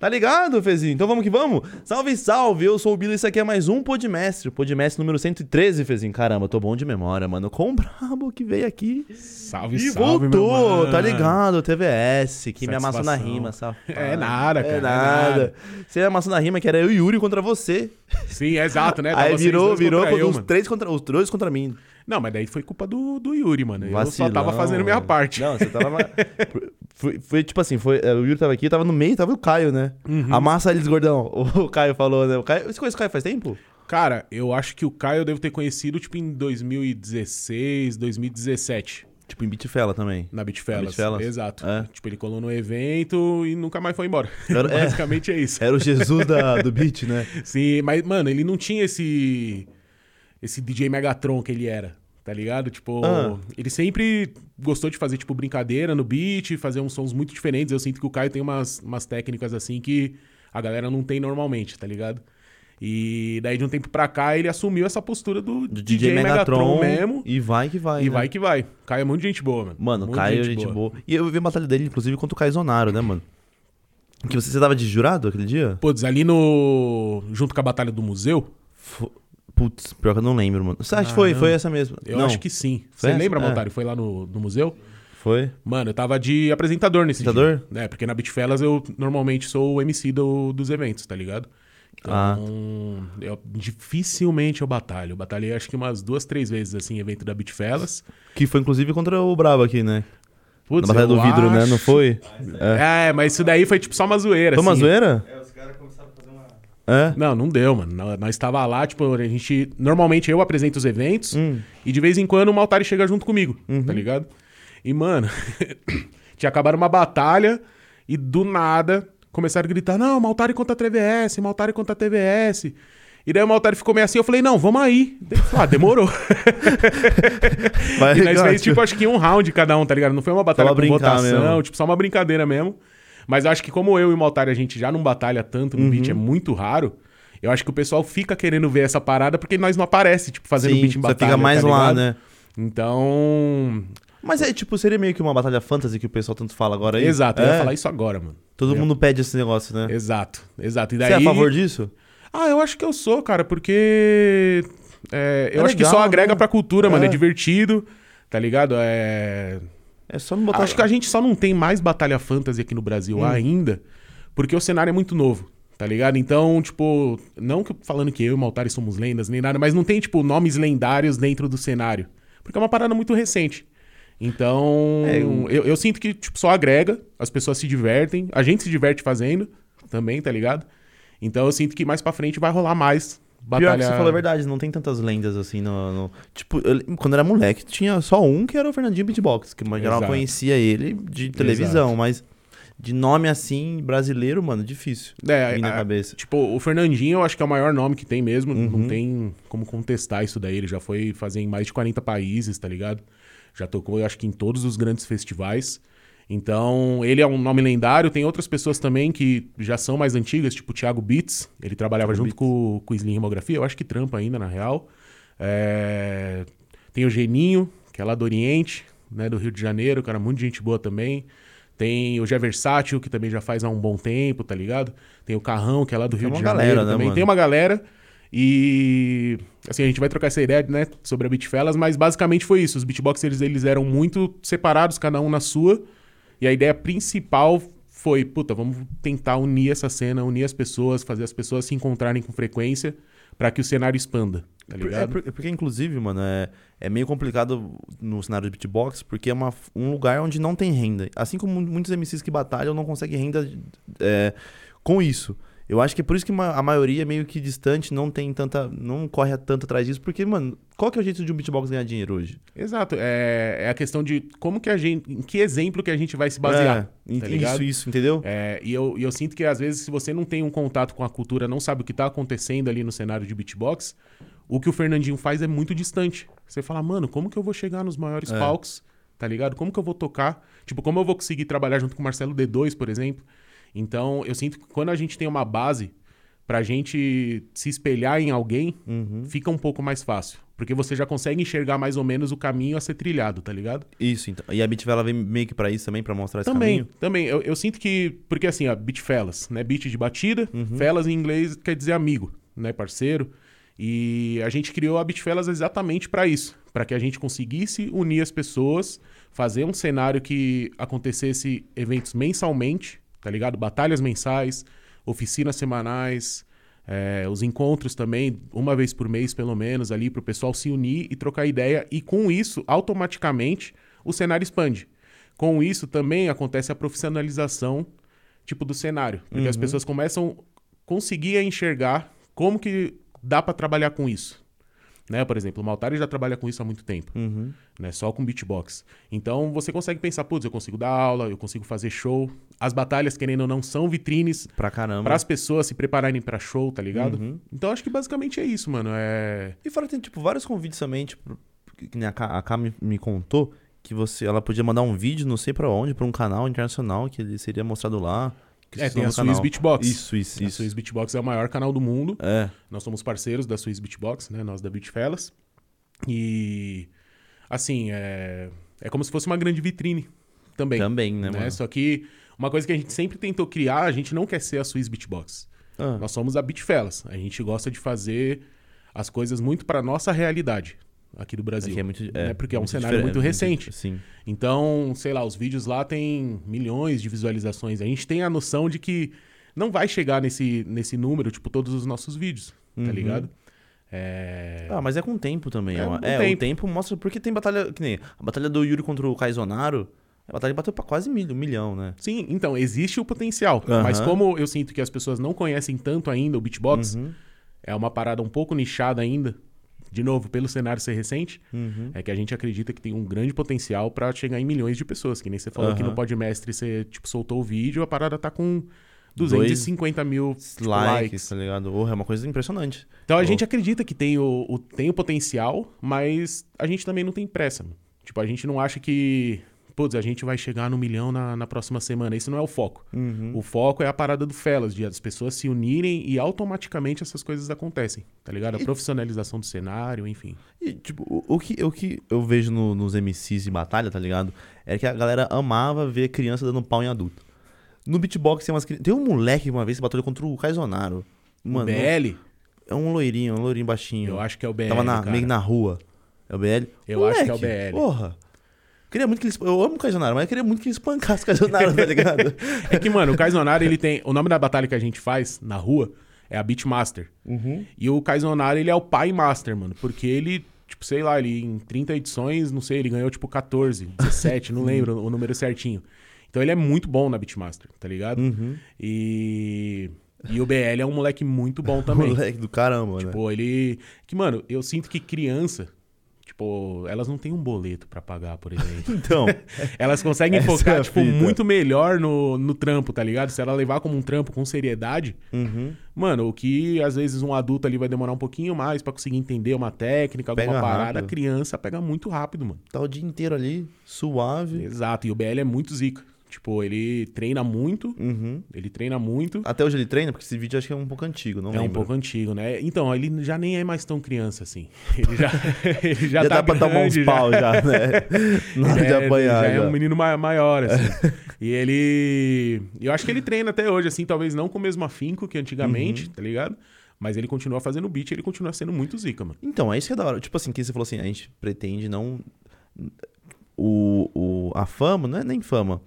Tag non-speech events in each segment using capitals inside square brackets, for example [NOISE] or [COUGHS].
Tá ligado, Fezinho? Então vamos que vamos. Salve, salve! Eu sou o Bilo e isso aqui é mais um Podmestre. Podmestre número 113, Fezinho. Caramba, eu tô bom de memória, mano. Com o brabo que veio aqui. Salve, E salve, voltou, tá ligado? TVS, que me amassou na rima, sabe? [LAUGHS] É nada, cara, É é nada. Você me amassou na rima que era eu e Yuri contra você. Sim, é exato, né? [LAUGHS] Tava Aí virou, virou eu, os mano. três contra os dois contra mim. Não, mas daí foi culpa do, do Yuri, mano. Eu Vacilão, só tava fazendo minha parte. Não, você tava. [LAUGHS] foi, foi tipo assim, foi, é, o Yuri tava aqui, tava no meio, tava o Caio, né? Uhum. Amassa eles, gordão. [LAUGHS] O Caio falou, né? O Caio, você conhece o Caio faz tempo? Cara, eu acho que o Caio eu devo ter conhecido, tipo, em 2016, 2017. Tipo, em Bitfella também. Na Bitfellas. Bitfellas? Exato. É. Tipo, ele colou no evento e nunca mais foi embora. [LAUGHS] Era- é. Basicamente é isso. Era o Jesus da, [LAUGHS] do beat, né? Sim, mas, mano, ele não tinha esse. Esse DJ Megatron que ele era, tá ligado? Tipo, Ah. ele sempre gostou de fazer, tipo, brincadeira no beat, fazer uns sons muito diferentes. Eu sinto que o Caio tem umas, umas técnicas assim que a galera não tem normalmente, tá ligado? E daí de um tempo pra cá ele assumiu essa postura do, Do DJ, Megatron, mesmo. E vai que vai. E né? vai que vai. Caio é muito gente boa, mano. Mano, Muito Caio é gente boa. E eu vi a batalha dele, inclusive, contra o Caio Zonaro, né, mano? Que você, você tava de jurado aquele dia? Putz, ali no. Junto com a Batalha do Museu, Putz, pior que eu não lembro, mano. Você acha que foi? Foi essa mesmo? eu não, acho que sim. Foi Você essa? lembra, É. Montário? Foi lá no, no museu? Foi. Mano, eu tava de apresentador nesse Apresentador? dia. É, porque na Bitfellas eu normalmente sou o MC do- dos eventos, tá ligado? Então, Ah. eu, dificilmente eu batalho. Eu batalhei acho que umas duas, três vezes, assim, evento da Bitfellas. Que foi, inclusive, contra o Brabo aqui, né? Putz, Na batalha do vidro, né? acho- Não foi? É. mas isso daí foi tipo só uma zoeira, Foi uma assim. zoeira? É, os caras começaram a fazer uma. É? Não, não deu, mano. Nós- estava lá, tipo, a gente. Normalmente eu apresento os eventos Hum. e de vez em quando o Maltari chega junto comigo, Uhum. tá ligado? E, mano, [COUGHS] tinha acabado uma batalha e do nada começaram a gritar: não, Maltari contra a TVS, Maltari contra a TVS. E daí o Maltari ficou meio assim, eu falei, não, vamos aí. Ah, demorou. [LAUGHS] Vai, e nós fez, tipo, acho que um round cada um, tá ligado? Não foi uma batalha com votação, mesmo. tipo, só uma brincadeira mesmo. Mas eu acho que como eu e o Maltari, a gente já não batalha tanto no Uhum. beat, é muito raro. Eu acho que o pessoal fica querendo ver essa parada porque nós não aparece, tipo, fazendo Sim, beat em você batalha, fica mais tá lá, né? Então... Mas é tipo, seria meio que uma batalha fantasy que o pessoal tanto fala agora aí. Exato, eu é, ia falar isso agora, mano. Todo Eu- mundo pede esse negócio, né? Exato, exato. E Você daí... é a favor disso? Ah, eu acho que eu sou, cara, porque... é, eu É acho que legal, só agrega né? pra cultura, mano. É. É divertido, tá ligado? É... É só não botar. Acho que a gente só não tem mais batalha fantasy aqui no Brasil Hum. ainda, porque o cenário é muito novo, tá ligado? Então, tipo, não que falando que eu e o Maltari somos lendas nem nada, mas não tem, tipo, nomes lendários dentro do cenário. Porque é uma parada muito recente. Então, É, um- eu, eu sinto que, tipo, só agrega, as pessoas se divertem, a gente se diverte fazendo também, tá ligado? Então eu sinto que mais pra frente vai rolar mais Pior batalha. que você falou a verdade, não tem tantas lendas assim no. no- Tipo, eu- quando era moleque, tinha só um que era o Fernandinho Beatbox, que em geral Exato. conhecia ele de televisão, mas de nome assim, brasileiro, mano, difícil. É, na a- cabeça. Tipo, o Fernandinho eu acho que é o maior nome que tem mesmo. Uhum. Não tem como contestar isso daí. Ele já foi fazer em mais de 40 países, tá ligado? Já tocou, eu acho que em todos os grandes festivais. Então, ele é um nome lendário. Tem outras pessoas também que já são mais antigas, tipo o Thiago Beats. Ele trabalhava junto com, com o Slim Rimografia. Eu acho que trampa ainda, na real. É, Tem o Geninho, que é lá do Oriente, né, do Rio de Janeiro, cara, muito gente boa também. Tem o Gé Versátil, que também já faz há um bom tempo, tá ligado? Tem o Carrão, que é lá do Tem Rio de uma Janeiro galera, né, também. Tem uma galera. E assim, a gente vai trocar essa ideia, né, sobre a Beatfellas, mas basicamente foi isso. Os beatboxers eles eram muito separados, cada um na sua. E a ideia principal foi, puta, vamos tentar unir essa cena, unir as pessoas, fazer as pessoas se encontrarem com frequência pra que o cenário expanda, tá É ligado? por- porque, inclusive, mano, é, é meio complicado no cenário de beatbox, porque é uma, um lugar onde não tem renda. Assim como muitos MCs que batalham não conseguem renda é, com isso. Eu acho que é por isso que a maioria meio que distante, não tem tanta. não corre tanto atrás disso, porque, mano, qual que é o jeito de um beatbox ganhar dinheiro hoje? Exato, é, é a questão de como que a gente, em que exemplo que a gente vai se basear, É, tá isso, isso, entendeu? É, e eu, e eu sinto que às vezes, se você não tem um contato com a cultura, não sabe o que tá acontecendo ali no cenário de beatbox, o que o Fernandinho faz é muito distante. Você fala, mano, como que eu vou chegar nos maiores É. palcos, tá ligado? Como que eu vou tocar? Tipo, como eu vou conseguir trabalhar junto com o Marcelo D2, por exemplo? Então, eu sinto que quando a gente tem uma base pra gente se espelhar em alguém, Uhum. fica um pouco mais fácil. Porque você já consegue enxergar mais ou menos o caminho a ser trilhado, tá ligado? Isso, então. E a Bitfella vem meio que pra isso também, pra mostrar esse Também, caminho? também. Eu, eu sinto que. Porque assim, a beat fellas, né? Beat de batida, Uhum. fellas em inglês quer dizer amigo, né? Parceiro. E a gente criou a Beat Fellas exatamente pra isso. pra que a gente conseguisse unir as pessoas, fazer um cenário que acontecesse eventos mensalmente, tá ligado? Batalhas mensais, oficinas semanais. é, os encontros também, uma vez por mês pelo menos, ali para o pessoal se unir e trocar ideia. E com isso, automaticamente, o cenário expande. Com isso também acontece a profissionalização tipo do cenário, porque as pessoas começam a conseguir enxergar como que dá para trabalhar com isso. Né? Por exemplo, o Maltari já trabalha com isso há muito tempo, Uhum. né? Só com beatbox. Então você consegue pensar, putz, eu consigo dar aula, eu consigo fazer show. As batalhas, querendo ou não, são vitrines Pra caramba. para as pessoas se prepararem para show, tá ligado? Uhum. Então acho que basicamente é isso, mano. É E fora tem, tipo, vários convites também, tipo, que a Ká, a Ká me, me contou que você, ela podia mandar um vídeo, não sei pra onde, pra um canal internacional que ele seria mostrado lá. Que É, tem a Swiss canal. Beatbox. Isso, isso, A isso. Swiss Beatbox é o maior canal do mundo. É. Nós somos parceiros da Swiss Beatbox, né? Nós da Beat Fellas. E assim, é, é como se fosse uma grande vitrine também. Também, né, né? mano? Só que uma coisa que a gente sempre tentou criar, a gente não quer ser a Swiss Beatbox. Ah, Nós somos a Beat Fellas. A gente gosta de fazer as coisas muito para nossa realidade aqui do Brasil. aqui é muito, né? Porque é um muito cenário diferente, muito recente. Sim. Então, sei lá, os vídeos lá têm milhões de visualizações. A gente tem a noção de que não vai chegar nesse, nesse número, tipo, todos os nossos vídeos, tá Uhum. ligado? É... Ah, mas é com o tempo também. É É, com é, o o tempo. tempo mostra. Porque tem batalha. Que nem a batalha do Yuri contra o Kaizonaro. A batalha bateu pra quase mil, um milhão, né? Sim, então, existe o potencial. Aham. Mas como eu sinto que as pessoas não conhecem tanto ainda o beatbox, Uhum. é uma parada um pouco nichada ainda, de novo, pelo cenário ser recente, Uhum. é que a gente acredita que tem um grande potencial pra chegar em milhões de pessoas. Que nem você falou que Aham. no Podmestre você, tipo, soltou o vídeo, a parada tá com 250 mil tipo, Likes, likes. tá ligado? Porra, é uma coisa impressionante. Então a Oh. gente acredita que tem o, o- tem o potencial, mas a gente também não tem pressa. Tipo, a gente não acha que, putz, a gente vai chegar no milhão na, na próxima semana. Isso não é o foco. Uhum. O foco é a parada do Fellas, de as pessoas se unirem e automaticamente essas coisas acontecem, tá ligado? A E- profissionalização do cenário, enfim. E, tipo, o, o que, o que eu vejo no- nos MCs de batalha, tá ligado? É que a galera amava ver criança dando pau em adulto. No beatbox tem umas Tem um moleque que uma vez que batalhou contra o Kaizonaro. Mano, o BL, é um loirinho, um loirinho baixinho. eu acho que é o BL, Tava na, meio na rua. É o BL? Eu acho que é o BL. Porra. Queria muito que. Eu amo o Kaizonaro, mas eu queria muito que ele espancasse o Kaizonaro, tá ligado? [LAUGHS] É que, mano, o Kaizonari, ele tem... O nome da batalha que a gente faz na rua é a Beatmaster. Uhum. E o Kaizonari, ele é o pai master, mano. Porque ele, tipo, sei lá, ele em 30 edições, não sei, ele ganhou tipo 14, 17, não lembro o número certinho. Então ele é muito bom na Beatmaster, tá ligado? Uhum. E. E o BL é um moleque muito bom também. Moleque do caramba, né? Tipo, ele. Que, mano, eu sinto que criança. Tipo, elas não têm um boleto pra pagar, por exemplo. [LAUGHS] Então, [LAUGHS] Elas conseguem é focar, a tipo, muito melhor no, no trampo, tá ligado? Se ela levar como um trampo com seriedade, uhum. Mano, o que às vezes um adulto ali vai demorar um pouquinho mais pra conseguir entender uma técnica, alguma Pega parada, rápido. a criança pega muito rápido, mano. tá o dia inteiro ali, suave. Exato, e o BL é muito zica. Tipo, ele treina muito, Uhum. ele treina muito. Até hoje ele treina, porque esse vídeo acho que é um pouco antigo, não é um lembro. pouco antigo, né? Então, ele já nem é mais tão criança assim. [LAUGHS] Ele já, ele já, Já, tá dá pra tomar uns grande, pau já, né? [LAUGHS] Na hora de É, apanhar. já é já. um menino ma- maior, assim. [LAUGHS] e ele. Eu acho que ele treina até hoje, assim, talvez não com o mesmo afinco que antigamente, Uhum. tá ligado? Mas ele continua fazendo beat e ele continua sendo muito zica, mano. Então, é isso que é da hora. Tipo assim, que você falou assim, a gente pretende não. O, o, a fama, não é nem fama.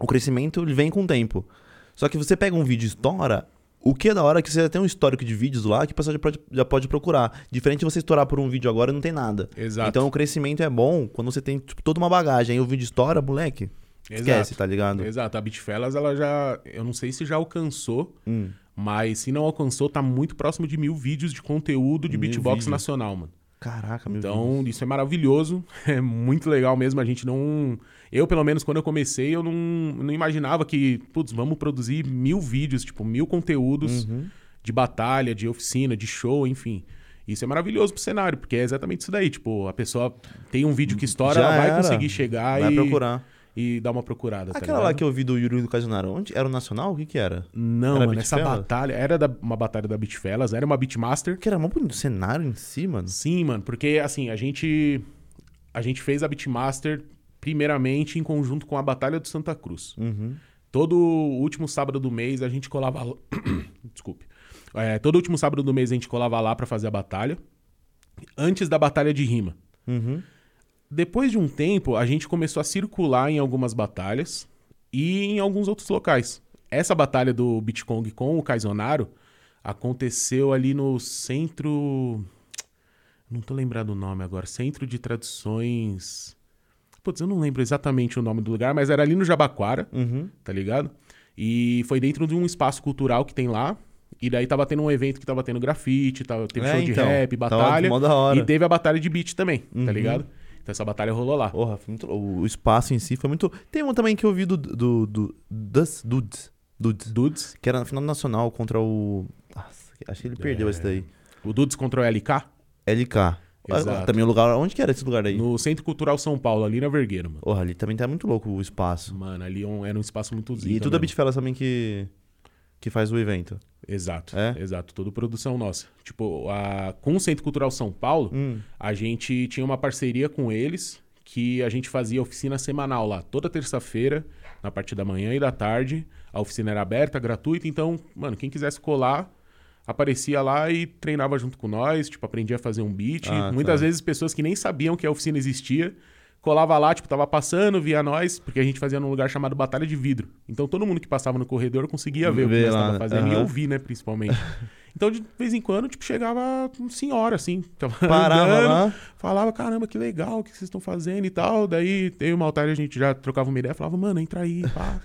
O crescimento ele vem com o tempo. Só que você pega um vídeo e estoura. O que é da hora é que você já tem um histórico de vídeos lá que o pessoal já pode, já pode procurar. Diferente de você estourar por um vídeo agora e não tem nada. Exato. Então o crescimento é bom quando você tem tipo, toda uma bagagem. Aí o vídeo estoura, moleque. Esquece, Exato. tá ligado? Exato. A Bitfellas, ela já. Eu não sei se já alcançou, Hum. mas se não alcançou, tá muito próximo de mil vídeos de conteúdo de Mil beatbox vídeos. nacional, mano. Caraca, meu Então, isso é maravilhoso. [LAUGHS] É muito legal mesmo. A gente não. Eu, pelo menos, quando eu comecei, eu não, não imaginava que, putz, vamos produzir mil vídeos, tipo, mil conteúdos Uhum. de batalha, de oficina, de show, enfim. Isso é maravilhoso pro cenário, porque é exatamente isso daí. Tipo, a pessoa tem um vídeo que estoura, Já ela vai era. conseguir chegar Vai e, procurar. e dar uma procurada. tá Aquela lá ligado? que eu vi do Yuri do Casionaro, onde? Era o Nacional? O que que era? Não, Era mano, essa batalha era da- uma batalha da Beatfellas, era uma Beatmaster. Que era mó bonito o cenário em si, mano. Sim, mano, porque assim, a gente a gente fez a Beatmaster primeiramente em conjunto com a Batalha do Santa Cruz. Uhum. Todo último sábado do mês a gente colava. [COUGHS] Desculpe. É, todo último sábado do mês a gente colava lá pra fazer a batalha. Antes da batalha de rima. Uhum. Depois de um tempo, a gente começou a circular em algumas batalhas e em alguns outros locais. Essa batalha do Bitcoin com o Kaizonaro aconteceu ali no centro. Não tô lembrado o nome agora. Centro de Tradições. Putz, eu não lembro exatamente o nome do lugar, mas era ali no Jabaquara, Uhum. tá ligado? E foi dentro de um espaço cultural que tem lá. E daí tava tendo um evento que tava tendo grafite, tava, teve É, show de então. rap, Tava batalha. E teve a batalha de beat também, Uhum. tá ligado? Então essa batalha rolou lá. Porra, muito... o espaço em si foi muito. Tem um também que eu vi do. do, do das Dudes. Dudes. Dudes. Que era na final nacional contra o. Nossa, acho que ele perdeu É. esse daí. O Dudes contra o LK. LK. Ah, Exato. Também o lugar. Onde que era esse lugar aí? No Centro Cultural São Paulo, ali na Vergueiro, mano. Porra, ali também tá muito louco o espaço. Mano, ali é um- era um espaço muito zica E tudo a mesmo. Bitfellas também que. Que faz o evento. Exato, É? exato. Tudo produção nossa. Tipo, a... com o Centro Cultural São Paulo, Hum. a gente tinha uma parceria com eles que a gente fazia oficina semanal lá. Toda terça-feira, na parte da manhã e da tarde. A oficina era aberta, gratuita. Então, mano, quem quisesse colar, aparecia lá e treinava junto com nós. Tipo, aprendia a fazer um beat. Ah, Muitas tá. vezes pessoas que nem sabiam que a oficina existia. Colava lá, tipo, tava passando, via nós, porque a gente fazia num lugar chamado Batalha de Vidro. Então todo mundo que passava no corredor conseguia ver o que Ver nós lá, tava fazendo e aham. ouvir, né, principalmente. [LAUGHS] Então, de vez em quando, tipo, chegava um senhora, assim, tava Parava andando, lá. falava, caramba, que legal, o que vocês estão fazendo e tal. Daí, eu e o Maltário, a gente já trocava uma ideia, falava, mano, entra aí, pá.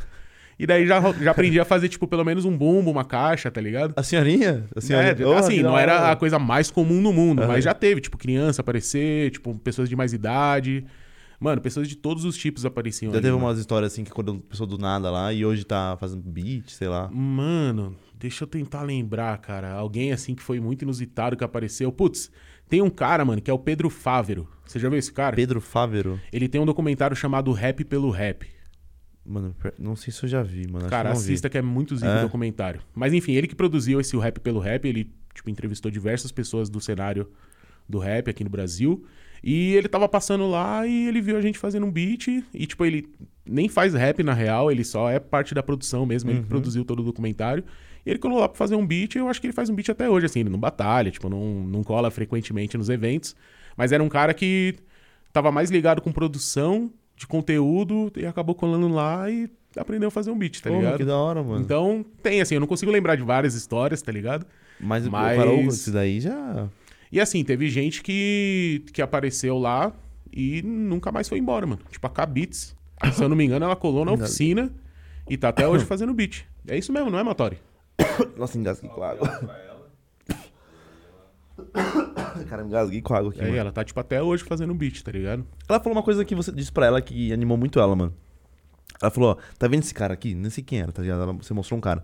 E daí já, já aprendi a fazer, tipo, pelo menos um bumbo, uma caixa, tá ligado? A senhorinha? A senhorinha. É, Porra, assim, não era hora. a coisa mais comum no mundo, Aham. mas já teve, tipo, criança aparecer, tipo, pessoas de mais idade. Mano, pessoas de todos os tipos apareciam Já ali, teve mano. umas histórias assim que quando pessoa do nada lá e hoje tá fazendo beat, sei lá. Mano, deixa eu tentar lembrar, cara. Alguém assim que foi muito inusitado que apareceu. Putz, tem um cara, mano, que é o Pedro Fávero. Você já viu esse cara? Pedro Fávero. Ele tem um documentário chamado Rap pelo Rap. Mano, não sei se eu já vi, mano. Cara, que não vi. assista que é muito zica É. documentário. Mas enfim, ele que produziu esse o Rap pelo Rap, ele tipo entrevistou diversas pessoas do cenário do rap aqui no Brasil. E ele tava passando lá e ele viu a gente fazendo um beat e tipo ele nem faz rap na real, ele só é parte da produção mesmo, ele que Uhum. produziu todo o documentário. E ele colou lá pra fazer um beat, e eu acho que ele faz um beat até hoje assim, ele não batalha, tipo, não, não cola frequentemente nos eventos, mas era um cara que tava mais ligado com produção de conteúdo e acabou colando lá e aprendeu a fazer um beat, tá Porra, ligado? que da hora, mano. Então, tem assim, eu não consigo lembrar de várias histórias, tá ligado? mas, mas- o Carol, isso daí já. E assim, teve gente que, que apareceu lá e nunca mais foi embora, mano. Tipo, a K-Beats, se eu não me engano, ela colou na oficina e tá até hoje fazendo beat. É isso mesmo, não é, Matori? [COUGHS] Nossa, engasguei com água. [COUGHS] Cara, engasguei com água aqui. Aí mano. ela tá, tipo, até hoje fazendo beat, tá ligado? Ela falou uma coisa que você disse pra ela que animou muito ela, mano. Ela falou, ó, tá vendo esse cara aqui? Não sei quem era, tá ligado? Ela- você mostrou um cara.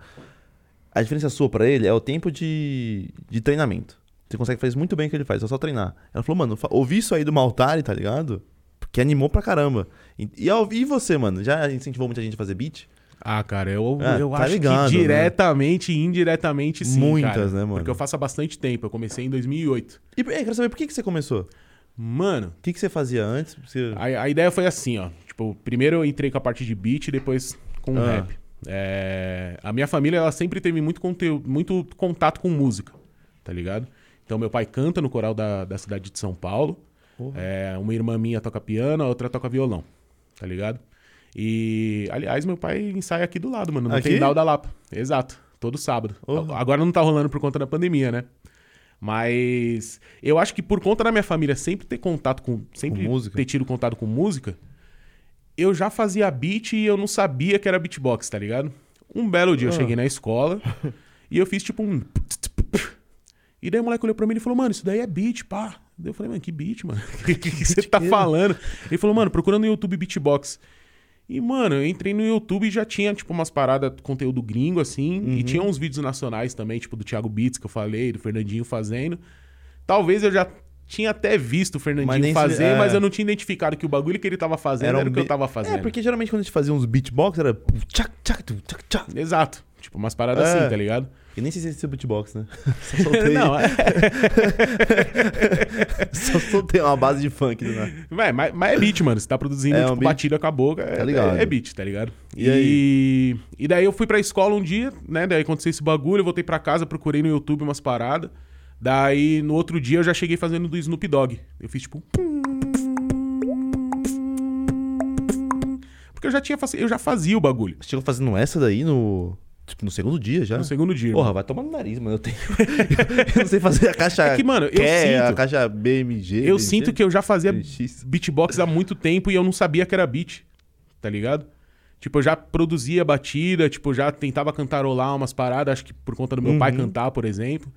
A diferença sua pra ele é o tempo de, de treinamento. Você consegue fazer muito bem o que ele faz, é só treinar. Ela falou, mano, ouvi isso aí do Maltari, tá ligado? Porque animou pra caramba. E, e, e você, mano? Já incentivou muita gente a fazer beat? Ah, cara, eu, É, eu tá acho ligado, que né? diretamente e indiretamente sim, Muitas, cara. né, mano? Porque eu faço há bastante tempo, eu comecei em 2008. E é, quero saber por que, que você começou? Mano, O que, que você fazia antes? Você... A, a ideia foi assim, ó. Tipo, primeiro eu entrei com a parte de beat e depois com Ah. rap. É, a minha família, ela sempre teve muito conteúdo, muito contato com música, tá ligado? Então, meu pai canta no coral da, da cidade de São Paulo. É, uma irmã minha toca piano, a outra toca violão, tá ligado? E, aliás, meu pai ensaia aqui do lado, mano, no Aqui? Tendal da Lapa. Exato, todo sábado. Porra. Agora não tá rolando por conta da pandemia, né? Mas eu acho que por conta da minha família sempre ter contato com. Sempre Com ter tido contato com música, eu já fazia beat e eu não sabia que era beatbox, tá ligado? Um belo dia eu Ah. cheguei na escola [LAUGHS] e eu fiz tipo um. E daí o moleque olhou pra mim e falou, mano, isso daí é beat, pá. Daí eu falei, mano, que beat, mano? [LAUGHS] O que, que, que você tá que é? falando? Ele falou, mano, procura no YouTube beatbox. E, mano, eu entrei no YouTube e já tinha, tipo, umas paradas, conteúdo gringo, assim. Uhum. E tinha uns vídeos nacionais também, tipo, do Thiago Beats, que eu falei, do Fernandinho fazendo. Talvez eu já tinha até visto o Mas Fernandinho se- fazer, é. mas eu não tinha identificado que o bagulho que ele tava fazendo era, um o que eu tava fazendo. É, porque geralmente quando a gente fazia uns beatbox era. Exato. Tipo, umas paradas É. assim, tá ligado? E nem sei se esse é beatbox, né? [LAUGHS] Só soltei, não, é, [LAUGHS] só soltei uma base de funk do nada. Mas, mas- é beat, mano. Você tá produzindo, É um tipo, beat. batida com a boca. É, Tá ligado. é- é beat, tá ligado? E e, e daí eu fui pra escola um dia, né? Daí aconteceu esse bagulho, eu voltei pra casa, procurei no YouTube umas paradas. Daí, no outro dia, eu já cheguei fazendo do Snoop Dogg. Eu fiz tipo. Porque eu já tinha eu já fazia o bagulho. Você chegou fazendo essa daí no. Tipo, no segundo dia já? No segundo dia. Porra, vai tomar no nariz, mano. Eu tenho. [LAUGHS] eu não sei fazer a caixa. É que, mano, eu a sinto- caixa BMG. Eu sinto que eu já fazia BMX. beatbox há muito tempo e eu não sabia que era beat, tá ligado? Tipo, eu já produzia batida, tipo, eu já tentava cantarolar umas paradas, acho que por conta do meu pai cantar, por exemplo.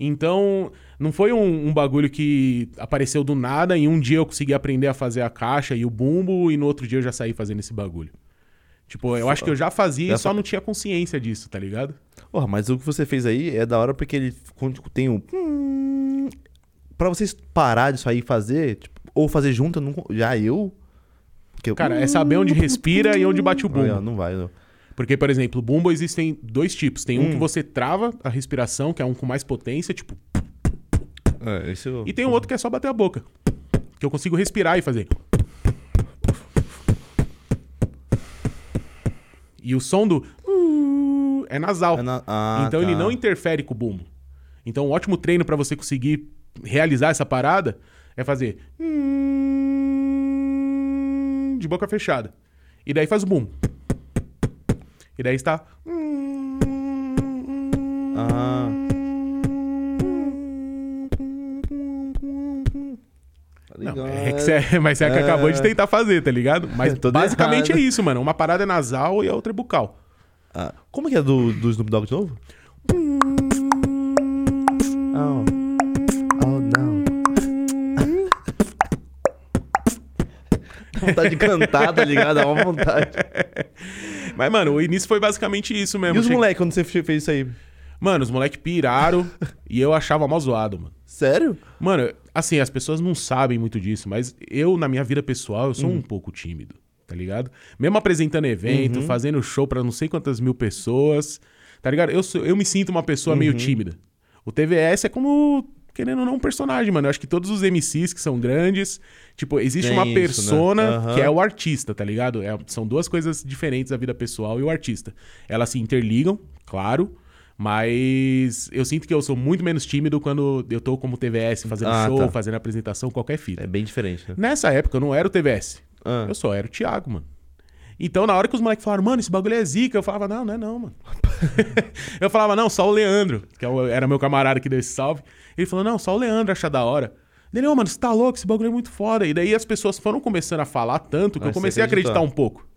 Então, não foi um, um bagulho que apareceu do nada e um dia eu consegui aprender a fazer a caixa e o bumbo e no outro dia eu já saí fazendo esse bagulho. Tipo, eu acho que eu já fazia e só não tinha consciência disso, tá ligado? Porra, mas o que você fez aí é da hora porque ele quando tem um. hum, Pra vocês parar disso aí e fazer, tipo, ou fazer junto, não, já eu. Cara, é saber onde respira e onde bate o bumbo. Não, não vai, não. Porque, por exemplo, bumbo existem dois tipos. Tem um Hum. que você trava a respiração, que é um com mais potência, tipo. É, esse eu... E tem um outro que é só bater a boca. Que eu consigo respirar e fazer. E o som do. uh, é nasal. É na- ah, então ele tá. não interfere com o bumbo. Então um ótimo treino pra você conseguir realizar essa parada é fazer. De boca fechada. E daí faz o bumbo. E daí está. Ah. Não, é que você, [LAUGHS] [LAUGHS] mas é que É. acabou de tentar fazer, tá ligado? [LAUGHS] Mas basicamente errado. é isso, mano. Uma parada é nasal e a outra é bucal. Ah, como é que é do, do Snoop Dogg de novo? Oh. Oh, não. Vontade de cantar, tá ligado? Dá uma vontade. Mas, mano, o início foi basicamente isso mesmo. E os moleques, quando você fez isso aí? Mano, os moleques piraram e eu achava mó zoado, mano. Sério? Mano, assim, as pessoas não sabem muito disso, mas eu, na minha vida pessoal, eu sou um pouco tímido, tá ligado? Mesmo apresentando evento, Uhum. fazendo show pra não sei quantas mil pessoas, tá ligado? Eu, sou- eu me sinto uma pessoa meio Uhum. tímida. O TVS é como, querendo ou não, um personagem, mano. Eu acho que todos os MCs que são grandes, tipo, existe Tem uma isso, persona né? Que é o artista, tá ligado? É- são duas coisas diferentes a vida pessoal e o artista. Elas se interligam, claro. Mas eu sinto que eu sou muito menos tímido quando eu tô como TVS fazendo Ah, show, tá. fazendo apresentação, qualquer fita. É bem diferente, né? Nessa época eu não era o TVS. Ah. Eu só era o Thiago, mano. Então, na hora que os moleques falaram, mano, esse bagulho é zica, eu falava, não, não é não, mano. [LAUGHS] eu falava, não, só o Leandro, que é era meu camarada que deu esse salve. Ele falou, não, só o Leandro acha da hora. Ele, ô, mano, você tá louco, esse bagulho é muito foda. E daí as pessoas foram começando a falar tanto que Aí eu comecei a acreditar um pouco.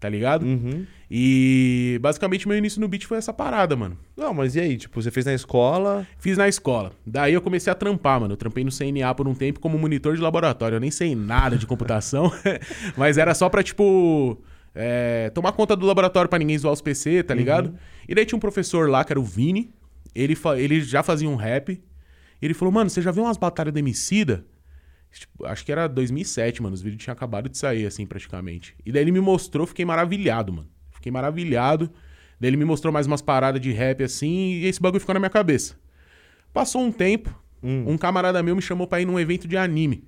Tá ligado? Uhum. E basicamente meu início no beat foi essa parada, mano. Não, mas e aí? Tipo, você fez na escola. Fiz na escola. Daí eu comecei a trampar, mano. Eu trampei no CNA por um tempo como monitor de laboratório. Eu nem sei nada de computação, [LAUGHS] mas era só pra, tipo, é, tomar conta do laboratório pra ninguém zoar os PC, tá ligado? E daí tinha um professor lá, que era o Vini. Ele, ele já fazia um rap. Ele falou, mano, você já viu umas batalhas do Emicida? Tipo, acho que era 2007, mano. Os vídeos tinham acabado de sair, assim, praticamente. E daí ele me mostrou, fiquei maravilhado, mano. Fiquei maravilhado. Daí ele me mostrou mais umas paradas de rap, assim, e esse bagulho ficou na minha cabeça. Passou um tempo, um camarada meu me chamou pra ir num evento de anime.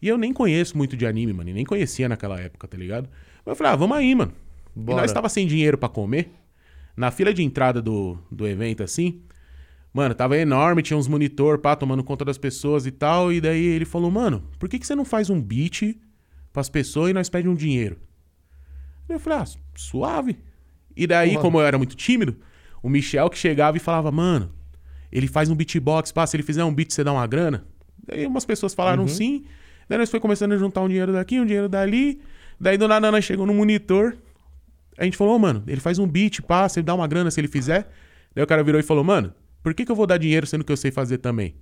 E eu nem conheço muito de anime, mano. E nem conhecia naquela época, tá ligado? Mas eu falei, ah, vamos aí, mano. E Bora. nós tava sem dinheiro pra comer. Na fila de entrada do, do evento, assim, Mano, tava enorme, tinha uns monitor, pá, tomando conta das pessoas e tal. E daí ele falou, mano, por que, que você não faz um beat pras pessoas e nós pedimos um dinheiro? Eu falei, ah, suave. E daí, como eu era muito tímido, o Michel que chegava e falava, mano, ele faz um beatbox, pá, se ele fizer um beat, você dá uma grana? Daí umas pessoas falaram Uhum. sim. Daí nós foi começando a juntar um dinheiro daqui, um dinheiro dali. Daí do nada nós chegou no monitor. A gente falou, ô, mano, ele faz um beat, pá, você dá uma grana se ele fizer. Daí o cara virou e falou, mano, por que, que eu vou dar dinheiro sendo que eu sei fazer também?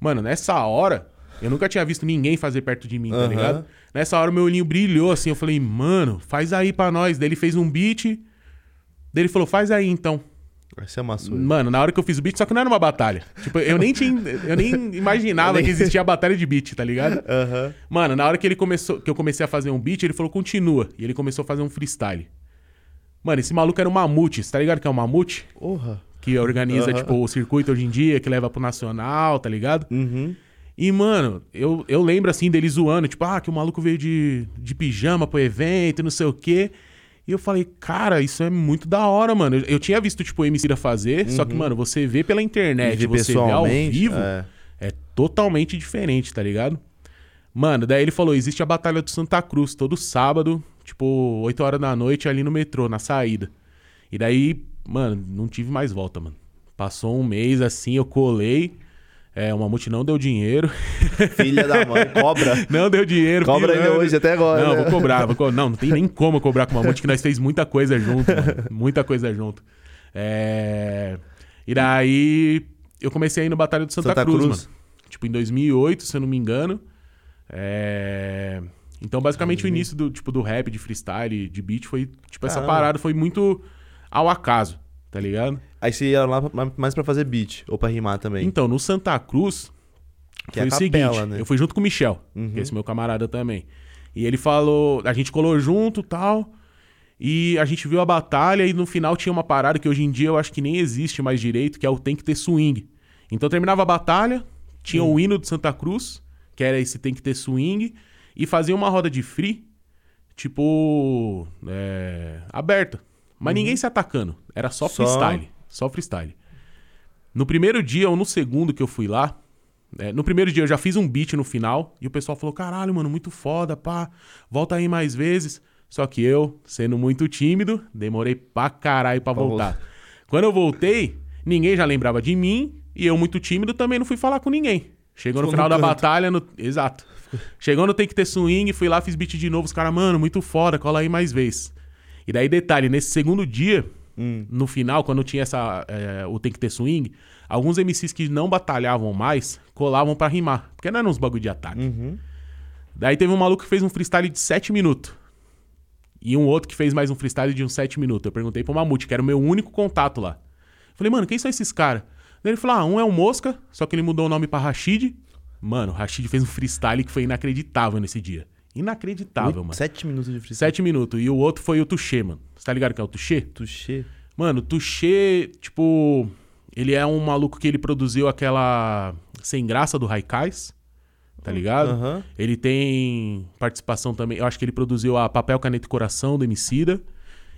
Mano, nessa hora, eu nunca tinha visto ninguém fazer perto de mim, tá Aham. ligado? Nessa hora meu olhinho brilhou assim, eu falei, mano, faz aí pra nós. Daí ele fez um beat. Daí ele falou, faz aí então. Você amassou. ele. Mano, na hora que eu fiz o beat, só que não era uma batalha. Tipo, eu nem tinha. Eu nem imaginava que existia a batalha de beat, tá ligado? Aham. Mano, na hora que ele começou, que eu comecei a fazer um beat, ele falou, continua. E ele começou a fazer um freestyle. Mano, esse maluco era um mamute, tá ligado que é um mamute? Porra. Que organiza, Aham. tipo, o circuito hoje em dia, que leva pro nacional, tá ligado? Uhum. E, mano, eu, eu lembro assim dele zoando, tipo, ah, que o maluco veio de, de pijama pro evento não sei o quê. E eu falei, cara, isso é muito da hora, mano. Eu, eu tinha visto, tipo, o MC da fazer, só que, mano, você vê pela internet, E você vê ao vivo, é. é totalmente diferente, tá ligado? Mano, daí ele falou: existe a Batalha do Santa Cruz todo sábado, tipo, 8 horas da noite ali no metrô, na saída. E daí, mano, não tive mais volta, mano. Passou um mês assim, eu colei. É, o Mamute não deu dinheiro. [LAUGHS] Filha da mãe, cobra. Não deu dinheiro. Cobra pilantra. hoje até agora. Não, né? vou cobrar, vou co- Não, não tem nem como eu cobrar com o Mamute, que nós fez muita coisa junto, mano. Muita coisa junto. É... E daí eu comecei a ir no Batalha do Santa, Santa Cruz, Cruz. mano. Tipo, em 2008, se eu não me engano. É... Então, basicamente, o início do, tipo, do rap, de freestyle, de beat, foi... Tipo, essa Caramba. parada foi muito ao acaso, tá ligado? Aí você ia lá pra- mais pra fazer beat ou pra rimar também. Então, no Santa Cruz, Que é foi a o seguinte, capela, né? eu fui junto com o Michel, Uhum. que é esse meu camarada também. E ele falou, a gente colou junto tal, e a gente viu a batalha e no final tinha uma parada que hoje em dia eu acho que nem existe mais direito, que é o tem que ter swing. Então terminava a batalha, tinha Hum. o hino de Santa Cruz, que era esse tem que ter swing, e fazia uma roda de free, tipo, é, aberta. Mas ninguém se atacando, era só Uhum. Só- freestyle, só freestyle. No primeiro dia ou no segundo que eu fui lá, é, no primeiro dia eu já fiz um beat no final e o pessoal falou: caralho, mano, muito foda, pá, volta aí mais vezes. Só que eu, sendo muito tímido, demorei pra caralho pra voltar. Quando eu voltei, ninguém já lembrava de mim e eu, muito tímido, também não fui falar com ninguém. Chegou no Ficou final no da canto. batalha, no... exato. Chegou no Tem Que Ter Swing, fui lá, fiz beat de novo. Os caras, mano, muito foda, cola aí mais vez. E daí, detalhe, nesse segundo dia, Hum. no final, quando tinha essa, é, o Tem Que Ter Swing, alguns MCs que não batalhavam mais colavam pra rimar. Porque não eram uns bagulho de ataque. Uhum. Daí teve um maluco que fez um freestyle de 7 minutos. E um outro que fez mais um freestyle de uns 7 minutos. Eu perguntei pro Mamute, que era o meu único contato lá. Falei, mano, quem são esses caras? Daí ele falou, ah, um é o Mosca, só que ele mudou o nome pra Rashid. Mano, o Rashid fez um freestyle que foi inacreditável nesse dia. Inacreditável, mano. Sete minutos de freestyle. 7 minutos. E o outro foi o Tuxê, mano. Você tá ligado que é o Tuxê? Tuxê. Mano, Tuxê, tipo, ele é um maluco que ele produziu aquela Sem Graça do Raikais, tá ligado? Aham. Ele tem participação também, eu acho que ele produziu a Papel, Caneta e Coração do Emicida.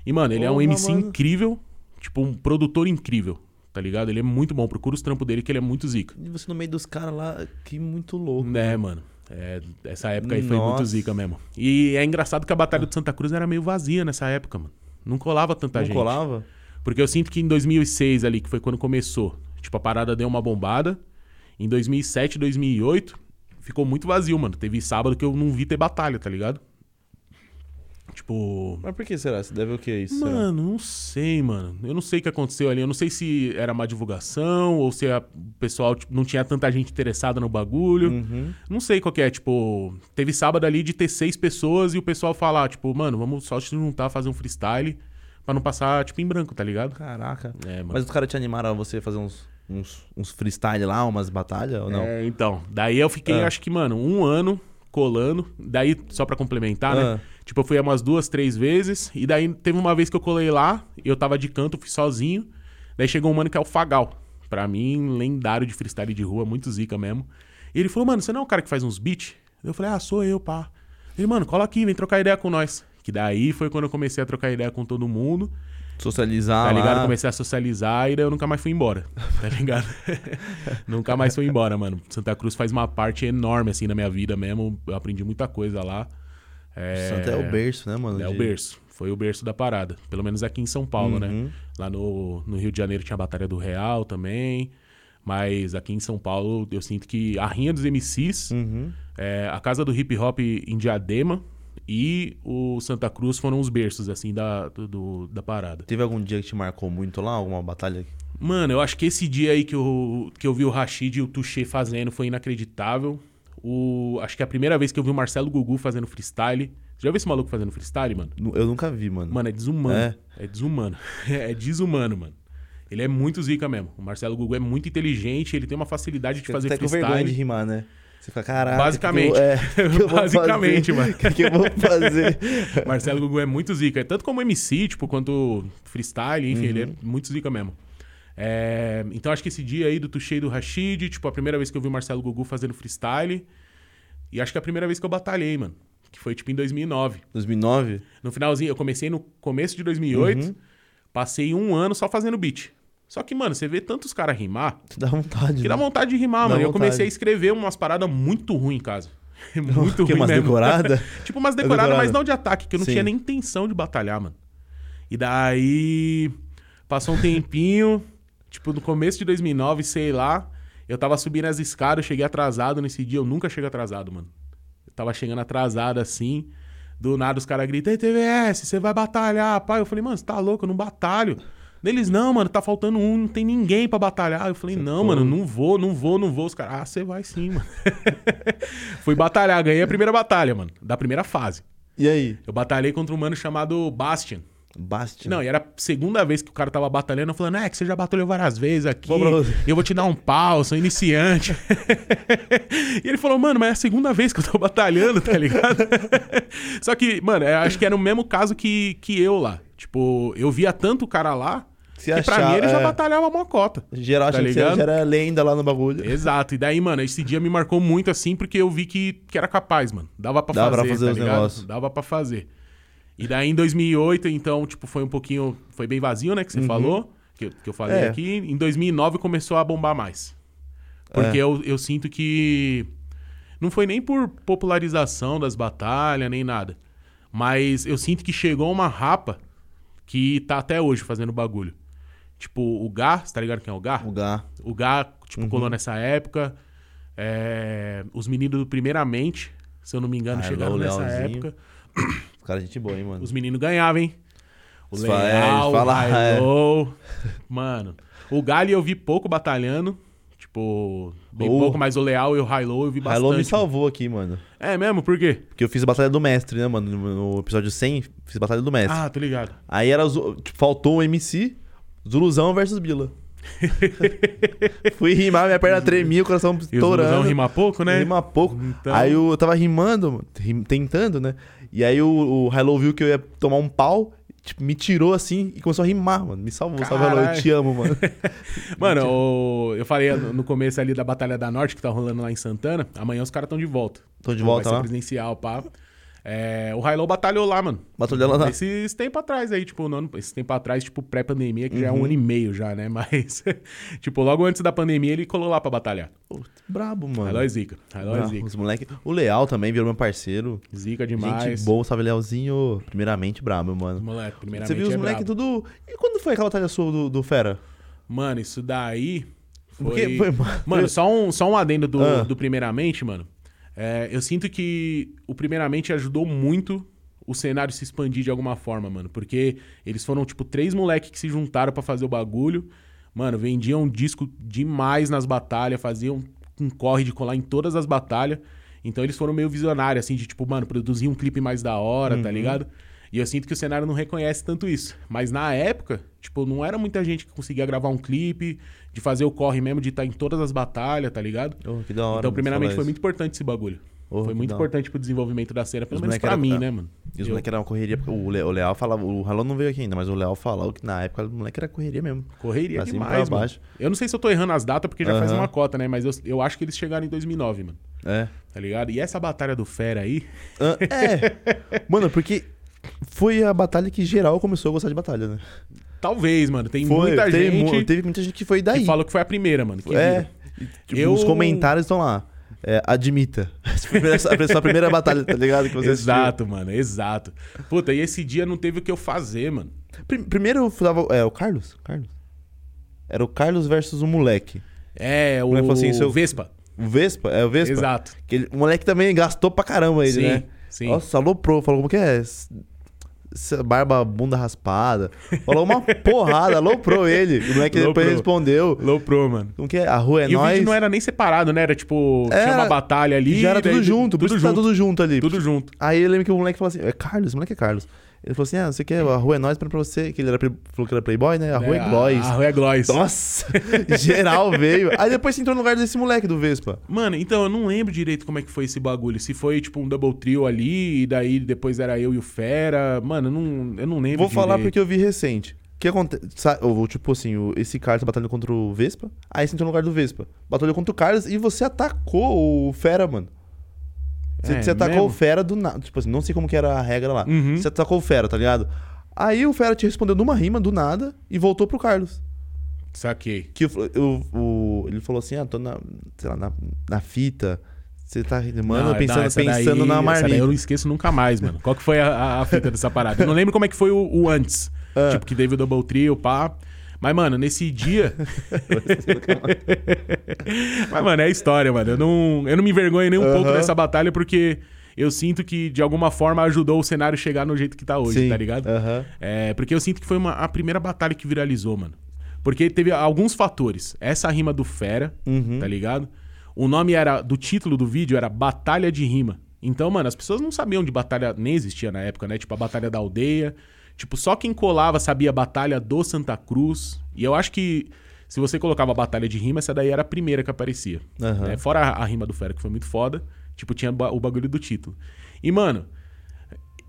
E, mano, ele é um MC mano. incrível, tipo, um produtor incrível, tá ligado? Ele é muito bom, procura os trampos dele que ele é muito zica. E você no meio dos caras lá, que muito louco. É, mano. É, essa época aí foi Nossa. muito zica mesmo. E é engraçado que a Batalha de Santa Cruz era meio vazia nessa época, mano. Não colava tanta Não gente. colava? Porque eu sinto que em 2006 ali, que foi quando começou, tipo, a parada deu uma bombada. Em 2007, 2008, ficou muito vazio, mano. Teve sábado que eu não vi ter batalha, tá ligado? Tipo... Mas por que será? Você deve o que isso? será? Mano, não sei, mano. Eu não sei o que aconteceu ali. Eu não sei se era má divulgação ou se o pessoal tipo, não tinha tanta gente interessada no bagulho. Uhum. Não sei qual que é, tipo, teve sábado ali de ter seis pessoas e o pessoal falar, tipo, mano, vamos só se juntar, fazer um freestyle pra não passar, tipo, em branco, tá ligado? Caraca. É, mano. Mas os caras te animaram a você fazer uns, uns, uns freestyle lá, umas batalhas ou não? É, então, daí eu fiquei, Ah. acho que, mano, um ano colando. Daí, só pra complementar, né? Tipo, eu fui umas duas, três vezes. E daí teve uma vez que eu colei lá, e eu tava de canto, fui sozinho. Daí chegou um mano que é o Fagal. Pra mim, lendário de freestyle de rua, muito zica mesmo. E ele falou, mano, você não é o cara que faz uns beats? Eu falei, ah, sou eu, pá. Ele, mano, cola aqui, vem trocar ideia com nós. Que daí foi quando eu comecei a trocar ideia com todo mundo. Socializar Tá ligado? lá. Comecei a socializar e daí eu nunca mais fui embora. Tá ligado? [LAUGHS] nunca mais fui embora, mano. Santa Cruz faz uma parte enorme, assim, na minha vida mesmo. Eu aprendi muita coisa lá. É... Santa é o berço, né, mano? É o berço. Foi o berço da parada. Pelo menos aqui em São Paulo, né? Uhum. Lá no, no Rio de Janeiro tinha a Batalha do Real também. Mas aqui em São Paulo eu sinto que a Rinha dos MCs, Uhum. é, a Casa do Hip Hop em Diadema e o Santa Cruz foram os berços, assim, da, do- da parada. Teve algum dia que te marcou muito lá? Alguma batalha? Mano, eu acho que esse dia aí que eu, que eu vi o Rashid e o Tuxê fazendo foi inacreditável. O, acho que é a primeira vez que eu vi o Marcelo Gugu fazendo freestyle. Você já viu esse maluco fazendo freestyle, mano? Eu nunca vi, mano. Mano, é desumano. É? É, desumano. [LAUGHS] É desumano, mano. Ele é muito zica mesmo. O Marcelo Gugu é muito inteligente, ele tem uma facilidade de fazer com freestyle. vergonha de rimar, né? Você fica, caralho. Basicamente. Que eu, é, [LAUGHS] que Basicamente, mano. [LAUGHS] O que, que eu vou fazer? Marcelo Gugu é muito zica. Tanto como MC, tipo, quanto freestyle, enfim, ele é muito zica mesmo. É, então acho que esse dia aí do Tuxei e do Rashid, tipo, a primeira vez que eu vi o Marcelo Gugu fazendo freestyle. E acho que é a primeira vez que eu batalhei, mano. Que foi tipo em 2009. 2009? No finalzinho, eu comecei no começo de 2008, Uhum. passei um ano só fazendo beat. Só que, mano, você vê tantos caras rimar, Dá vontade. que dá né? vontade de rimar, Dá mano. E eu comecei vontade. a escrever umas paradas muito ruins em casa. [LAUGHS] [LAUGHS] muito Que ruim umas mesmo. decoradas? [LAUGHS] tipo umas decoradas, decorada. mas não de ataque, que eu não Sim. tinha nem intenção de batalhar, mano. E daí, passou um tempinho, tipo, no começo de 2009, sei lá, eu tava subindo as escadas, eu cheguei atrasado nesse dia, eu nunca chego atrasado, mano. Eu tava chegando atrasado assim, do nada os caras gritam, Ei, TVS, você vai batalhar, pai. Eu falei, mano, você tá louco, eu não batalho. Deles, não, mano, tá faltando um, não tem ninguém pra batalhar. Eu falei, não, mano, não vou, não vou, não vou. Os caras, ah, você vai sim, mano. [LAUGHS] Fui batalhar, ganhei a primeira batalha, mano, da primeira fase. E aí? Eu batalhei contra um mano chamado Bastian. Bastian. Não, e era a segunda vez que o cara tava batalhando, falando, é, que você já batalhou várias vezes aqui. Vou pra. Eu vou te dar um pau, sou iniciante. [LAUGHS] e ele falou, mano, mas é a segunda vez que eu tô batalhando, tá ligado? [LAUGHS] Só que, mano, eu acho que era o mesmo caso que, que eu lá. Tipo, eu via tanto o cara lá, Se que pra achar, mim ele já é. batalhava mocota. Geral Tá achando que você já era lenda lá no bagulho. Exato. E daí, mano, esse dia me marcou muito assim, porque eu vi que, que era capaz, mano. Dava pra Dava fazer, pra fazer tá os negócios. Dava pra fazer. E daí em 2008, então, tipo, foi um pouquinho... Foi bem vazio, né, que você falou, que, eu- que eu falei Uhum. É. aqui. Em 2009 começou a bombar mais. Porque É. eu, eu sinto que... Não foi nem por popularização das batalhas, nem nada. Mas eu sinto que chegou uma rapa que tá até hoje fazendo bagulho. Tipo, o Gá, você tá ligado quem é o Gá? O Gá. O Gá, tipo, colou Uhum. nessa época. É, Os meninos do Primeiramente, se eu não me engano, Ah, chegaram o nessa época. Os caras, gente boa, hein, mano. Os meninos ganhavam, hein? O é, Leal, eles o falam, é. [LAUGHS] Mano, o Gali eu vi pouco batalhando. Tipo, bem O- pouco, mas o Leal e o Railô eu vi bastante. Hilo me salvou aqui, mano. É mesmo? Por quê? Porque eu fiz a Batalha do Mestre, né, mano? No episódio 100, fiz a Batalha do Mestre. Ah, tô ligado. Aí era. Tipo, faltou o MC, Zuluzão versus Bila. [LAUGHS] Fui rimar, minha perna tremia, o coração estourando. Rima pouco, né? Rima pouco. Então- Aí eu, tava rimando, rim- tentando, né? E aí o, o Hello viu que eu ia tomar um pau, tipo, me tirou assim e começou a rimar, mano. Me salvou, salve Hello, eu Caralho. te amo, mano. [LAUGHS] Mano, o- eu falei no começo ali da Batalha da Norte, que tá rolando lá em Santana. Amanhã os caras estão de volta. Tô de Então volta Vai lá. presencial, pá. É, o Railô batalhou lá, mano. Batalhou lá. Esses tempos atrás aí, tipo, ano, esse tempo atrás, tipo, pré-pandemia, que já é Uhum. um ano e meio já, né? [LAUGHS] Mas, tipo, logo antes da pandemia, ele colou lá pra batalhar. Pô, brabo, mano. Railô é zica. Railô é zica. Os moleque... O Leal também virou meu parceiro. Zica demais. Gente boa, salve Lealzinho. Primeiramente, brabo, mano. Moleque, primeiramente Você viu os é moleques brabo. tudo. E quando foi aquela batalha sua do, do Fera? Mano, isso daí foi... Porque foi- Mano, só um, só um adendo do, Ah. do primeiramente, mano. É, eu sinto que o primeiramente ajudou muito o cenário se expandir de alguma forma, mano. Porque eles foram, tipo, três moleques que se juntaram pra fazer o bagulho. Mano, vendiam disco demais nas batalhas, faziam um corre de colar em todas as batalhas. Então eles foram meio visionários, assim, de tipo, mano, produzir um clipe mais da hora, Uhum. tá ligado? E eu sinto que o cenário não reconhece tanto isso. Mas na época, tipo, não era muita gente que conseguia gravar um clipe, de fazer o corre mesmo, de estar em todas as batalhas, tá ligado? Oh, que da hora. então, primeiramente, foi muito importante esse bagulho. Oh, foi muito importante pro desenvolvimento da cena, pelo Os menos pra mim, né, mano? E os Eu- moleques eram uma correria, porque o, Le- o Leal falava, o Ralão não veio aqui ainda, mas o Leal falava que na época o moleque era correria mesmo. Correria e demais, pra mano. baixo. Eu não sei se eu tô errando as datas, porque já faz Aham. uma cota, né? Mas eu, eu acho que eles chegaram em 2009, mano. É. Tá ligado? E essa batalha do Fera aí... Ah, é. [LAUGHS] Mano, porque foi a batalha que geral começou a gostar de batalha, né? Talvez, mano. Tem foi, muita teve, gente mu- teve muita gente que foi daí. que falou que foi a primeira, mano. que é. Tipo, Eu- Os comentários estão lá. É, admita. [LAUGHS] Essa foi a primeira batalha, tá ligado? Que você assistiu. Exato, mano. Exato. Puta, e esse dia não teve o que eu fazer, mano. Prim- Primeiro eu falava. É, o Carlos? Carlos? Era o Carlos versus o moleque. É, o moleque falou assim, seu- Vespa. O Vespa? É o Vespa? Exato. Que ele- o moleque também gastou pra caramba ele, Sim, né? sim. Nossa, aloprou. Falou como que é? Barba, bunda raspada. Falou uma porrada, aloprou ele. O moleque depois Aloprou. respondeu. Low Pro, mano. Como que é? A rua é e o nós. vídeo não era nem separado, né? Era tipo, tinha Era- uma batalha ali. Já era daí- tudo junto, Tudo que tá junto. tudo junto ali. Tudo junto. Aí eu lembro que o moleque falou assim: é Carlos, o moleque é Carlos. Ele falou assim: ah, você quer a rua é nós pra você. Que ele era, falou que era Playboy, né? A rua é, Glois. a rua é Glois. Nossa! [LAUGHS] geral veio. Aí depois você entrou no lugar desse moleque do Vespa. Mano, então eu não lembro direito como é que foi esse bagulho. Se foi tipo um double trio ali, e daí depois era eu e o Fera. Mano, eu não, eu não lembro. Vou falar direito. porque eu vi recente. O que acontece? Tipo assim, o- esse cara tá batalhando contra o Vespa. Aí você entrou no lugar do Vespa. Batalhou contra o Carlos e você atacou o Fera, mano. Você, É, você atacou mesmo? o Fera do nada. Tipo assim, não sei como que era a regra lá. Uhum. Você atacou o Fera, tá ligado? Aí o Fera te respondeu numa rima do nada e voltou pro Carlos. Saquei. Que o, o- o- ele falou assim: ah, tô na, sei lá, na, na fita. Você tá rimando Não, pensando, não, pensando daí- na marmita. eu não esqueço nunca mais, mano. Qual que foi a, a- a fita dessa parada? Eu não lembro como é que foi o, o antes. Ah. Tipo, que teve o double trio, pá. Mas, mano, nesse dia. [LAUGHS] Mas, mano, é história, mano. Eu não, eu não me envergonho nem um pouco Aham. dessa batalha, porque eu sinto que, de alguma forma, ajudou o cenário a chegar no jeito que tá hoje, Sim, tá ligado? É, porque eu sinto que foi uma- a primeira batalha que viralizou, mano. Porque teve alguns fatores. Essa rima do Fera, Uhum. tá ligado? O nome era do título do vídeo era Batalha de Rima. Então, mano, as pessoas não sabiam de batalha, nem existia na época, né? Tipo, a Batalha da Aldeia. Tipo, só quem colava sabia a Batalha do Santa Cruz. E eu acho que se você colocava a Batalha de Rima, essa daí era a primeira que aparecia. Aham. né? Fora a, a rima do Fera, que foi muito foda. Tipo, tinha o bagulho do título. E, mano,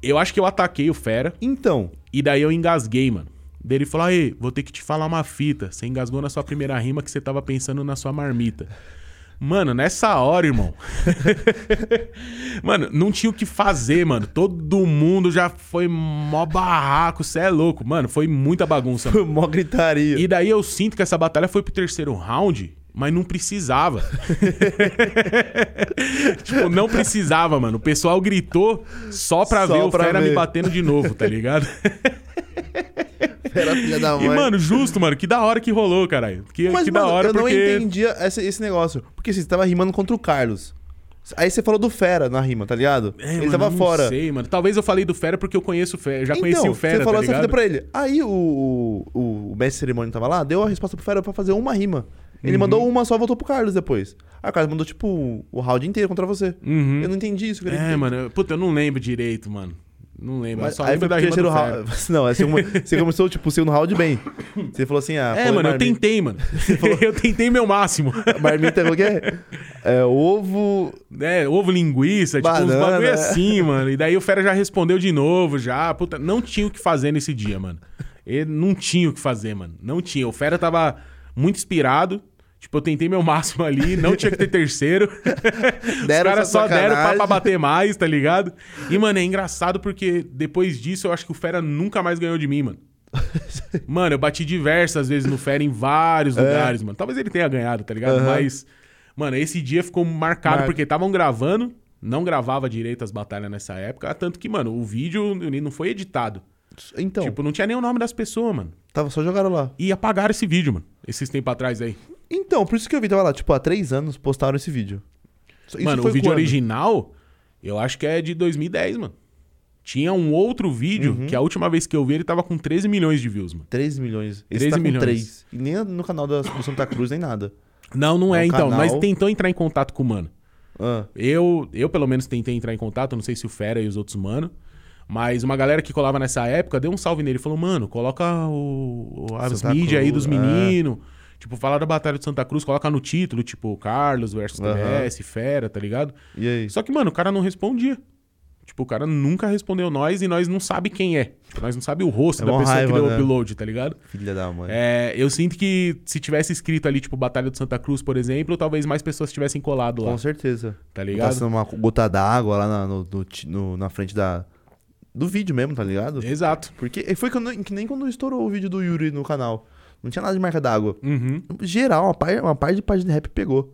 eu acho que eu ataquei o Fera. Então, E daí eu engasguei, mano. Daí ele falou: Aí, vou ter que te falar uma fita. Você engasgou na sua primeira rima que você tava pensando na sua marmita. Mano, nessa hora, irmão. [LAUGHS] mano, não tinha o que fazer, mano. Todo mundo já foi mó barraco, cê é louco. Mano, foi muita bagunça. mano. mó gritaria. E daí eu sinto que essa batalha foi pro terceiro round, mas não precisava. [LAUGHS] tipo, não precisava, mano. O pessoal gritou só pra Só ver o pra Fera ver. me batendo de novo, tá ligado? [LAUGHS] Era filha da E, mano, justo, mano. Que da hora que rolou, caralho. Que, Mas, que mano, da hora eu porque... não entendia esse, esse negócio. Porque assim, você tava rimando contra o Carlos. Aí você falou do Fera na rima, tá ligado? É, ele mano, tava eu não fora. sei, mano. Talvez eu falei do Fera porque eu conheço o Fera. Eu já então, conheci o Fera, você falou tá essa fita pra ele. Aí o, o, o mestre cerimônia tava lá, deu a resposta pro Fera pra fazer uma rima. Ele Uhum. mandou uma só, voltou pro Carlos depois. Aí o Carlos mandou, tipo, o round inteiro contra você. Uhum. Eu não entendi isso. eu queria É, mano. eu- Puta, eu não lembro direito, mano. Não lembro. Mas só aí lembro foi da terceiro round. [LAUGHS] Não, você, come- você começou, tipo, o segundo round bem. Você falou assim, ah... É, mano, eu tentei, mano. [LAUGHS] [LAUGHS] eu tentei meu máximo. Marmita, o quê? É, ovo... É, ovo linguiça, tipo, uns Banana. bagulho assim, mano. E daí o Fera já respondeu de novo, já. Puta, não tinha o que fazer nesse dia, mano. Ele não tinha o que fazer, mano. Não tinha. O Fera tava muito inspirado. Tipo, eu tentei meu máximo ali, não tinha que ter terceiro. [LAUGHS] Os caras só deram pra, sacanagem. pra bater mais, tá ligado? E, mano, é engraçado porque depois disso eu acho que o Fera nunca mais ganhou de mim, mano. [LAUGHS] Mano, eu bati diversas vezes no Fera em vários lugares, mano. Talvez ele tenha ganhado, tá ligado? É. Aham. Mas, mano, esse dia ficou marcado Marca. porque estavam gravando, não gravava direito as batalhas nessa época, tanto que, mano, o vídeo não foi editado. Então, Tipo, não tinha nem o nome das pessoas, mano. tava só jogaram lá. E apagaram esse vídeo, mano. Esses tempos atrás aí. Então, por isso que eu vi, tava lá, tipo, há três anos postaram esse vídeo. Isso mano, o vídeo quando? original, eu acho que é de 2010, mano. Tinha um outro vídeo Uhum. que a última vez que eu vi ele tava com 13 milhões de views, mano. 13 milhões. Esse 13 tá milhões. 3. E nem no canal da, do Santa Cruz, nem nada. Não, não é No então. canal. Mas tentou entrar em contato com o mano. Ah, Eu, eu pelo menos tentei entrar em contato, não sei se o Fera e os outros mano. Mas uma galera que colava nessa época deu um salve nele. Falou, mano, coloca o, o- as mídias aí dos é. Tipo, falar da Batalha de Santa Cruz, coloca no título, tipo, Carlos versus. TBS, Fera, tá ligado? e aí? Só que, mano, o cara não respondia. Tipo, o cara nunca respondeu nós e nós não sabe quem é. Nós não sabe o rosto É da pessoa raiva, que deu o né? upload, tá ligado? Filha da mãe. É, eu sinto que se tivesse escrito ali, tipo, Batalha de Santa Cruz, por exemplo, talvez mais pessoas tivessem colado lá, Com certeza. tá ligado? sendo uma gota d'água lá na, no- no na frente da, do vídeo mesmo, tá ligado? Exato. Porque foi que nem quando estourou o vídeo do Yuri no canal. Não tinha nada de marca d'água. Uhum. Geral, uma par, uma de página de rap pegou.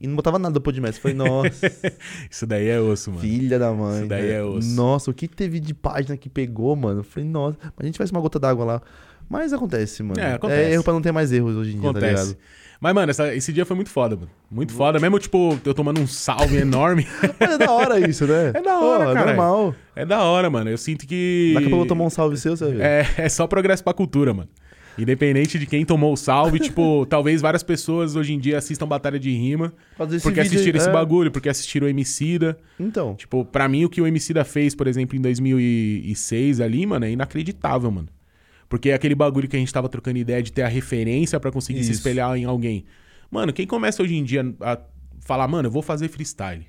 E não botava nada do Podmestre. Falei, nossa, [LAUGHS] Isso daí é osso, mano. filha da mãe. Isso daí é osso. Nossa, o que teve de página que pegou, mano? Falei, nossa, mas a gente tivesse uma gota d'água lá. Mas acontece, mano. É, acontece. erro pra não ter mais erros hoje em dia, tá Acontece. ligado? Mas, mano, essa- esse dia foi muito foda, mano. Muito foda. Mesmo, tipo, eu tomando um salve [LAUGHS] enorme. Mas é da hora isso, né? É da hora, Pô, cara. normal. é da hora, mano. Eu sinto que. Daqui a pouco eu vou tomar um salve seu, você vai ver. É, é só progresso pra cultura, mano. Independente de quem tomou o salve, tipo, [LAUGHS] talvez várias pessoas hoje em dia assistam Batalha de Rima porque vídeo aí, assistiram esse é. bagulho, porque assistiram o Emicida. Então. Tipo, pra mim o que o Emicida fez, por exemplo, em 2006 ali, mano, é inacreditável, mano. Porque é aquele bagulho que a gente tava trocando ideia de ter a referência pra conseguir se Isso. espelhar em alguém. Mano, quem começa hoje em dia a falar, mano, eu vou fazer freestyle.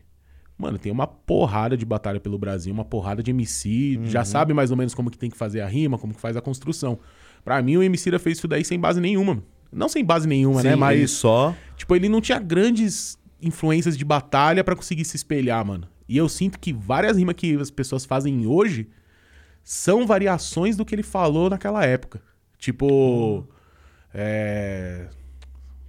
Mano, tem uma porrada de batalha pelo Brasil, uma porrada de MC, Uhum. já sabe mais ou menos como que tem que fazer a rima, como que faz a construção. Pra mim, o Emicida fez isso daí sem base nenhuma. mano. Não sem base nenhuma, né? Sim, Mas ele só. Tipo, ele não tinha grandes influências de batalha pra conseguir se espelhar, mano. E eu sinto que várias rimas que as pessoas fazem hoje são variações do que ele falou naquela época. Tipo. É.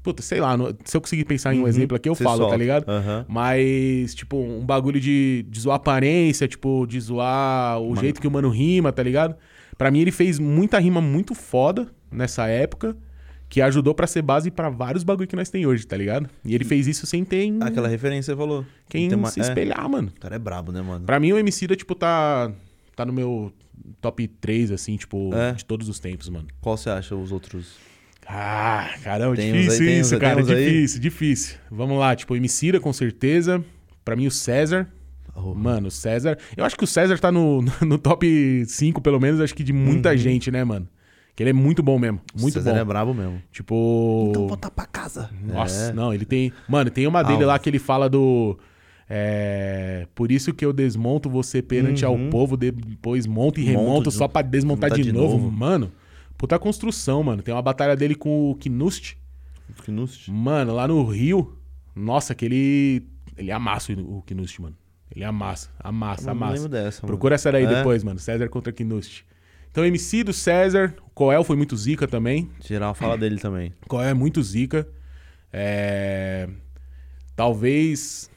Puta, sei lá, se eu conseguir pensar em um exemplo aqui, eu falo, tá solta. ligado? Aham. Mas, tipo, um bagulho de, de zoar aparência, tipo, de zoar o jeito que o mano rima, tá ligado? Pra mim, ele fez muita rima muito foda nessa época, que ajudou pra ser base pra vários bagulho que nós tem hoje, tá ligado? E ele fez isso sem ter Aquela referência você falou. quem uma- se é. espelhar, mano. O cara é brabo, né, mano? Pra mim, o Emicida, tipo, tá, tá no meu top 3, assim, tipo, É? de todos os tempos, mano. Qual você acha os outros? Ah, caramba, Tem difícil aí, isso, uns- cara. uns aí? Difícil, difícil. Vamos lá, tipo, Emicida, com certeza. Pra mim, o César. Oh, Mano, o César. Eu acho que o César tá no, no top 5, pelo menos, acho que de muita gente, né, mano? Que ele é muito bom mesmo. Muito César bom. é brabo mesmo. Tipo. Então voltar pra casa. Nossa, É. não, ele tem. Mano, tem uma dele Ah, lá que ele fala do. É, por isso que eu desmonto você perante ao povo, depois monto e Uhum. Monto remonto de- só pra desmontar de, de novo. novo. Mano, puta construção, mano. Tem uma batalha dele com o Knust. Knust. Mano, lá no Rio. Nossa, que ele. Ele amassa o o Knust, mano. Ele amassa, amassa, Eu não amassa. lembro dessa, mano. Procura essa daí É? depois, mano. César contra Knust. Então, MC do César. Coel foi muito zica também. Geral fala dele também. [CLEARS THROAT] Qual é muito zica. É... Talvez.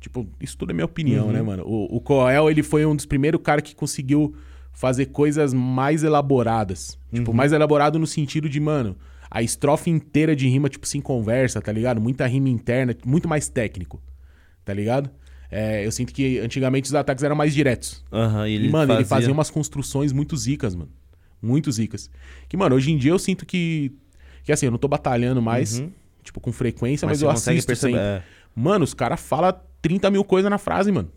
Tipo, isso tudo é minha opinião, Uhum. né, mano? O, o Coel, ele foi um dos primeiros caras que conseguiu fazer coisas mais elaboradas. Uhum. Tipo, mais elaborado no sentido de, mano, a estrofe inteira de rima, tipo, sem conversa, tá ligado? Muita rima interna, muito mais técnico, tá ligado? É, eu sinto que antigamente os ataques eram mais diretos. Aham, e ele E, mano, fazia... ele fazia umas construções muito zicas, mano. Muito zicas. Que, mano, hoje em dia eu sinto que. Que assim, eu não tô batalhando mais, tipo, com frequência, mas, Uhum. Mas, eu assisto perceber. sempre. É. Mano, os caras falam 30 mil coisas na frase, mano.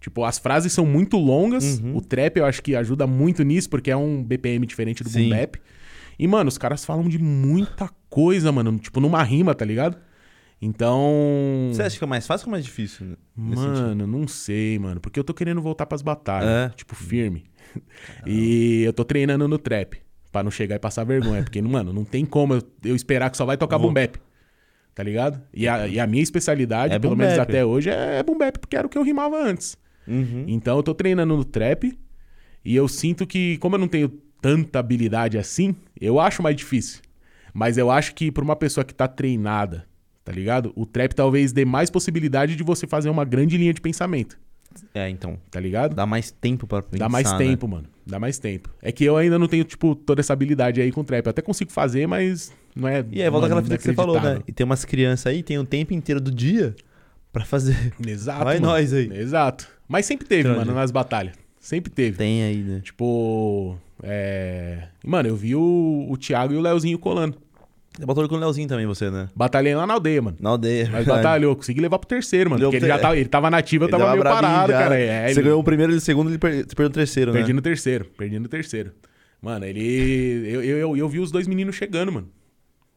Tipo, as frases são muito longas. Uhum. O trap eu acho que ajuda muito nisso, porque é um BPM diferente do Sim. boom bap. E, mano, os caras falam de muita coisa, mano. Tipo, numa rima, tá ligado? Então. Você acha que é mais fácil ou mais difícil? nesse sentido? Mano, não sei, mano. Porque eu tô querendo voltar pras batalhas. É? Tipo, firme. E eu tô treinando no trap. Pra não chegar e passar vergonha. Porque, mano, não tem como eu, eu esperar que só vai tocar Vou- boom bap. Tá ligado? E a, e a minha especialidade, É pelo menos bap. até hoje, é boom bap, porque era o que eu rimava antes. Uhum. Então eu tô treinando no trap. E eu sinto que, como eu não tenho tanta habilidade assim, eu acho mais difícil. Mas eu acho que pra uma pessoa que tá treinada, tá ligado? O trap talvez dê mais possibilidade de você fazer uma grande linha de pensamento, É, então. tá ligado? Dá mais tempo pra pensar, Dá mais né? tempo, mano. Dá mais tempo. É que eu ainda não tenho, tipo, toda essa habilidade aí com trap. Eu até consigo fazer, mas não é. E aí, volta aquela fita que você falou, né? E tem umas crianças aí, tem o tempo inteiro do dia pra fazer. Exato. Vai mano. nós aí. Exato. Mas sempre teve, mano, nas batalhas. Sempre teve. Tem aí, né? Tipo. É. Mano, eu vi o, o Thiago e o Leozinho colando. Batalhou com o Leozinho também, você, né? Batalhei lá na aldeia, mano. Na aldeia. Mas batalhou, consegui levar pro terceiro, mano. Levou Porque pro ele já ter- tava, ele tava nativo, eu Ele tava meio parado, já. cara. É, Você ele- ganhou o primeiro, ele o segundo, ele per... perdeu o terceiro, Perdi né? no terceiro, perdi no terceiro. Mano, ele. Eu, eu, eu, eu vi os dois meninos chegando, mano.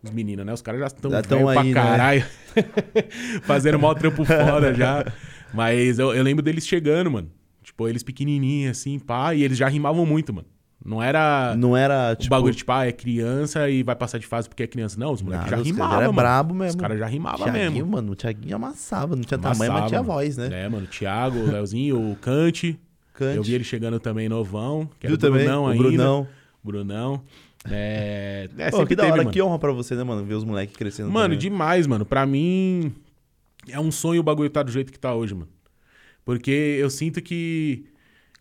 Os meninos, né? Os caras já estão Já tão velho pra aí, né? caralho. [LAUGHS] Fazendo mó trampo foda já. Mas eu, eu lembro deles chegando, mano. Tipo, eles pequenininhos, assim, pá. E eles já rimavam muito, mano. Não era Não era, o tipo... bagulho, tipo, ah, é criança e vai passar de fase porque é criança. Não, os moleques já os rimavam, era mano. brabo Os mesmo. caras já rimavam Thiaguinho, mesmo. mano, o Thiaguinho amassava. Não tinha tamanho, Amassava, mas tinha voz, né? É, mano, o Thiago, o Leozinho, o Cante. Cante. Eu vi ele chegando também novão. Que Viu o também? Brunão o ainda. Brunão. Brunão. É, é Pô, que da hora, que honra pra você, né, mano? Ver os moleques crescendo Mano, também. demais, mano. Pra mim, é um sonho o bagulho tá do jeito que tá hoje, mano. Porque eu sinto que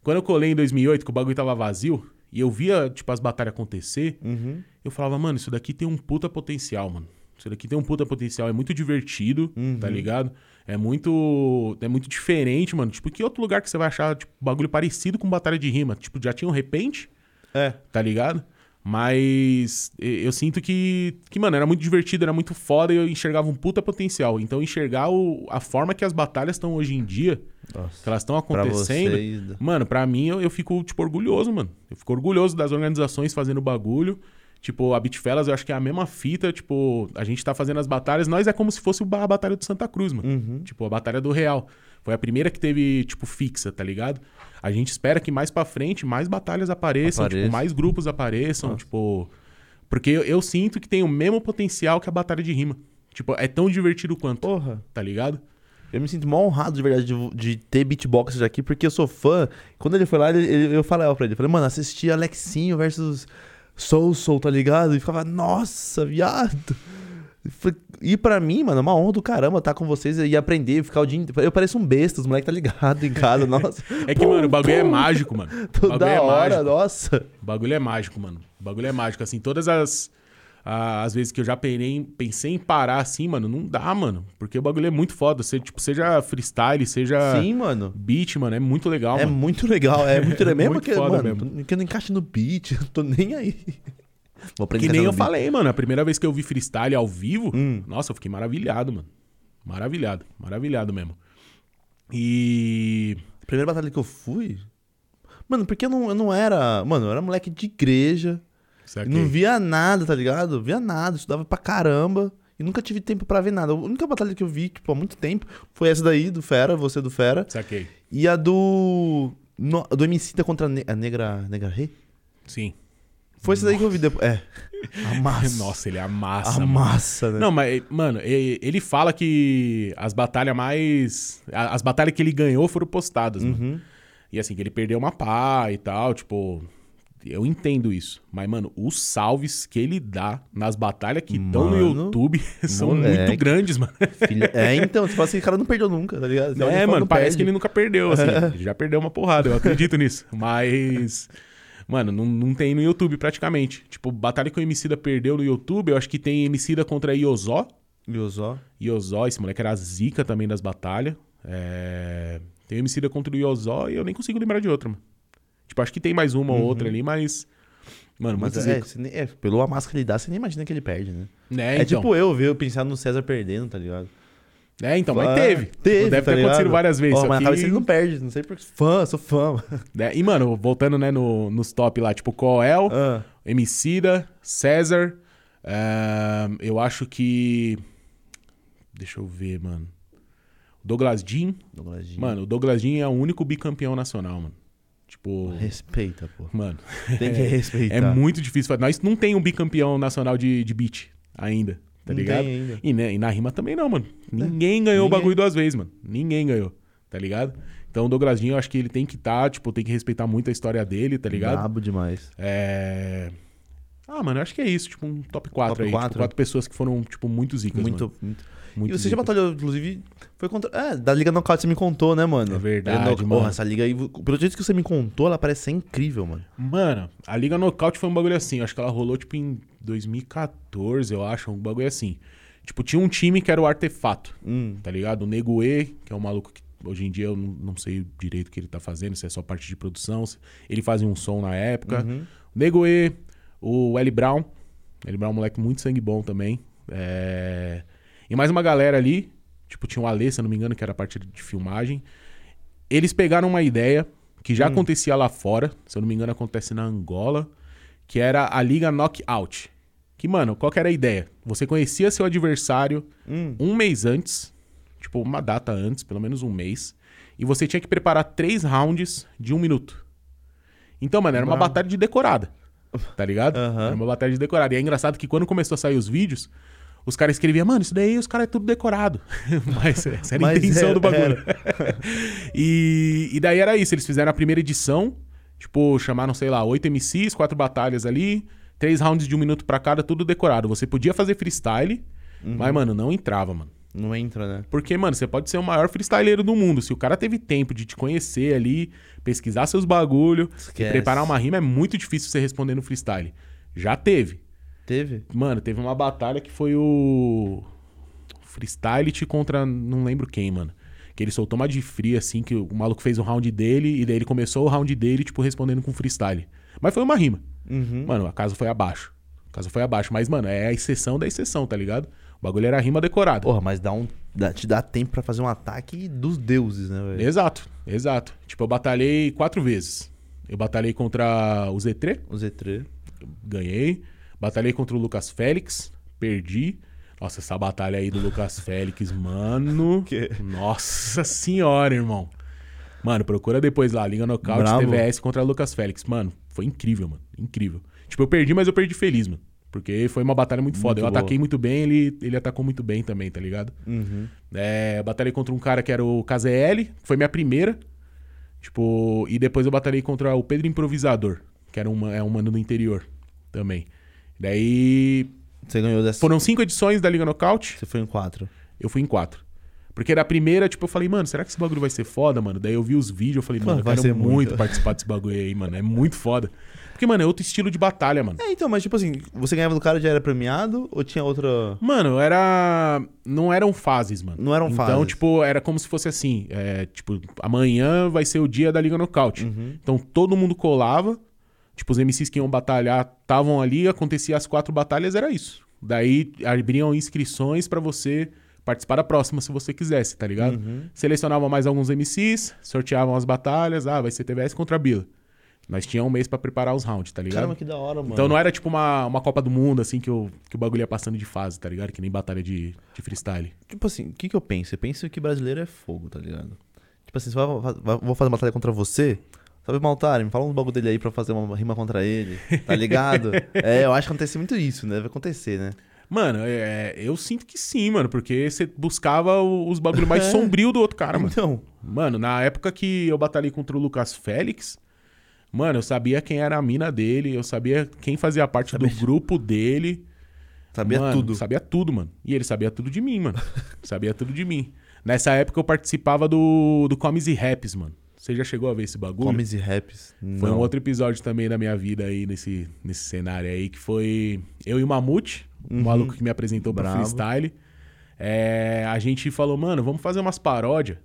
quando eu colei em 2008, que o bagulho tava vazio, e eu via, tipo, as batalhas acontecer, Uhum. eu falava, mano, isso daqui tem um puta potencial, mano. Isso daqui tem um puta potencial, é muito divertido, Uhum. tá ligado? É muito é muito diferente, mano. Tipo, que outro lugar que você vai achar, tipo, bagulho parecido com batalha de rima? Tipo, já tinha um repente, É. tá ligado? Mas eu sinto que, que, mano, era muito divertido, era muito foda e eu enxergava um puta potencial. Então, enxergar o- a forma que as batalhas estão hoje em dia, que Nossa, elas estão pra acontecendo, vocês. Mano, pra mim, eu, eu fico, tipo, orgulhoso, mano. Eu fico orgulhoso das organizações fazendo bagulho. Tipo, a Bitfellas, eu acho que é a mesma fita. Tipo, a gente tá fazendo as batalhas. Nós é como se fosse a Batalha de Santa Cruz, mano. Uhum. Tipo, a Batalha do Real. Foi a primeira que teve, tipo, fixa, tá ligado? A gente espera que mais pra frente mais batalhas apareçam, Apareça. tipo, mais grupos apareçam, Nossa. tipo... Porque eu, eu sinto que tem o mesmo potencial que a Batalha de Rima. Tipo, é tão divertido quanto, Porra. tá ligado? Eu me sinto mal honrado de verdade de, de ter beatboxers aqui, porque eu sou fã. Quando ele foi lá, ele- ele- eu falava pra ele, eu falei, mano, assisti Alexinho versus Soul Soul, tá ligado? E ficava, nossa, viado. Foi- E pra mim, mano, é uma honra do caramba estar com vocês e aprender, ficar o dia inteiro. Eu pareço um besta, os moleques tá ligado em casa, [LAUGHS] nossa. É que, mano, o bagulho é mágico, mano. [LAUGHS] Toda bagulho é hora, mágico. nossa. O bagulho é mágico, mano. O bagulho é mágico. Assim, todas as, as vezes que eu já penei, pensei em parar assim, mano, não dá, mano. Porque o bagulho é muito foda. Você, tipo, seja freestyle, seja Sim, mano. beat, mano, é muito legal, É mano. muito legal, é muito legal. [LAUGHS] Mesmo Muito que, mano, mesmo. que eu não encaixe no beat, eu tô nem aí. Vou aprender Que a nem eu falei, mano. A primeira vez que eu vi freestyle ao vivo, Hum. nossa, eu fiquei maravilhado, mano. Maravilhado, maravilhado mesmo. E. Primeira batalha que eu fui. Mano, porque eu não, eu não era. Mano, eu era moleque de igreja. Não via nada, tá ligado? Via nada, estudava pra caramba. E nunca tive tempo pra ver nada. A única batalha que eu vi, tipo, há muito tempo, foi essa daí, do Fera, você do Fera. Saquei. E a do. No, do Emicida contra a, ne a Negra. Negra Rei? Sim. Foi essa daí que eu vi depois. É. [LAUGHS] A massa. Nossa, ele amassa, a mano. massa, né? Não, mas, mano, ele fala que as batalhas mais. As batalhas que ele ganhou foram postadas, mano. Uhum. E assim, que ele perdeu uma pá e tal, tipo. Eu entendo isso. Mas, mano, os salves que ele dá nas batalhas que estão no Mano, YouTube [LAUGHS] são moleque. muito grandes, mano. Filha- É, então, tipo assim, o cara não perdeu nunca, tá ligado? Você É, mano, não parece perde. que ele nunca perdeu, assim. [LAUGHS] ele já perdeu uma porrada, eu acredito nisso. Mas. Mano, não, não tem no YouTube praticamente. Tipo, batalha que o Emicida perdeu no YouTube, eu acho que tem Emicida contra Iozó. Iozó. Iozó, esse moleque era a zica também das batalhas. É... Tem Emicida contra o Iozó e eu nem consigo lembrar de outra, mano. Tipo, acho que tem mais uma ou outra ali, mas. Mano, Mas é, é, pelo a máscara que ele dá, você nem imagina que ele perde, né? É, É, então. tipo eu ver, eu pensar no César perdendo, tá ligado? É, então, mas Ah, teve. Teve, Deve tá ter acontecido ligado? várias vezes. Só mas que- cabeça ele não perde, não sei porque. Fã, sou fã. né? E, mano, voltando, né, no, nos top lá, tipo, Coel, Ah, Emicida, César. ahn, eu acho que. Deixa eu ver, mano. Douglas Jean. Douglasinho. Mano, o Douglas Jean é o único bicampeão nacional, mano. Tipo. Respeita, pô. Mano, Tem que [LAUGHS] respeitar. é muito difícil. fazer. Nós não tem um bicampeão nacional de, de beat ainda, tá Não ligado? E, né, e na rima também não, mano. Ninguém ganhou o Ninguém. bagulho duas vezes, mano. Ninguém ganhou, tá ligado? Então o Douglasinho, eu acho que ele tem que estar, tipo, tem que respeitar muito a história dele, tá ligado? Brabo demais. É. Ah, mano, eu acho que é isso, tipo, um top 4 Top aí. quatro? Tipo, quatro pessoas que foram, tipo, muito zicas, Muito, mano. muito. Muito E você já zicas. batalhou, inclusive, foi contra. É, da Liga Knockout você me contou, né, mano? É verdade, mano. Porra, essa liga aí, pelo jeito que você me contou, ela parece ser incrível, mano. Mano, a Liga Knockout foi um bagulho assim. Acho que ela rolou, tipo, em 2014, eu acho, um bagulho assim. Tipo, tinha um time que era o Artefato, Hum. tá ligado? O Nego E, que é um maluco que hoje em dia eu não, não sei direito o que ele tá fazendo, se é só parte de produção. se- Ele fazia um som na época. Uhum. O Nego E, o L Brown. L Brown é um moleque muito sangue bom também. É... E mais uma galera ali. Tipo, tinha o Alê, se eu não me engano, que era a parte de filmagem. Eles pegaram uma ideia que já Hum. acontecia lá fora. Se eu não me engano, acontece na Angola. Que era a Liga Knockout. Que, mano, qual que era a ideia? Você conhecia seu adversário Hum. um mês antes, tipo uma data antes, pelo menos um mês, e você tinha que preparar três rounds de um minuto. Então, mano, era uma Brabo. batalha de decorada, tá ligado? Aham. Era uma batalha de decorada. E é engraçado que quando começou a sair os vídeos, os caras escreviam, mano, isso daí os caras é tudo decorado. [LAUGHS] Mas essa era a intenção era- do bagulho. [LAUGHS] e, e daí era isso, eles fizeram a primeira edição, tipo, chamaram, sei lá, oito MCs, quatro batalhas ali, três rounds de um minuto pra cada, tudo decorado. Você podia fazer freestyle, Uhum. mas, mano, não entrava, mano. Não entra, né? Porque, mano, você pode ser o maior freestyleiro do mundo. Se o cara teve tempo de te conhecer ali, pesquisar seus bagulho, preparar uma rima, é muito difícil você responder no freestyle. Já teve. Teve? Mano, teve uma batalha que foi o. Freestyle contra. Não lembro quem, mano. Que ele soltou uma de free, assim, que o maluco fez o round dele, e daí ele começou o round dele, tipo, respondendo com freestyle. Mas foi uma rima. Uhum. Mano, a casa foi abaixo. A casa foi abaixo. Mas, mano, é a exceção da exceção, tá ligado? O bagulho era rima decorada. Porra, mas dá um, dá- te dá tempo pra fazer um ataque dos deuses, né, velho? Exato, exato. Tipo, eu batalhei quatro vezes. Eu batalhei contra o Z3, O Z3. ganhei. Batalhei contra o Lucas Félix, perdi. Nossa, essa batalha aí do Lucas Félix, [LAUGHS] mano. Que? Nossa senhora, irmão. Mano, procura depois lá, Liga Nocaute Bravo. TVS contra Lucas Félix. Mano, foi incrível, mano. Incrível. Tipo, eu perdi, mas eu perdi feliz, mano. Porque foi uma batalha muito foda. Muito eu boa. ataquei muito bem, ele, ele atacou muito bem também, tá ligado? Uhum. É, batalhei contra um cara que era o KZL, foi minha primeira. Tipo, e depois eu batalhei contra o Pedro Improvisador, que era uma, é um mano do interior também. Daí Você ganhou dessa. foram cinco edições da Liga Nocaute, Você foi em quatro. eu fui em quatro. Porque da primeira, tipo, eu falei, mano, será que esse bagulho vai ser foda, mano? Daí eu vi os vídeos, eu falei, mano, eu Vai quero ser muito, muito. participar desse bagulho aí, mano. É muito foda. Porque, mano, é outro estilo de batalha, mano. É, então, mas tipo assim, você ganhava do cara e já era premiado ou tinha outra. Mano, era. Não eram fases, mano. Não eram Então, fases. tipo, era como se fosse assim: é, tipo, amanhã vai ser o dia da Liga Nocaute. Uhum. Então todo mundo colava. Tipo, os MCs que iam batalhar estavam ali, acontecia as quatro batalhas, era isso. Daí abriam inscrições pra você participar da próxima, se você quisesse, tá ligado? Uhum. Selecionavam mais alguns MCs, sorteavam as batalhas. Ah, vai ser TVS contra a Bila. Nós tínhamos um mês pra preparar os rounds, tá ligado? Caramba, que da hora, mano. Então não era tipo uma, uma Copa do Mundo, assim, que, o que o bagulho ia passando de fase, tá ligado? Que nem batalha de, de freestyle. Tipo assim, o que, que eu penso? Eu penso que brasileiro é fogo, tá ligado? Tipo assim, se eu vou fazer uma batalha contra você, sabe o Maltari? Me fala um bagulho dele aí pra fazer uma rima contra ele, tá ligado? [LAUGHS] é, eu acho que acontece muito isso, né? Deve acontecer, né? Mano, é, eu sinto que sim, mano, porque você buscava os bagulho mais [LAUGHS] É. sombrio do outro cara, mano. Então, Mano, na época que eu batalhei contra o Lucas Félix, mano, eu sabia quem era a mina dele, eu sabia quem fazia parte Sabia- do grupo dele. sabia Mano, tudo. Sabia tudo, mano. E ele sabia tudo de mim, mano. [LAUGHS] sabia tudo de mim. Nessa época eu participava do, do Comes e Raps, mano. Você já chegou a ver esse bagulho? Comes e raps. Foi Não. um outro episódio também da minha vida aí, nesse, nesse cenário aí, que foi eu e o Mamute, o Uhum. maluco que me apresentou pro Bravo. freestyle. É, a gente falou, mano, vamos fazer umas paródias,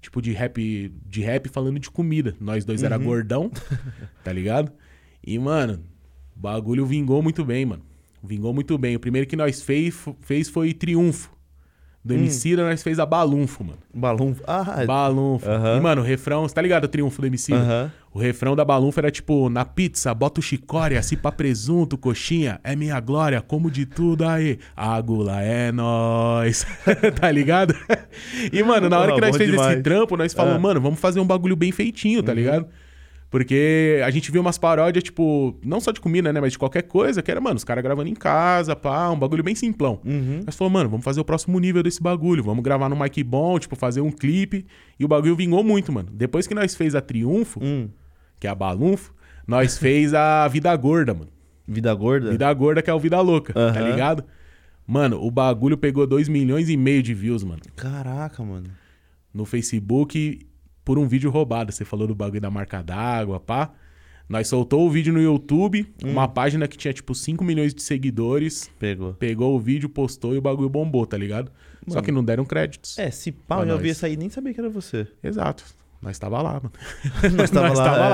tipo de rap, de rap falando de comida. Nós dois era Uhum. gordão, [LAUGHS] tá ligado? E, mano, o bagulho vingou muito bem, mano. Vingou muito bem. O primeiro que nós fez, fez foi Triunfo. Do Hum. MC, nós fez a Balunfo, mano. Balão. Ah, Balunfo. Aham. E, mano, o refrão, você tá ligado o Triunfo do MC? Aham. O refrão da Balunfa era tipo, na pizza, bota o chicória, se pra presunto, coxinha, é minha glória, como de tudo aí. A gula é nós. [LAUGHS] tá ligado? E, mano, na hora que nós fez esse demais. trampo, nós falamos, É. mano, vamos fazer um bagulho bem feitinho, tá ligado? Porque a gente viu umas paródias, tipo, não só de comida, né, mas de qualquer coisa, que era, mano, os caras gravando em casa, pá, um bagulho bem simplão. Uhum. Nós falamos, mano, vamos fazer o próximo nível desse bagulho. Vamos gravar no mic bom, tipo, fazer um clipe. E o bagulho vingou muito, mano. Depois que nós fez a Triunfo, Hum. que é a Balunfo, nós [LAUGHS] fez a Vida Gorda, mano. Vida gorda? Vida Gorda, que é o Vida Louca, tá Aham. ligado? Mano, o bagulho pegou 2 milhões e meio de views, mano. Caraca, mano. No Facebook, por um vídeo roubado. Você falou do bagulho da marca d'água, pá. Nós soltou o vídeo no YouTube, Hum. uma página que tinha, tipo, 5 milhões de seguidores. Pegou. Pegou o vídeo, postou e o bagulho bombou, tá ligado? Só Mano. que não deram créditos. É, se Pra eu já vi nós. essa aí nem sabia que era você. Exato. Nós tava lá, mano. [LAUGHS] [LAUGHS] Nós tava Nós lá. tava é.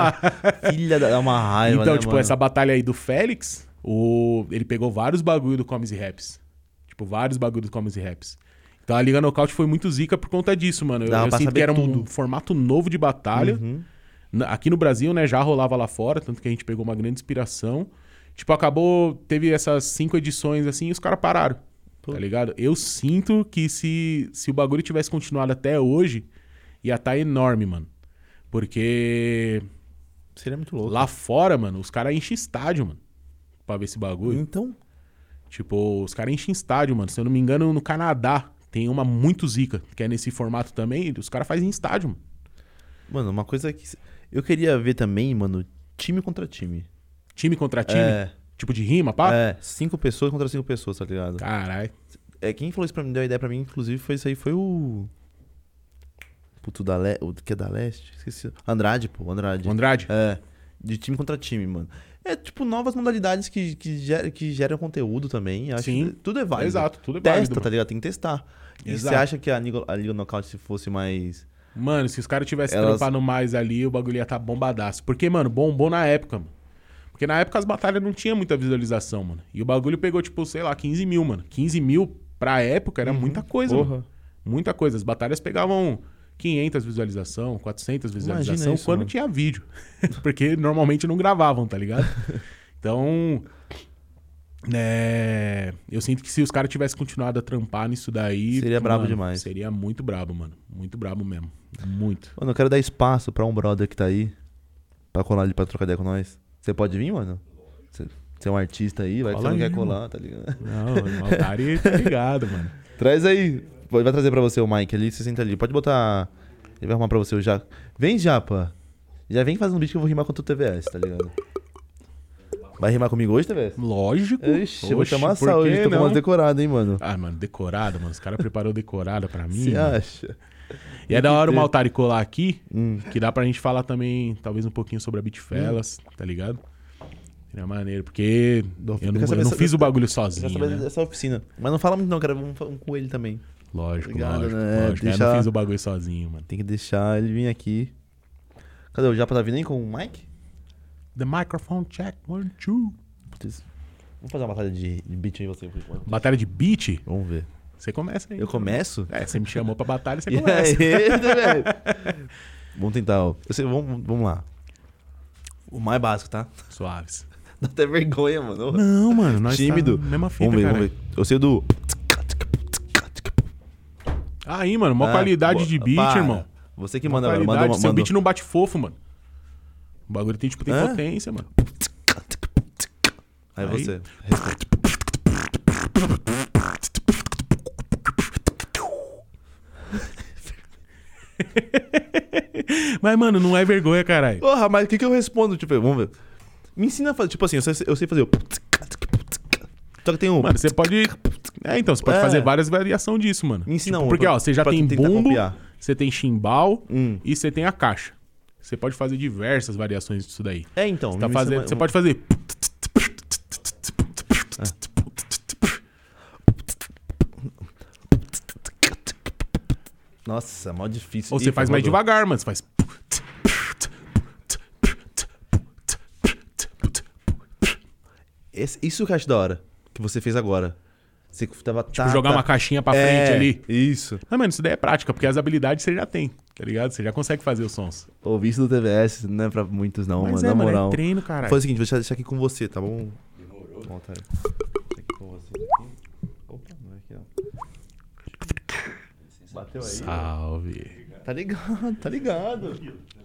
lá. Filha da. É uma raiva, então, né, tipo, mano? essa batalha aí do Félix, o... ele pegou vários bagulho do Comes e Raps. Tipo, vários bagulho do Comes e Raps. Então a Liga Nocaute foi muito zica por conta disso, mano. Eu, Dava eu sinto que era um tudo. formato novo de batalha. Uhum. Aqui no Brasil, né, já rolava lá fora, tanto que a gente pegou uma grande inspiração. Tipo, acabou, teve essas cinco edições assim e os caras pararam. Pô. Tá ligado? Eu sinto que se, se o bagulho tivesse continuado até hoje, ia estar enorme, mano. Porque Seria muito louco. lá fora, mano, os caras enchem estádio, mano. Pra ver esse bagulho. Então. Tipo, os caras enchem estádio, mano. Se eu não me engano, no Canadá tem uma muito zica, que é nesse formato também. Os caras fazem em estádio, mano. Mano, uma coisa que. Eu queria ver também, mano, time contra time. Time contra time. É. Tipo de rima, pá? É, cinco pessoas contra cinco pessoas, tá ligado? Caralho. É, quem falou isso pra mim, deu a ideia pra mim, inclusive, foi isso aí, foi o. Puto da Le... O que é da Leste? Esqueci. Andrade, pô, Andrade. Andrade? É. De time contra time, mano. É tipo novas modalidades que, que, ger, que geram conteúdo também. Acho Sim. que tudo é válido. Exato, tudo é Testa, válido. tá mano. ligado? Tem que testar. E você acha que a Liga, a Liga Knockout se fosse mais. Mano, se os caras tivessem Elas- trampando mais ali, o bagulho ia estar bombadaço. Porque, mano, bombou na época, mano. Porque na época as batalhas não tinha muita visualização, mano. E o bagulho pegou, tipo, sei lá, 15 mil, mano. 15 mil pra época era muita coisa, Porra. mano. Muita coisa. As batalhas pegavam 500 visualização, 400 visualização isso, quando mano. tinha vídeo. [LAUGHS] Porque normalmente não gravavam, tá ligado? [LAUGHS] Então, é, eu sinto que se os caras tivessem continuado a trampar nisso daí. Seria brabo mano, demais. Seria muito brabo, mano. Muito brabo mesmo. Muito. Mano, eu quero dar espaço pra um brother que tá aí. Pra colar ali pra trocar ideia com nós. Você pode vir, mano? Você, é um artista aí, vai que você Cola não aí, quer colar, tá ligado? Não, o Altari tá ligado, mano. [LAUGHS] Traz aí. Vai trazer pra você o Mike ali, você senta ali. Pode botar. Ele vai arrumar pra você o Japa. Vem, Japa. Já vem fazendo um bicho que eu vou rimar contra o TVS, tá ligado? Vai rimar comigo hoje, TVS? Lógico. Ixi, eu vou te amassar hoje. Tô com umas decoradas, hein, mano. Ah, mano, decorada, mano. Os caras prepararam decorada pra mim. Você acha? E é da hora o. Maltari colar aqui, Hum. que dá pra gente falar também, talvez, um pouquinho sobre a Bitfellas, tá ligado? É maneiro, porque eu quer não, eu não essa- fiz o bagulho Eu sozinho, saber né? dessa oficina. Mas não fala muito, não, quero um, um com ele também. Lógico, Obrigado, lógico, né? lógico. Eu Deixa- não fiz o bagulho sozinho, mano. Tem que deixar ele vir aqui. Cadê o Japa? Tá vindo aí com o Mike? The microphone check, one, two. Putz. Vamos fazer uma batalha de, de beat aí você. por enquanto. Batalha de beat, Vamos ver. você começa aí. Eu começo? É, você me chamou pra batalha, você [LAUGHS] começa. Vamos tentar, ó. Sei, vamos, vamos lá. O mais básico, tá? Suaves. Dá até vergonha, mano. Não, mano, nós Tímido. tá mesma fita, vamos ver, cara. vamos ver. Eu sei do. Aí, mano, uma Ah, qualidade de beat, Para. irmão. Você que manda qualidade. Manda, uma- Seu manda... beat não bate fofo, mano. O bagulho tem, tipo, tem Hã? potência, mano. Aí, Aí. você. Mas, mano, não é vergonha, caralho. Porra, mas o que, que eu respondo? Tipo, vamos ver. Me ensina a fazer. Tipo assim, eu sei, eu sei fazer o. Só que tem um. Mano, você pode. É, então, você pode É. fazer várias variações disso, mano. Me ensina Tipo, uma Porque, ó, você já tem bumbo, você tem chimbal Hum. e você tem a caixa. Você pode fazer diversas variações disso daí. É, então. Você, tá me fazendo, você pode fazer. Nossa, mó difícil. Ou você Ih, faz mais devagar, mano. Você faz. Esse- isso que eu acho da hora. Que você fez agora. Você tava. Tipo, jogar uma caixinha pra frente é, ali. Isso. Mas, mano, isso daí é prática, porque as habilidades você já tem, tá ligado? Você já consegue fazer os sons. Ouvir isso do TVS não é pra muitos, não, Mas mano. é, na mano, moral. é treino, caralho. Faz o seguinte, vou deixar, deixar aqui com você, tá bom? Demorou. Bom, tá. Aqui com você aqui. Opa, não é aqui, ó. Bateu aí. Salve. Tá ligado, tá ligado.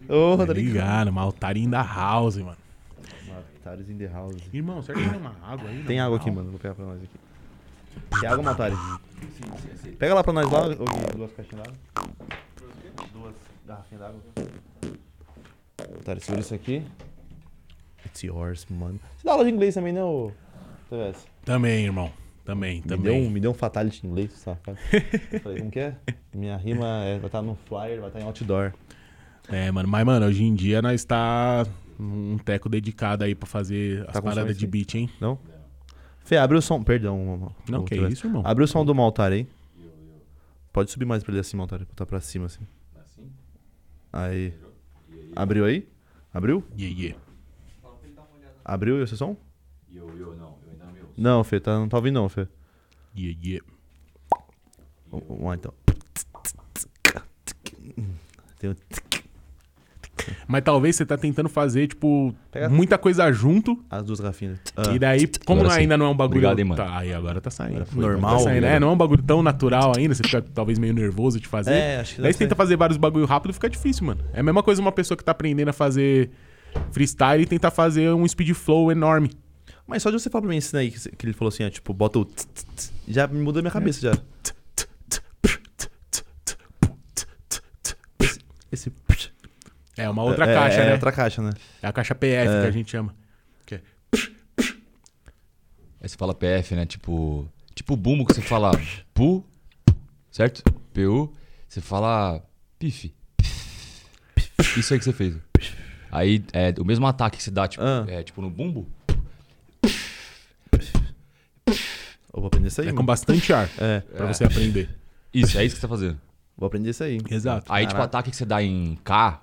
Ô, tá Tá ligado. ligado, Maltarinho da house, mano. Maltares in the house. Irmão, será que tem uma água aí? Tem água aqui, mano. Vou pegar pra nós aqui. Tem água, Maltares? Pega lá pra nós lá, ô, Gui, duas caixinhas d'água. Duas garrafinhas d'água. Maltares, segura isso aqui. It's yours, mano. Você dá aula de inglês também, né, ô TVS? Também, irmão. Também, Me também. deu, um, me deu um fatality em inglês, safado. [LAUGHS] Falei, como que é? Minha rima é, vai estar no flyer, vai estar em outdoor. É, mano, mas, mano, hoje em dia nós tá um teco dedicado aí pra fazer as Tá com paradas de beat, hein? Não? Fê, abre o som. Perdão. Não, que TVS. isso, irmão. Abre o som do Maltar aí. Pode subir mais pra ele assim, Maltar. Botar pra cima assim. Aí. Abriu aí? Abriu? Yeah, yeah. Abriu o seu som? Eu, eu não, eu ainda não me ouço. Não, Fê, tá, não tá ouvindo não, Fê. Yeah, yeah. Vamos vamos lá então. Tem um... Mas talvez você tá tentando fazer, tipo, Pega- muita coisa junto. as duas garrafinhas. E daí, como Agora sim. ainda não é um bagulho. Obrigado, hein, mano. Tá, aí agora tá saindo. Agora foi. Normal, Tá saindo. É, não é um bagulho tão natural ainda. Você fica talvez meio nervoso de fazer. É, acho que Daí você tenta fazer vários bagulho rápido fica difícil, mano. É a mesma coisa uma pessoa que tá aprendendo a fazer freestyle e tentar fazer um speed flow enorme. Mas só de você falar pra mim isso aí, que ele falou assim, ó, tipo, bota o... tss, tss, tss, Já me muda a minha cabeça, já. Esse... É uma outra é, caixa, é, né? outra caixa, né? É a caixa PF que a gente chama. Que é- Aí você fala PF, né? Tipo. Tipo o bumbo que você fala pu, certo? PU. Você fala pif. Isso aí que você fez. Aí é o mesmo ataque que você dá, tipo, Ah. é, tipo no bumbo. Eu vou aprender isso aí. É com mano. bastante ar É, pra você aprender. Isso, é isso que você tá fazendo. vou aprender isso aí. Exato. Aí, tipo, o Caraca. ataque que você dá em K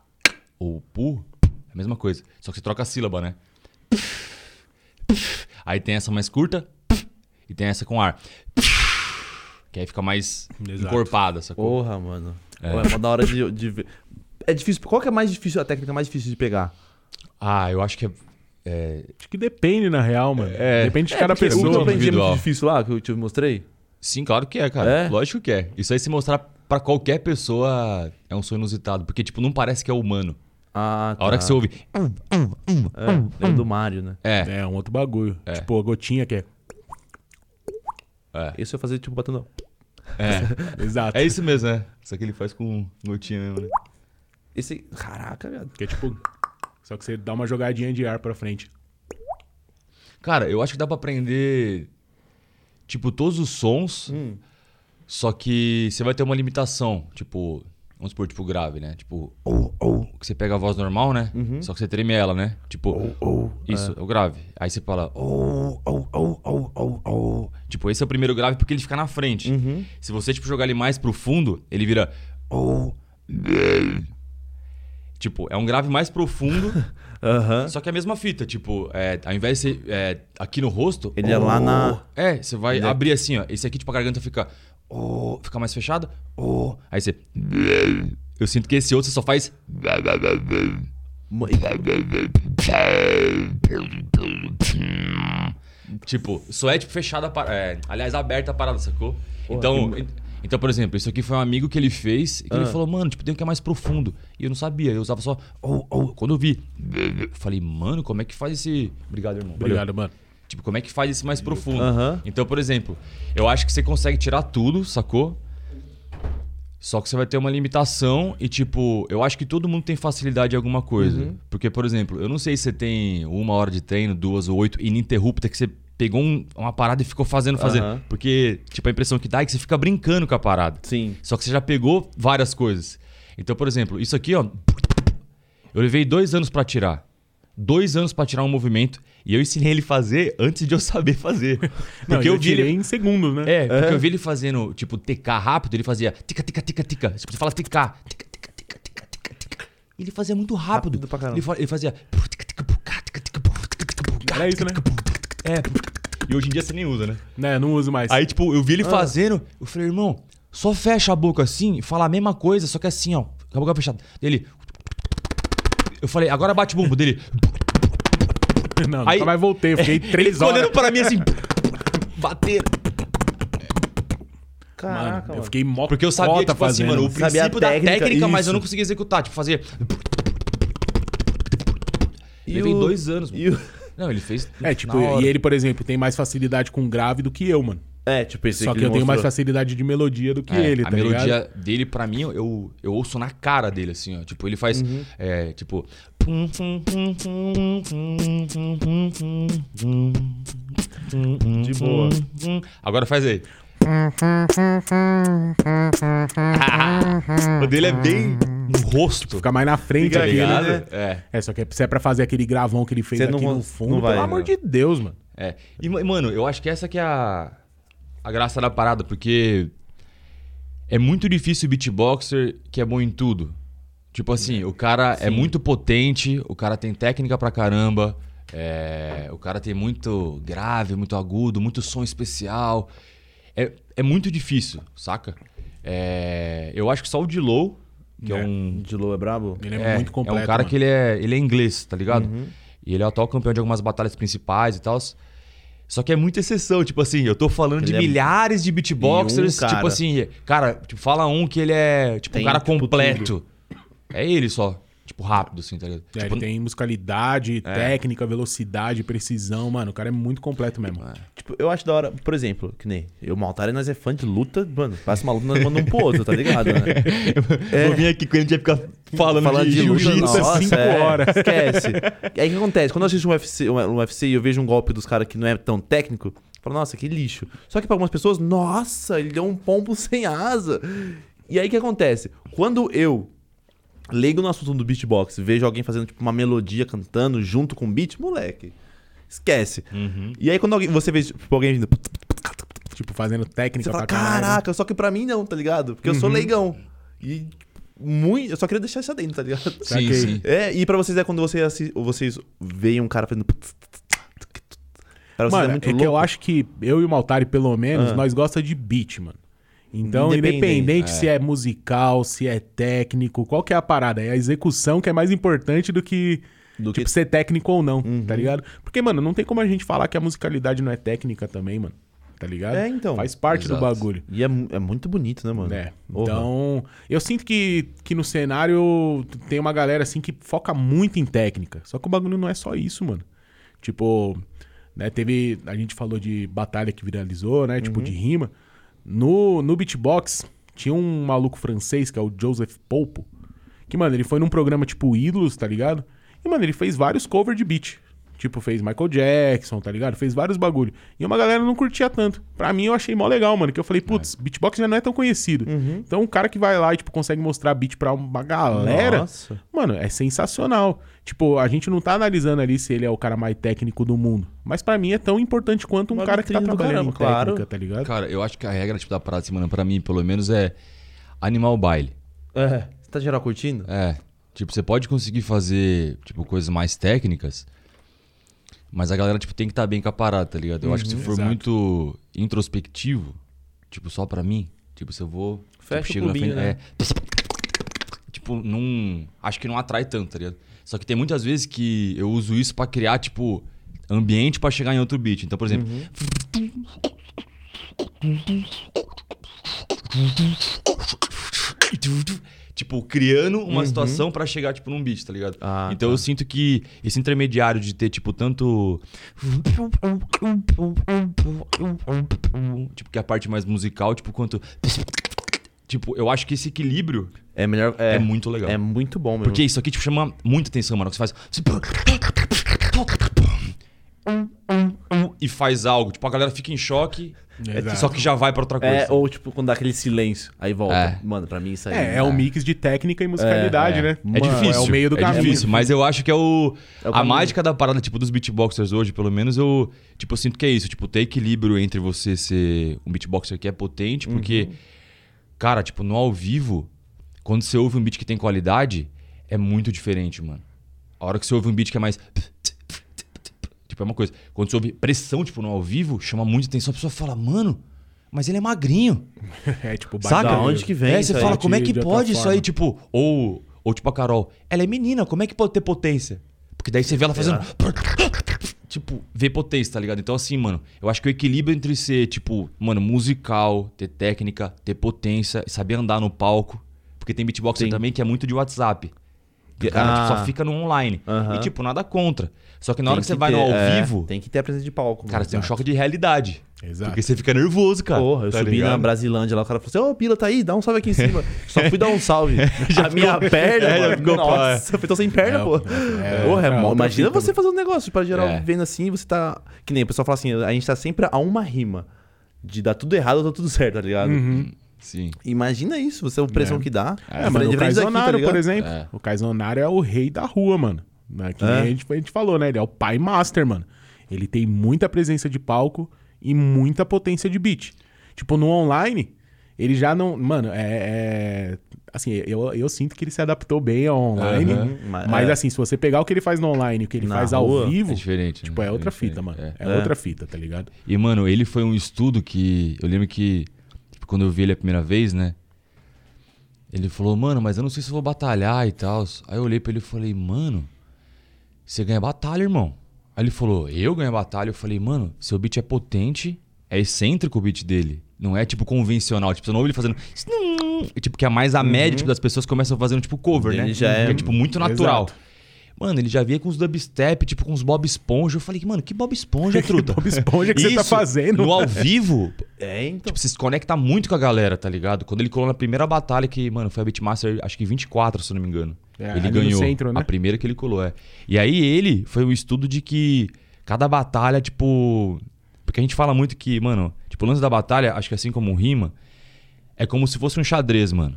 ou Pu, é a mesma coisa. Só que você troca a sílaba, né? Aí tem essa mais curta e tem essa com ar. Que aí fica mais Exato. encorpada, sacou? Porra, mano. É. É, é uma da hora de, de ver. É difícil. Qual que é mais difícil, a técnica mais difícil de pegar? Ah, eu acho que é. é, Acho que depende, na real, mano. É. Depende de É, cada porque o que eu pessoa. aprendi é muito difícil lá, que eu te mostrei. Sim, claro que é, cara. É? Lógico que é. Isso aí se mostrar pra qualquer pessoa é um sonho inusitado. Porque, tipo, não parece que é humano. Ah, A hora que você ouve. É, lembra do Mario, né? É, É, um outro bagulho. É. Tipo, a gotinha que é. é. Isso eu fazer tipo batendo. É. [LAUGHS] Exato. É isso mesmo, né? Isso aqui ele faz com gotinha mesmo, né? Esse. Caraca, viado. Que é tipo. Só que você dá uma jogadinha de ar pra frente. Cara, eu acho que dá pra aprender, tipo, todos os sons, Hum. só que você vai ter uma limitação. Tipo, vamos supor, tipo, grave, né? Tipo, ou, ou, que você pega a voz normal, né? Só que você treme ela, né? Tipo, isso, é o grave. Aí você fala, ou, ou, ou, ou, ou, ou. Tipo, esse é o primeiro grave porque ele fica na frente. Se você, tipo, jogar ele mais pro fundo, ele vira, ou, Tipo, é um grave mais profundo, [LAUGHS] Aham. só que é a mesma fita. Tipo, é, ao invés de ser é, aqui no rosto. Ele é lá na- É, você vai Ele é- abrir assim, ó. Esse aqui, tipo, a garganta fica. Oh, fica mais fechada. Oh. Aí você. Eu sinto que esse outro você só faz. Tipo, só é tipo fechada a parada. É, aliás, aberta a parada, sacou? então, então, por exemplo, isso aqui foi um amigo que ele fez e que ele Ah. falou, mano, tipo, tem um que é mais profundo. E eu não sabia, eu usava só. Oh, oh. Quando eu vi, eu falei, mano, como é que faz esse. Obrigado, irmão. Valeu. Obrigado, mano. Tipo, como é que faz isso mais profundo? Aham. Então, por exemplo, eu acho que você consegue tirar tudo, sacou? Só que você vai ter uma limitação e, tipo, eu acho que todo mundo tem facilidade em alguma coisa. Uhum. Porque, por exemplo, eu não sei se você tem uma hora de treino, duas ou oito, ininterrupta, que você pegou um- uma parada e ficou fazendo, fazendo. Aham. Porque, tipo, a impressão que dá é que você fica brincando com a parada. Sim. Só que você já pegou várias coisas. Então, por exemplo, isso aqui, ó. Eu levei dois anos pra tirar. Dois anos pra tirar um movimento. E eu ensinei ele fazer antes de eu saber fazer. Não, Porque eu eu vi tirei ele. em segundos, né? É, porque eu vi ele fazendo, tipo, TK rápido, ele fazia tica, tica, tica, tica. Tipo, você fala TK. Tica, tica, tica, tica, tica, tica. Ele fazia muito rápido. Rápido pra caramba. Ele, fa- ele fazia. Era isso, né? É. E hoje em dia você nem usa, né? Né, não uso mais. Aí, tipo, eu vi Ah. ele fazendo, eu falei, irmão, só fecha a boca assim e fala a mesma coisa, só que assim, ó, com a boca fechada. Ele. Eu falei, agora bate bumbo dele. [LAUGHS] não, aí- nunca mais voltei. Eu fiquei três horas. olhando pra mim assim, batendo. Caraca, Mano, mano. eu fiquei mó Porque eu sabia, tipo assim, fazendo. mano, o Sabia a princípio da técnica, técnica, mas eu isso. não conseguia executar. Tipo, fazer. E Levei o- dois anos, mano. o- Não, ele fez. É, tipo, na hora. e ele, por exemplo, tem mais facilidade com grave do que eu, mano. É, tipo, esse Só que ele eu tenho mais facilidade de melodia do que É, ele, a tá melodia ligado? dele, pra mim, eu, eu ouço na cara dele, assim, ó. Tipo, ele faz. Uhum. É, tipo. De boa. Agora faz aí. [LAUGHS] o dele é bem no rosto. Fica mais na frente aqui, ligado? né? É. É, só que se é pra fazer aquele gravão que ele fez aqui não- no fundo, não vai, pelo amor não. de Deus, mano. É. E, ma- mano, eu acho que essa que é a, a graça da parada, porque é muito difícil o beatboxer que é bom em tudo. Tipo assim, o cara é muito potente, o cara tem técnica pra caramba, é, o cara tem muito grave, muito agudo, muito som especial. É, é muito difícil, saca? É, eu acho que só o Dilow, que é, É. um Lô é brabo? Ele é, muito completo. é um cara mano. que ele é, ele é inglês, tá ligado? Uhum. E ele é o atual campeão de algumas batalhas principais e tal. Só que é muita exceção, tipo assim, eu tô falando de Ele é- milhares de beatboxers, um tipo assim, cara, tipo, fala um que ele é, tipo, Tem, um cara tipo, completo. É ele só, tipo, rápido, assim, tá ligado? É, tipo, ele tem musicalidade, técnica, velocidade, precisão, mano. O cara é muito completo mesmo. Tipo, eu acho da hora, por exemplo, que nem eu, Maltari, nós é fã de luta, mano, passa uma luta, nós mandamos um pro outro, tá ligado? Né? [LAUGHS] Vou vir aqui quando a gente vai ficar falando, Falando de, luta, jiu-jitsu, nossa, cinco é, horas. Esquece. E [LAUGHS] aí o que acontece? Quando eu assisto um UFC, um, um UFC e eu vejo um golpe dos caras que não é tão técnico, eu falo, nossa, que lixo. Só que pra algumas pessoas, nossa, ele deu um pombo [LAUGHS] sem asa. E aí o que acontece? Quando eu leigo no assunto do beatbox, vejo alguém fazendo tipo, uma melodia cantando junto com o beat, moleque. Esquece. Uhum. E aí quando alguém, você vê tipo, alguém vindo. Tipo, fazendo técnica Você fala, pra caralho. caraca, só que pra mim não, tá ligado? Porque eu sou Uhum. leigão. E muito. Eu só queria deixar isso adentro, tá ligado? [LAUGHS] Sim, sim. É, e pra vocês é quando você assi- vocês veem um cara fazendo. Pra vocês Mano, é é, que eu acho que eu e o Maltari, pelo menos, Ah. nós gosta de beat, mano. Então, Independente. independente, se é musical, se é técnico, qual que é a parada? É a execução que é mais importante do que, Do tipo, que- ser técnico ou não, Uhum. tá ligado? Porque, mano, não tem como a gente falar que a musicalidade não é técnica também, mano. Tá ligado? É, então. Faz parte do Exato. bagulho. E é, é muito bonito, né, mano? É. Então, eu sinto que, que no cenário tem uma galera assim que foca muito em técnica. Só que o bagulho não é só isso, mano. Tipo, né, teve. A gente falou de batalha que viralizou, né? Tipo, de rima. No, no beatbox, tinha um maluco francês, que é o Joseph Polpo. Que, mano, ele foi num programa tipo Ídolos, tá ligado? E, mano, ele fez vários covers de beat. Tipo, fez Michael Jackson, tá ligado? Fez vários bagulho. E uma galera não curtia tanto. Pra mim, eu achei mó legal, mano. Que eu falei, putz, beatbox já não é tão conhecido. Então, o cara que vai lá e, tipo, consegue mostrar beat pra uma galera, Nossa. mano, é sensacional. Tipo, a gente não tá analisando ali se ele é o cara mais técnico do mundo. Mas pra mim é tão importante quanto um Uma cara que tá trabalhando caramba, em técnica, claro. tá ligado? Cara, eu acho que a regra tipo, da parada, assim, mano, pra mim, pelo menos, é animar o baile. É. Você tá geral curtindo? É. Tipo, você pode conseguir fazer, tipo, coisas mais técnicas, mas a galera, tipo, tem que estar bem com a parada, tá ligado? Eu acho que se for exato. muito introspectivo, tipo, só pra mim, tipo, se eu vou... Fecha tipo, chego na frente, é, tipo, não... Acho que não atrai tanto, tá ligado? Só que tem muitas vezes que eu uso isso pra criar, tipo, ambiente pra chegar em outro beat. Então, por exemplo... [LAUGHS] Tipo, criando uma situação pra chegar, tipo, num beat, tá ligado? Ah, então eu sinto que esse intermediário de ter, tipo, tanto. Tipo, que é a parte mais musical, tipo, quanto. Tipo, eu acho que esse equilíbrio É melhor. é, É, muito legal. é muito bom mesmo. Porque isso aqui, tipo, chama muita atenção, mano. Que você faz. E faz algo. Tipo, a galera fica em choque. Exato. Só que já vai pra outra coisa. É, ou tipo, quando dá aquele silêncio, aí volta. É. Mano, pra mim isso aí. É, é um mix de técnica e musicalidade, É, né? É Mano, difícil. É o meio do é caminho. difícil, mas eu acho que é o. É o a mágica da parada, tipo, dos beatboxers hoje, pelo menos, eu. Tipo, eu sinto que é isso. Tipo, ter equilíbrio entre você ser um beatboxer que é potente, porque. Uhum. Cara, tipo, no ao vivo, quando você ouve um beat que tem qualidade, é muito diferente, mano. A hora que você ouve um beat que é mais. Tipo, é uma coisa. Quando você ouve pressão, tipo, no ao vivo, chama muita atenção. A pessoa fala, mano, mas ele é magrinho. [LAUGHS] É tipo, Saca? Da onde que vem É, você aí? fala, como é que pode isso forma. aí? Tipo, ou, ou tipo a Carol, ela é menina, como é que pode ter potência? Porque daí você vê ela fazendo. [LAUGHS] Tipo, ver potência, tá ligado? Então, assim, mano, eu acho que o equilíbrio entre ser, tipo, mano, musical, ter técnica, ter potência, saber andar no palco. Porque tem beatboxer Sim. também que é muito de WhatsApp. Que o cara tipo, Ah. só fica no online. Aham. E, tipo, nada contra. Só que na Tem hora que você que vai no ter- ao é, vivo, Tem que ter a presença de palco. cara, você tem um choque de realidade. Exato. Porque você fica nervoso, cara. Porra, eu tá subi na ligado? Brasilândia lá, o cara falou assim: Ô, Pila, tá aí? Dá um salve aqui em cima. Só fui dar um salve. [LAUGHS] a minha [LAUGHS] perna, é, já mano. ficou nossa, eu tô sem perna, É, pô. é, Porra, é é Imagina você fazer um negócio pra geral É. vendo assim, você tá. Que nem o pessoal fala assim: a gente tá sempre a uma rima. De dar tudo errado ou dar tudo certo, tá ligado? Uhum. Sim. Imagina isso, você a pressão É. que dá. É, mano, o daqui, tá por exemplo. É. O Kaizonário é o rei da rua, mano. Né? Que É. a, gente, a gente falou, né? Ele é o pai master, mano. Ele tem muita presença de palco e muita potência de beat. Tipo, no online, ele já não. Mano, é. é- assim, eu, eu sinto que ele se adaptou bem ao online. Aham. Mas- Mas é. assim, se você pegar o que ele faz no online e o que ele Na faz ao rua, vivo, É diferente. tipo, né? é outra diferente, fita, mano. é. É, É. outra fita, tá ligado? E, mano, ele foi um estudo que. Eu lembro que. Quando eu vi ele a primeira vez, né? Ele falou, mano, mas eu não sei se eu vou batalhar e tal. Aí eu olhei pra ele e falei, mano, você ganha batalha, irmão. Aí ele falou, eu ganho batalha. Eu falei, mano, seu beat é potente, é excêntrico o beat dele. Não é tipo convencional. Tipo, você não ouve ele fazendo. [LAUGHS] Tipo, que é mais a média tipo, das pessoas começam fazendo tipo cover, Ele né? já é- é tipo muito natural. Exato. Mano, ele já via com os dubstep, tipo com os Bob Esponja. Eu falei, mano, que Bob Esponja, [LAUGHS] truta? Bob Esponja que você tá Isso, fazendo? No ao vivo, [LAUGHS] É, então. tipo, você se conecta muito com a galera, tá ligado? Quando ele colou na primeira batalha, que, mano, foi a Beatmaster, acho que 24, se eu não me engano. É, ele ganhou. centro, né? A primeira que ele colou, é. E aí ele foi um estudo de que cada batalha, tipo. Porque a gente fala muito que, mano, tipo, o lance da batalha, acho que assim como rima, é como se fosse um xadrez, mano.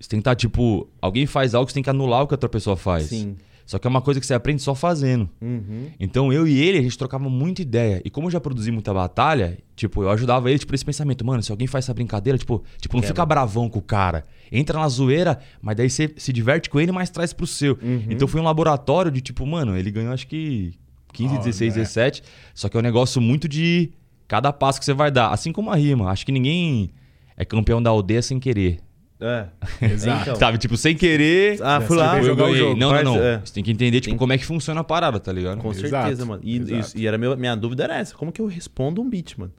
Você tem que estar, tipo, alguém faz algo, você tem que anular o que a outra pessoa faz. Sim. Só que é uma coisa que você aprende só fazendo. Uhum. Então eu e ele, a gente trocava muita ideia. E como eu já produzi muita batalha, tipo, eu ajudava ele, tipo, esse pensamento, mano, se alguém faz essa brincadeira, tipo, tipo não fica bravão com o cara. Entra na zoeira, mas daí você se diverte com ele, mas traz pro seu. Então foi um laboratório de, tipo, mano, ele ganhou acho que 15, Oh, 16, né? 17. Só que é um negócio muito de cada passo que você vai dar. Assim como a rima. Acho que ninguém é campeão da aldeia sem querer. É. [LAUGHS] Exato. Então. Sabe, tipo, sem querer. Ah, fui lá. eu jogar o ganhei. jogo. Não, não, não. é. Você tem que entender, tipo, Tem- como é que funciona a parada, tá ligado? Com Exato, certeza, mano. E, isso- e era meu, minha dúvida era essa. Como que eu respondo um beat, mano?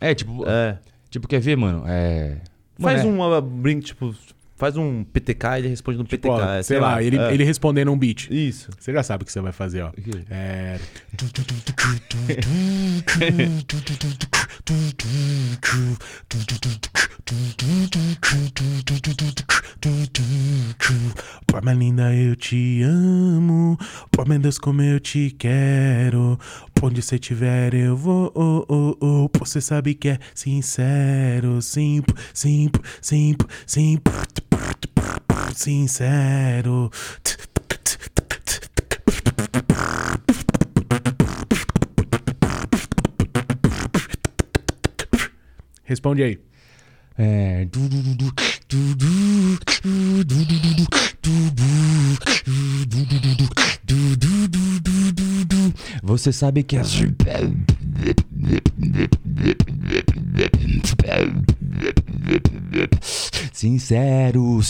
É, tipo, É. tipo, quer ver, mano? É. Faz Mano, é- um uh, brin- tipo, faz um PTK e ele responde no PTK. Ó, é, sei lá, ele, é. ele respondendo um beat. Isso. Você já sabe o que você vai fazer, ó. É. [LAUGHS] Pô, minha linda, eu te amo. Pô, meu Deus, como eu te quero. Pô, onde você tiver, eu vou. Oh, oh, oh. Pô, você sabe que é sincero. Sim, sim, sim, sim, sincero. Responde aí. É. Você sabe que é. Sincero.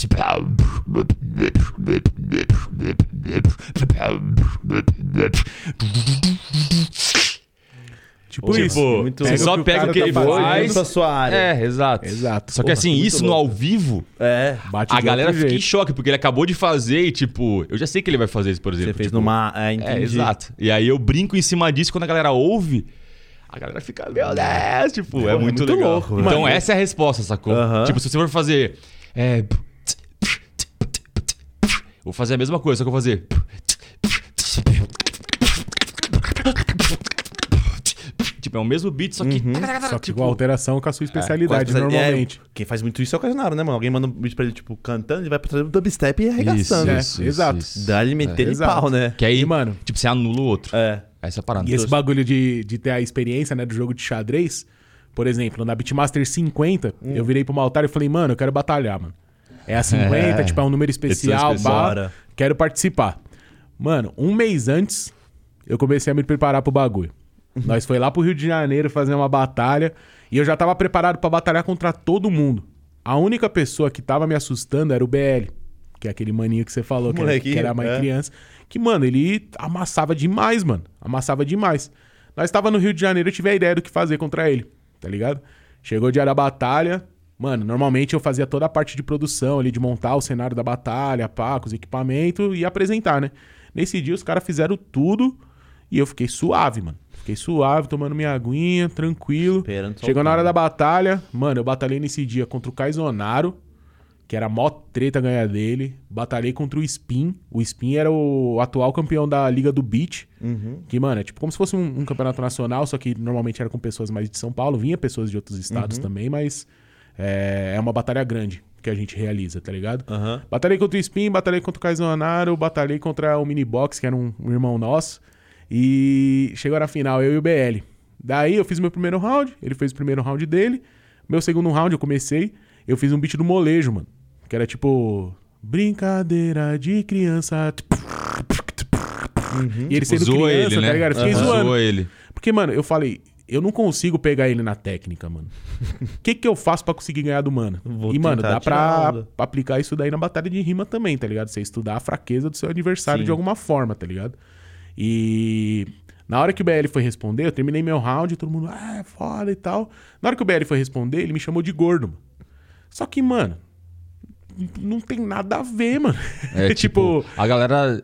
Tipo, Tipo, isso. muito- você Pega só o que o pega o que tá ele fazendo. faz. pra sua área. É, exato. Exato. Só que assim, isso no ao vivo, É. Bate a galera fica em jeito. choque, porque ele acabou de fazer e, tipo, eu já sei que ele vai fazer isso, por exemplo. Você fez tipo, numa. É. É, exato. E aí eu brinco em cima disso quando a galera ouve. A galera fica, meu Deus, tipo, é, é muito, muito legal. louco, então mano. essa é a resposta, sacou? Aham. Tipo, se você for fazer. É. Vou fazer a mesma coisa, só que eu vou fazer. Tipo, é o mesmo beat, só que. Só que tipo, com alteração com a sua especialidade, Quase- normalmente. é, quem faz muito isso é o Casionaro, né, mano? Alguém manda um beat pra ele, tipo, cantando, ele vai pra trás do dubstep e arregaçando. É, exato. Dá-lhe meter ele exato. pau, né? Que aí, E, mano, tipo, você anula o outro. É. Essa é a parada. E esse bagulho de, de ter a experiência, né, do jogo de xadrez, por exemplo, na Beatmaster 50, Hum. eu virei pro meu altar e falei, mano, eu quero batalhar, mano. É a 50, [LAUGHS] É. tipo, é um número especial, Bora. quero participar. Mano, um mês antes, eu comecei a me preparar pro bagulho. Nós foi lá pro Rio de Janeiro fazer uma batalha e eu já tava preparado pra batalhar contra todo mundo. A única pessoa que tava me assustando era o BL, que é aquele maninho que você falou, que era, que era mais é. criança. Que, mano, ele amassava demais, mano. Amassava demais. Nós tava no Rio de Janeiro, eu tive a ideia do que fazer contra ele, tá ligado? Chegou o dia da batalha. Mano, normalmente eu fazia toda a parte de produção ali, de montar o cenário da batalha, pá, com os equipamentos e apresentar, né? Nesse dia os caras fizeram tudo e eu fiquei suave, mano. Fiquei suave, tomando minha aguinha, tranquilo. Esperando Chegou na hora da batalha, mano, eu batalhei nesse dia contra o Kaizonaro, que era mó treta ganhar dele. Batalhei contra o Spin. O Spin era o atual campeão da Liga do Beat. Uhum. Que, mano, é tipo como se fosse um, um campeonato nacional, só que normalmente era com pessoas mais de São Paulo. Vinha pessoas de outros estados Uhum. também, mas é, é uma batalha grande que a gente realiza, tá ligado? Aham. Batalhei contra o Spin, batalhei contra o Kaizonaro, batalhei contra o Minibox, que era um, um irmão nosso. E chegou na final, eu e o BL. Daí eu fiz meu primeiro round, ele fez o primeiro round dele. Meu segundo round eu comecei, eu fiz um beat do molejo, mano. Que era tipo. Brincadeira de criança. E ele sendo Zoou criança, ele, né? tá ligado? Eu fiquei Aham. zoando. Zoou ele. Porque, mano, eu falei, eu não consigo pegar ele na técnica, mano. O [LAUGHS] que que eu faço pra conseguir ganhar do mano? Vou e, mano, dá pra aplicar isso daí na batalha de rima também, tá ligado? Você estudar a fraqueza do seu adversário Sim. de alguma forma, tá ligado? E na hora que o BL foi responder, eu terminei meu round, todo mundo, ah, é foda e tal. Na hora que o BL foi responder, ele me chamou de gordo, mano. Só que, mano, não tem nada a ver, mano. É, [LAUGHS] tipo, a galera.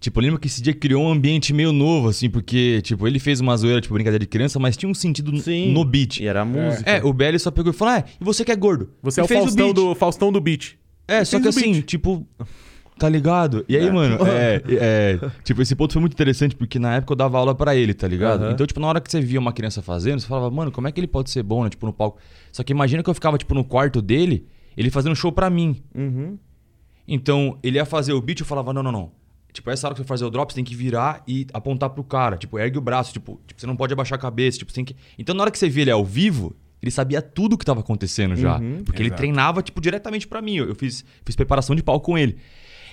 Tipo, eu lembro que esse dia criou um ambiente meio novo, assim, porque, tipo, ele fez uma zoeira, tipo, brincadeira de criança, mas tinha um sentido Sim. no beat. E era a música. É, o BL só pegou e falou: Ah, e você que é gordo? Você E é o fez Faustão, beat. do, Faustão do beat. É, Ele só que o assim, beat. tipo. Tá ligado? E aí, mano, [LAUGHS] é, é, Tipo, esse ponto foi muito interessante porque na época eu dava aula pra ele, tá ligado? Aham. Então, tipo, na hora que você via uma criança fazendo, você falava, mano, como é que ele pode ser bom, né? Tipo, no palco. Só que imagina que eu ficava, tipo, no quarto dele ele fazendo show pra mim. Uhum. Então, ele ia fazer o beat, eu falava, não, não, não. Tipo, essa hora que você fazer o drop, você tem que virar e apontar pro cara. Tipo, ergue o braço. Tipo, tipo, você não pode abaixar a cabeça. Tipo, tem que... Então, na hora que você vê ele ao vivo, ele sabia tudo o que tava acontecendo já. Uhum, porque ele exato. treinava, tipo, diretamente pra mim. Eu, eu fiz, fiz preparação de pau com ele.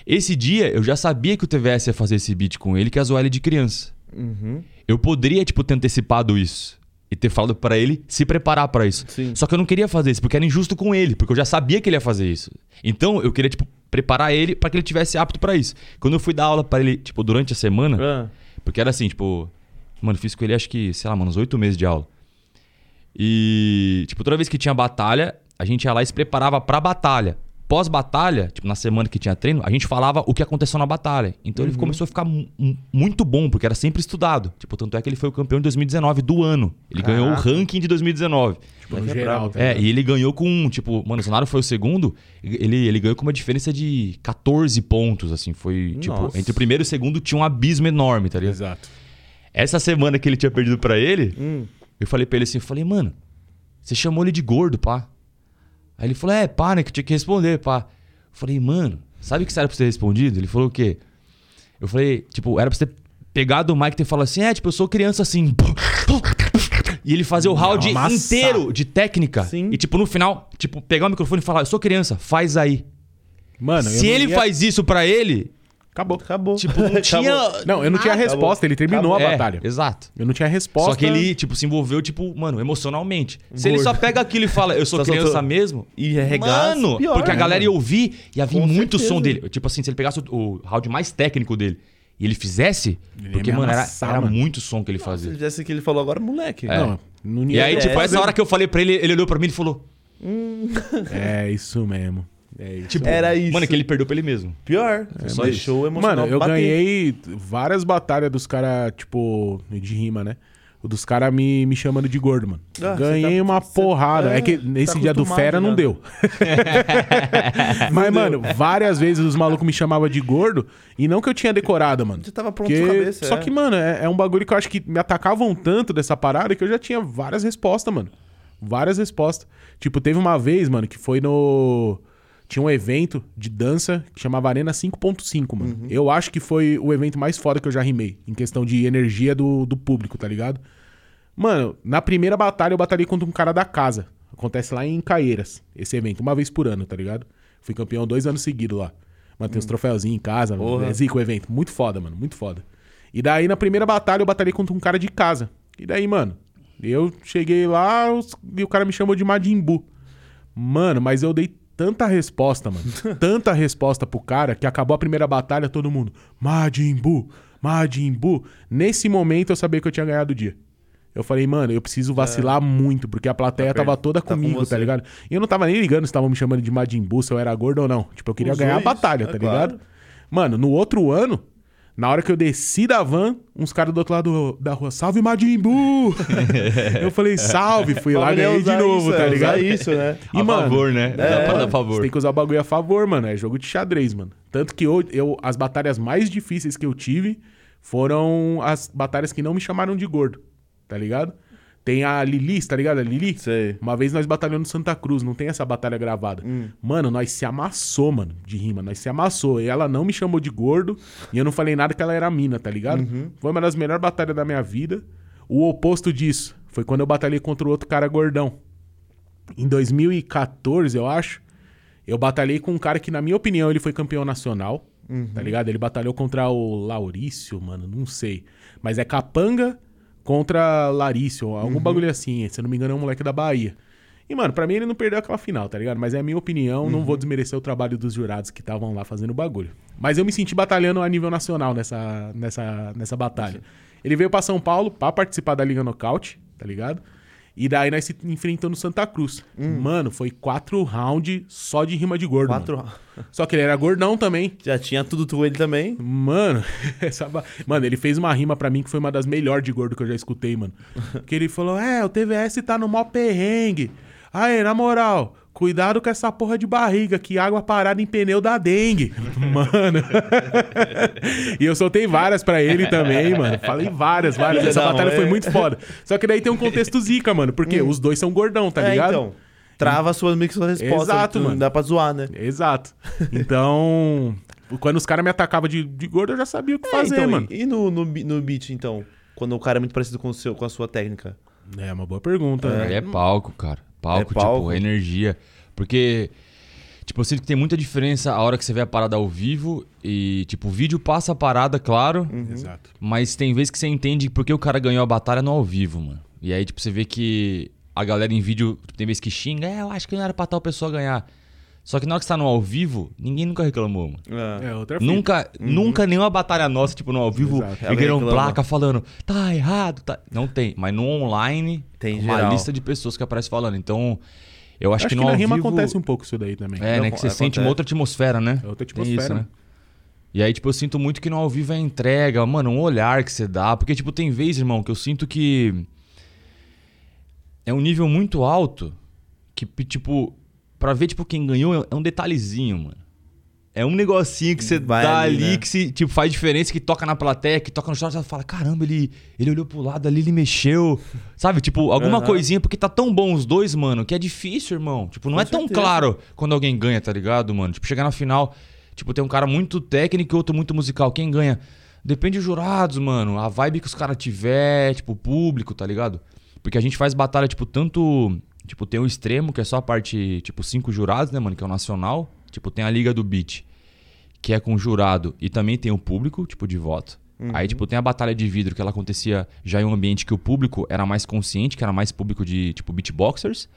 Esse dia, eu já sabia que o TVS ia fazer esse beat com ele, que ia zoar ele de criança. Uhum. Eu poderia, tipo, ter antecipado isso. E ter falado pra ele se preparar pra isso. Sim. Só que eu não queria fazer isso, porque era injusto com ele, porque eu já sabia que ele ia fazer isso. Então, eu queria, tipo, preparar ele pra que ele tivesse apto pra isso. Quando eu fui dar aula pra ele, tipo, durante a semana, Ah, porque era assim, tipo, mano, fiz com ele acho que, sei lá, mano, uns oito meses de aula. E, tipo, toda vez que tinha batalha, a gente ia lá e se preparava pra batalha. Pós-batalha, tipo, na semana que tinha treino, a gente falava o que aconteceu na batalha. Então ele começou a ficar mu- mu- muito bom, porque era sempre estudado. Tipo, tanto é que ele foi o campeão de 2019 do ano. Ele ganhou o Caraca. ranking de 2019. Tipo, no É geral, brabo. tá É, e ele ganhou com, tipo, mano, o Zonaro foi o segundo, ele, ele ganhou com uma diferença de 14 pontos, assim, foi, tipo, Nossa. entre o primeiro e o segundo tinha um abismo enorme, tá ligado? Exato. Essa semana que ele tinha perdido pra ele, hum. eu falei pra ele assim, eu falei, mano, você chamou ele de gordo, pá. Aí ele falou, é, pá, né, que eu tinha que responder, pá. Eu falei, mano, sabe o que era pra você ter respondido? Ele falou o quê? Eu falei, tipo, era pra você ter pegado o mic e ter falado assim, é, tipo, eu sou criança assim. E ele fazer o round Amassar. inteiro de técnica. Sim. E, tipo, no final, tipo, pegar o microfone e falar, eu sou criança, faz aí. Mano, eu Se ele ia- faz isso pra ele, Acabou. Acabou. tipo, não [LAUGHS] tinha. Não, eu não tinha resposta, ele terminou a É, batalha. Exato. Eu não tinha resposta. Só que ele, tipo, se envolveu, tipo, mano, emocionalmente. Se ele só pega aquilo e fala, eu sou [LAUGHS] Só criança soltou- mesmo. E arregaça, Mano, pior, porque a né, galera ia ouvir, ia vir Com muito certeza. som dele. Tipo assim, se ele pegasse o, o round mais técnico dele e ele fizesse, Ele ia porque, me mano, era, amassar, era mano. muito som que ele Se fazia. ele fizesse o que ele falou agora, moleque. Não, não E aí, tipo, essa hora que eu falei pra ele, ele olhou pra mim e falou, [LAUGHS] É isso mesmo. É isso. tipo, Era isso. mano, é que ele perdeu pra ele mesmo. Pior. só deixou o emocional Mano, eu bater. ganhei várias batalhas dos caras, tipo, de rima, né? O dos caras me, me chamando de gordo, mano. Ah, ganhei você tá- uma você- porrada. É, é, que tá nesse dia do Fera não deu. [LAUGHS] Mas, mano, várias vezes os malucos me chamavam de gordo e não que eu tinha decorado, mano. Já tava pronto Porque- de cabeça. Só é. que, mano, é, é um bagulho que eu acho que me atacavam tanto dessa parada que eu já tinha várias respostas, mano. Várias respostas. Tipo, teve uma vez, mano, que foi no. Tinha um evento de dança que chamava Arena 5.5, mano. Uhum. Eu acho que foi o evento mais foda que eu já rimei, em questão de energia do, do público, tá ligado? Mano, na primeira batalha eu batalhei contra um cara da casa. Acontece lá em Caieiras, esse evento, uma vez por ano, tá ligado? Fui campeão dois anos seguidos lá. Mano, tem uns troféuzinhos em casa. Hum. Porra. É zica o evento. Muito foda, mano. Muito foda. E daí, na primeira batalha, eu batalhei contra um cara de casa. E daí, mano, eu cheguei lá e o cara me chamou de Majin Buu. Mano, mas eu dei tanta resposta, mano. [LAUGHS] tanta resposta pro cara que acabou a primeira batalha, todo mundo. Majin Buu, Majin Buu. Nesse momento eu sabia que eu tinha ganhado o dia. Eu falei, mano, eu preciso vacilar muito, porque a plateia Tá tava toda tá com comigo, tá você. ligado? E eu não tava nem ligando se estavam me chamando de Majin Buu, se eu era gordo ou não. Tipo, eu queria Usou ganhar a isso, batalha, é tá claro. ligado? Mano, no outro ano, na hora que eu desci da van, uns caras do outro lado da rua, salve Majin Buu! [LAUGHS] eu falei, salve, fui lá, ganhei de novo, isso, tá ligado? isso, né? E, a mano, favor, né? Dá é, pra dar Você favor. tem que usar o bagulho a favor, mano. É jogo de xadrez, mano. Tanto que eu, eu- as batalhas mais difíceis que eu tive foram as batalhas que não me chamaram de gordo, tá ligado? Tem a Lili, tá ligado? A Lili? Sei. Uma vez nós batalhamos no Santa Cruz, não tem essa batalha gravada. Mano, nós se amassou, mano, de rima. Nós se amassou. E ela não me chamou de gordo e eu não falei nada que ela era mina, tá ligado? Foi uma das melhores batalhas da minha vida. O oposto disso foi quando eu batalhei contra o outro cara gordão. Em 2014, eu acho, eu batalhei com um cara que, na minha opinião, ele foi campeão nacional. Tá ligado? Ele batalhou contra o Laurício, mano, não sei. Mas é Capanga contra Larício, algum bagulho assim. Se eu não me engano, é um moleque da Bahia. E, mano, pra mim ele não perdeu aquela final, tá ligado? Mas é a minha opinião, não vou desmerecer o trabalho dos jurados que estavam lá fazendo o bagulho. Mas eu me senti batalhando a nível nacional nessa, nessa, nessa batalha. Ele veio pra São Paulo pra participar da Liga Nocaute, tá ligado? E daí nós se enfrentamos no Santa Cruz. Mano, foi quatro rounds só de rima de gordo. Quatro. Mano. Só que ele era gordão também. Já tinha tudo tu ele também. Mano, [LAUGHS] essa ba- mano, ele fez uma rima pra mim que foi uma das melhores de gordo que eu já escutei, mano. [LAUGHS] Que ele falou: É, o TVS tá no mó perrengue. Aí, na moral, cuidado com essa porra de barriga, que água parada em pneu da dengue. [LAUGHS] Mano. [LAUGHS] e eu soltei várias pra ele também, mano. Falei várias, várias. Essa Não, batalha é. foi muito foda. Só que daí tem um contexto zica, mano, porque os dois são gordão, tá É, ligado? então. Trava a sua, meio que sua resposta. Exato, não mano. dá pra zoar, né? Exato. Então, quando os caras me atacavam de, de gordo, eu já sabia o que fazer, então, mano. E, e no, no, no beat, então? Quando o cara é muito parecido com, o seu, com a sua técnica. É uma boa pergunta. Aí né? é palco, cara. Palco, É palco. tipo, é energia. Porque, tipo, eu sinto que tem muita diferença a hora que você vê a parada ao vivo e, tipo, o vídeo passa a parada, claro, Exato. mas tem vezes que você entende porque o cara ganhou a batalha no ao vivo, mano. E aí, tipo, você vê que a galera em vídeo, tipo, tem vezes que xinga, é, eu acho que não era pra tal pessoa ganhar. Só que na hora que você tá no ao vivo, ninguém nunca reclamou, mano. É. É outra fita. Nunca, nunca nenhuma batalha nossa, tipo, no ao vivo, ergueram placa falando, tá errado, tá. Não tem. Mas no online, Tem uma geral. lista de pessoas que aparece falando. Então, eu acho, Acho, que que, no na ao rima vivo... acontece um pouco isso daí também. É, Não, né? Que você acontece. sente uma outra atmosfera, né? É outra Tem atmosfera. isso, né? E aí, tipo, eu sinto muito que no ao vivo é entrega, mano, um olhar que você dá. Porque, tipo, tem vezes, irmão, que eu sinto que é um nível muito alto que, tipo, pra ver, tipo, quem ganhou é um detalhezinho, mano. É um negocinho que você Vai dá ali, ali, né? que se, tipo, faz diferença, que toca na plateia, que toca no short, você fala, caramba, ele, ele olhou pro lado ali, ele mexeu. Sabe? Tipo, alguma Aham. coisinha, porque tá tão bom os dois, mano, que é difícil, irmão. Tipo, não Com é tão certeza. claro quando alguém ganha, tá ligado, mano? Tipo, chegar na final, tipo, tem um cara muito técnico e outro muito musical. Quem ganha? Depende dos jurados, mano. A vibe que os caras tiver, tipo, o público, tá ligado? Porque a gente faz batalha, tipo, tanto. Tipo, tem o extremo, que é só a parte, tipo, cinco jurados, né, mano? Que é o nacional. Tipo, tem a Liga do Beat, que é com jurado e também tem o público, tipo, de voto. Aí, tipo, tem a batalha de vidro, que ela acontecia já em um ambiente que o público era mais consciente, que era mais público de, tipo, beatboxers.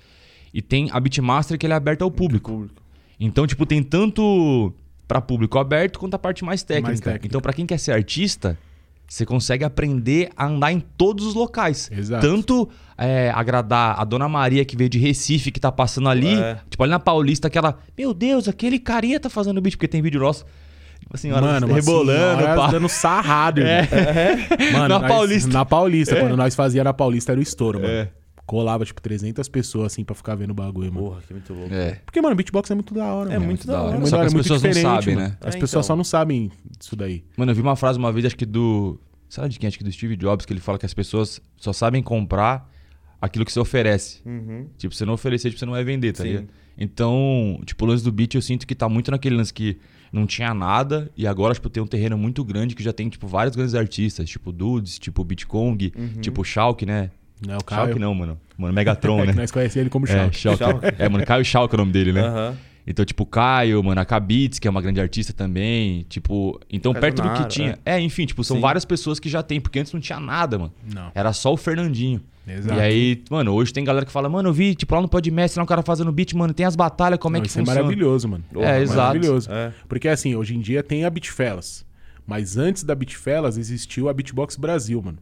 E tem a Beatmaster, que ele é aberta ao público. Público. Então, tipo, tem tanto pra público aberto quanto a parte mais técnica. Mais técnica. Então, pra quem quer ser artista, você consegue aprender a andar em todos os locais. Exato. Tanto é, agradar a Dona Maria que veio de Recife, que tá passando ali, É. tipo, ali na Paulista, aquela, meu Deus, aquele carinha tá fazendo vídeo, porque tem vídeo nosso. Tipo assim, Mano, rebolando, rebolando, pá. dando sarrado, irmão. Mano, [LAUGHS] Na nós- Paulista. Na Paulista, quando nós fazia na Paulista era o estouro, mano. Colava, tipo, 300 pessoas, assim, pra ficar vendo o bagulho, mano. Porra, que muito louco. É. Porque, mano, beatbox é muito da hora, É mano. muito da hora. É muito Só da que hora, as é muito pessoas não diferente, sabem, mano. né? As É, pessoas então. só não sabem disso daí. Mano, eu vi uma frase uma vez, acho que do. Lá de quem? Acho que do Steve Jobs, que ele fala que as pessoas só sabem comprar aquilo que você oferece. Uhum. Tipo, você não oferecer, tipo, você não vai vender, tá Sim. ligado? Então, tipo, o lance do beat eu sinto que tá muito naquele lance que não tinha nada e agora, tipo, tem um terreno muito grande que já tem, tipo, vários grandes artistas, tipo Dudes, tipo Beatcong, Uhum. tipo Shulk, né? Né, o Caio. Shulk não, mano. Mano, Megatron, [LAUGHS] É né? nós conhecemos ele como É, Shulk. Shulk. É, mano, Caio Shulk é o nome dele, né? Aham. Então, tipo, Caio, mano, a Kabitz, que é uma grande artista também. Tipo, então, Caio perto do que tinha. É. enfim, tipo, são Sim. várias pessoas que já tem, porque antes não tinha nada, mano. Não. Era só o Fernandinho. Exato. E aí, mano, hoje tem galera que fala, mano, eu vi, tipo, lá no Podmestre, lá um cara fazendo beat, mano, tem as batalhas, como é Não, que isso funciona? é maravilhoso, mano. É, exato. Maravilhoso. É. Porque assim, hoje em dia tem a Beatfellas. Mas antes da Beatfellas existiu a Beatbox Brasil, mano.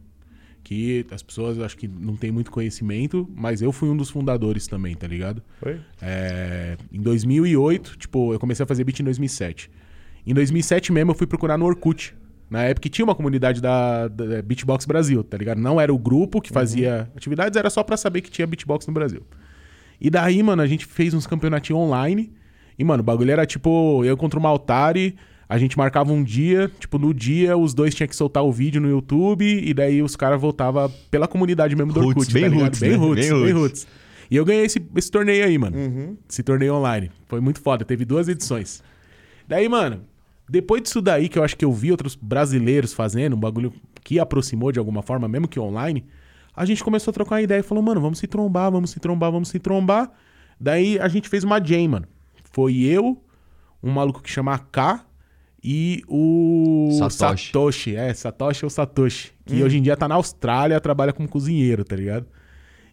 Que as pessoas acho que não tem muito conhecimento, mas eu fui um dos fundadores também, tá ligado? Foi? É, em 2008, tipo, eu comecei a fazer beat em 2007. Em 2007 mesmo eu fui procurar no Orkut. Na época tinha uma comunidade da, da Beatbox Brasil, tá ligado? Não era o grupo que fazia atividades, era só pra saber que tinha Beatbox no Brasil. E daí, mano, a gente fez uns campeonatinhos online. E, mano, o bagulho era tipo, eu contra o Maltari, a gente marcava um dia, tipo, no dia os dois tinham que soltar o vídeo no YouTube, e daí os caras voltavam pela comunidade mesmo do Roots, Orkut, bem tá roots, bem né? roots, Bem bem roots. roots. E eu ganhei esse, esse torneio aí, mano. Esse torneio online. Foi muito foda, teve duas edições. Daí, mano, depois disso daí, que eu acho que eu vi outros brasileiros fazendo, um bagulho que aproximou de alguma forma, mesmo que online, a gente começou a trocar ideia e falou, mano, vamos se trombar, vamos se trombar, vamos se trombar. Daí a gente fez uma jam, mano. Foi eu, um maluco que chama K e o Satoshi. Satoshi. É, Satoshi ou Satoshi. Que hoje em dia tá na Austrália, trabalha como cozinheiro, tá ligado?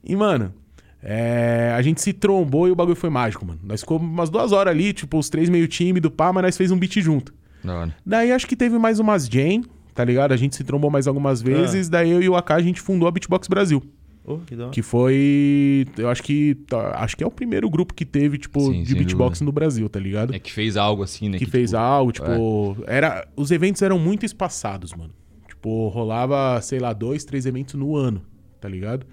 E, mano, é, a gente se trombou e o bagulho foi mágico, mano. Nós ficamos umas duas horas ali, tipo, os três meio tímido, pá, mas nós fez um beat junto. Hora. Daí acho que teve mais umas jam, tá ligado? A gente se trombou mais algumas vezes, daí eu e o AK a gente fundou a Beatbox Brasil. Oh, que. Que foi. Eu acho que. tá, acho que é o primeiro grupo que teve, tipo, Sim, de beatbox dúvida. no Brasil, tá ligado? É que fez algo assim, né? que, fez tipo, algo, tipo. Era, os eventos eram muito espaçados, mano. Tipo, rolava, sei lá, dois, três eventos no ano, tá ligado?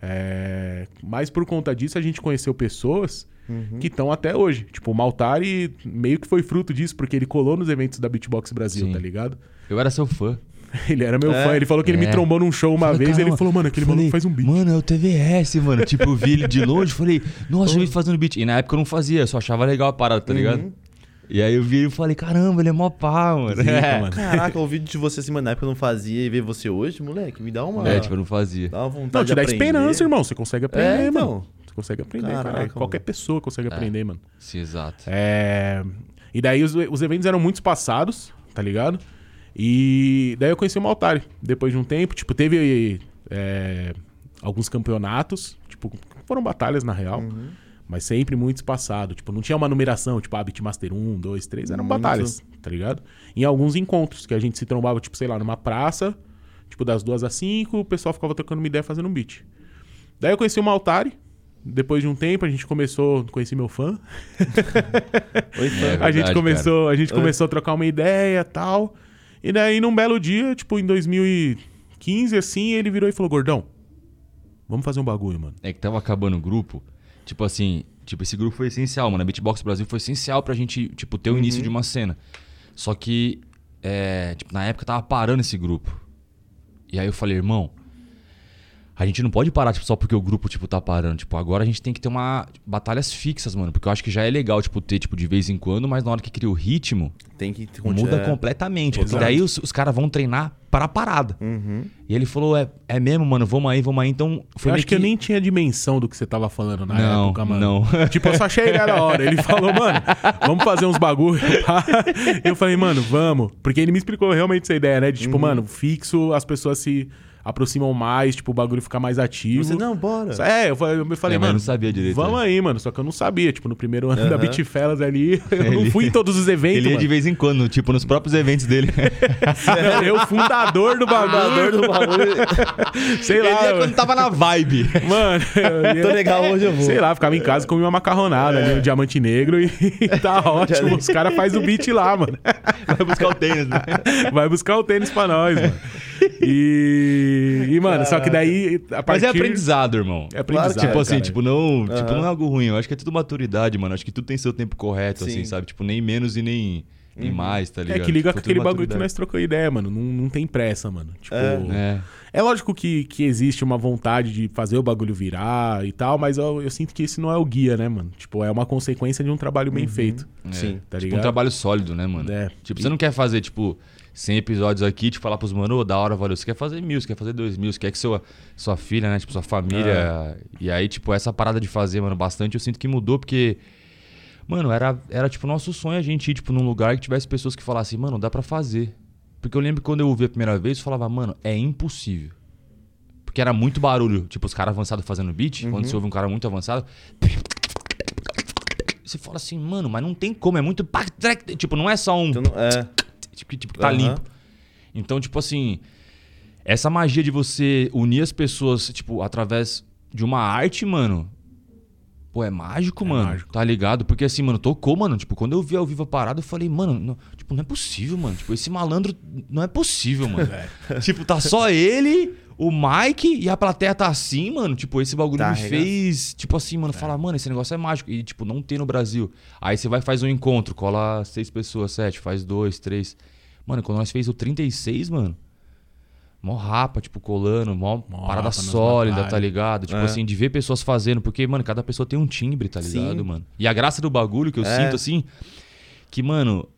É, mas por conta disso a gente conheceu pessoas Uhum. que estão até hoje. Tipo, o Maltari meio que foi fruto disso, porque ele colou nos eventos da Beatbox Brasil, Sim. tá ligado? Eu era seu fã. [LAUGHS] Ele era meu É. fã. Ele falou que ele me É. trombou num show uma Falei, vez e ele falou, mano, aquele Falei, maluco faz um beat. Mano, é o TVS, mano. Tipo, eu vi ele de longe falei, nossa, eu vi ele fazendo beat. E na época eu não fazia, eu só achava legal a parada, tá ligado? E aí eu vi e falei, caramba, ele é mó pá, mano. Zica, é. mano. Caraca, o vídeo de você assim, mano, na época eu não fazia e ver você hoje, moleque, me dá uma. É, tipo, eu não fazia. Dá uma vontade Não, te dá esperança, irmão. Você consegue aprender, É, mano. Você consegue aprender, Caraca, cara. Qualquer mano. pessoa consegue aprender, mano. Sim, exato. É... E daí os, os eventos eram muito passados, tá ligado? E daí eu conheci o Maltari. Depois de um tempo, tipo, teve é, alguns campeonatos, tipo, foram batalhas na real, Uhum. mas sempre muito espaçado. Tipo, não tinha uma numeração, tipo, ah, Beatmaster 1, 2, 3, eram Muito. batalhas, tá ligado? Em alguns encontros que a gente se trombava, tipo, sei lá, numa praça, tipo, das duas às cinco, o pessoal ficava trocando uma ideia fazendo um beat. Daí eu conheci o Maltari. Depois de um tempo, a gente começou. Conheci meu fã. [LAUGHS] Oi, fã. É. a gente verdade, começou, a gente Oi. começou a trocar uma ideia tal. E daí, num belo dia, tipo, em 2015, assim, ele virou e falou: Gordão, vamos fazer um bagulho, mano. É que tava acabando o grupo. Tipo assim, tipo, esse grupo foi essencial, mano. A Beatbox Brasil foi essencial pra gente, tipo, ter o início de uma cena. Só que, é, tipo, na época tava parando esse grupo. E aí eu falei, irmão, a gente não pode parar, tipo, só porque o grupo, tipo, tá parando. Tipo, agora a gente tem que ter uma batalhas fixas, mano. Porque eu acho que já é legal, tipo, ter, tipo, de vez em quando, mas na hora que cria o ritmo, Tem que muda é. completamente. Porque daí os, os caras vão treinar para a parada. Uhum. E ele falou, é, é mesmo, mano, vamos aí, vamos aí. Então, foi eu acho que... eu nem tinha dimensão do que você tava falando na Não, época, mano. não. [LAUGHS] Tipo, eu só achei ele da hora. Ele falou, mano, vamos fazer uns bagulho. [LAUGHS] pá. Eu falei, mano, vamos. Porque ele me explicou realmente essa ideia, né? De tipo, mano, fixo, as pessoas se aproximam mais, tipo, o bagulho fica mais ativo. Você, não, bora. É, eu falei, eu falei É, mano, não sabia direito, Vamos né? aí, mano. Só que eu não sabia. Tipo, no primeiro ano da Aham. Beat Fellas ali, [LAUGHS] eu não Ele- fui em todos os eventos, [LAUGHS] Ele ia mano. de vez em quando, tipo, nos próprios eventos dele. [LAUGHS] Eu, fundador do Fundador bagulho. do bagulho. Sei Ele lá, ia quando tava na vibe. mano. eu ia- Tô legal, hoje eu vou. Sei lá, ficava em casa, comia uma macarronada ali, um diamante negro e tá ótimo. Os caras fazem o beat lá, mano. Vai buscar o tênis, né? Vai buscar o tênis pra nós, mano. E, e mano, só que daí, a Mas partir... é aprendizado, irmão. É aprendizado, Claro é, tipo assim, cara. tipo, não, tipo, Aham. não é algo ruim. Eu acho que é tudo maturidade, mano. Acho que tudo tem seu tempo correto, assim, Sim. sabe? Tipo, nem menos e nem, nem mais, tá É ligado? que liga Tipo, com aquele bagulho que nós trocou ideia, mano. Não, não tem pressa, mano. Tipo, É. é, É. lógico que, que existe uma vontade de fazer o bagulho virar e tal, mas eu, eu sinto que esse não é o guia, né, mano? Tipo, é uma consequência de um trabalho bem feito. é. Sim. Tá tipo, ligado? um trabalho sólido, né, mano? É. Tipo, você não quer fazer, tipo, 100 episódios aqui, tipo, falar pros mano, ô, da hora, valeu. Você quer fazer mil, você quer fazer dois mil, você quer que sua, sua filha, né, tipo, sua família... E aí, tipo, essa parada de fazer, mano, bastante, eu sinto que mudou, porque... Mano, era, era tipo, nosso sonho a gente ir, tipo, num lugar que tivesse pessoas que falassem, mano, dá pra fazer. Porque eu lembro que quando eu ouvi a primeira vez, eu falava, mano, é impossível. Porque era muito barulho, tipo, os caras avançados fazendo beat, quando você ouve um cara muito avançado... Você fala assim, mano, mas não tem como, é muito... Tipo, não é só um Então, é. Tipo, tipo, que tá Aham. limpo. Então, tipo assim, essa magia de você unir as pessoas, tipo, através de uma arte, mano. Pô, é mágico, É mano. mágico. Tá ligado? Porque assim, mano, tocou, mano. Tipo, quando eu vi ao vivo a parada, eu falei, mano, não, tipo, não é possível, mano. Tipo, esse malandro não é possível, mano. [LAUGHS] tipo, tá só ele, o Mike e a plateia tá assim, mano. Tipo, esse bagulho Tá me fez, tipo assim, mano, falar, mano, esse negócio é mágico. E, tipo, não tem no Brasil. Aí você vai faz um encontro, cola seis pessoas, sete, faz dois, três. Mano, quando nós fez o 36, mano. Mó rapa, tipo, colando, mó, Mó parada sólida, tá ligado? Tipo É. assim, de ver pessoas fazendo, porque, mano, cada pessoa tem um timbre, tá ligado, Sim. mano? E a graça do bagulho que eu É. sinto, assim, que, mano,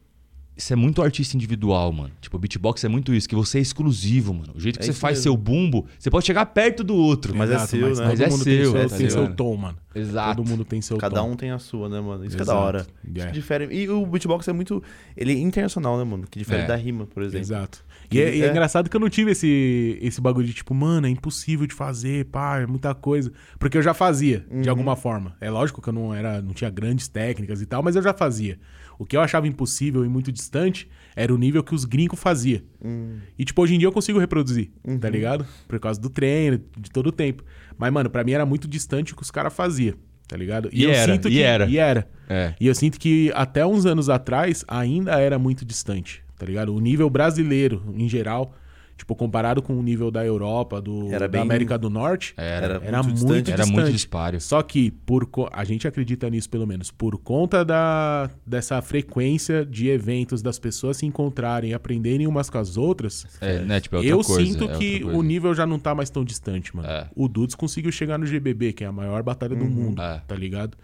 isso é muito artista individual, mano. Tipo, o beatbox é muito isso, que você é exclusivo, mano. O jeito que É você faz mesmo. seu bumbo, você pode chegar perto do outro. Mas é Exato, seu, né? todo Mas é mundo tem seu, seu, tá tem seu tom, mano. Exato. Todo mundo tem seu Cada tom. um tem a sua, né, mano? Isso que é da hora. Isso É. que difere. E o beatbox é muito. Ele é internacional, né, mano? Que difere É. da rima, por exemplo. Exato. E é, e é É. engraçado que eu não tive esse, esse bagulho de tipo, mano, é impossível de fazer, pá, é muita coisa. Porque eu já fazia, de Uhum. alguma forma. É lógico que eu não era, não tinha grandes técnicas e tal, mas eu já fazia. O que eu achava impossível e muito distante era o nível que os gringos faziam. Hum. E, tipo, hoje em dia eu consigo reproduzir, tá Uhum. ligado? Por causa do treino, de todo o tempo. Mas, mano, pra mim era muito distante o que os caras faziam, tá ligado? E eu era, sinto e que. era. E era. É. E eu sinto que até uns anos atrás ainda era muito distante, tá ligado? O nível brasileiro, em geral, tipo, comparado com o nível da Europa, do, Era da bem- América do Norte, Era, era muito, distante. era muito disparo. Só que por a gente acredita nisso pelo menos por conta da dessa frequência de eventos das pessoas se encontrarem, aprenderem umas com as outras. É, né? Tipo, é outra eu coisa, sinto é que outra coisa. o nível já não tá mais tão distante, mano. É. O Dudes conseguiu chegar no GBB, que é a maior batalha do mundo, É. tá ligado?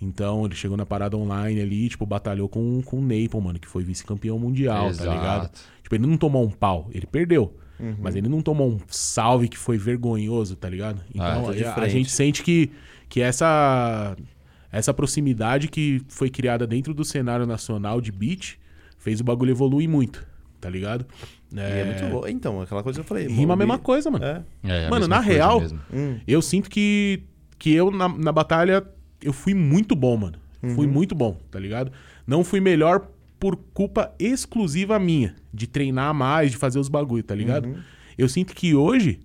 Então ele chegou na parada online ali, tipo, batalhou com, com o Naples, mano, que foi vice-campeão mundial, Exato. tá ligado? Tipo, ele não tomou um pau, ele perdeu. Mas ele não tomou um salve que foi vergonhoso, tá ligado? Então tá de a, a gente sente que, que essa, essa proximidade que foi criada dentro do cenário nacional de beat fez o bagulho evoluir muito, tá ligado? E é muito louco. Então, aquela coisa que eu falei. Rima a mano, mesma coisa, mano. É. É, a Mano, na real, mesmo. Hum. Eu sinto que, que eu, na, na batalha, eu fui muito bom, mano. Fui muito bom, tá ligado? Não fui melhor por culpa exclusiva minha, de treinar mais, de fazer os bagulho, tá ligado? Eu sinto que hoje,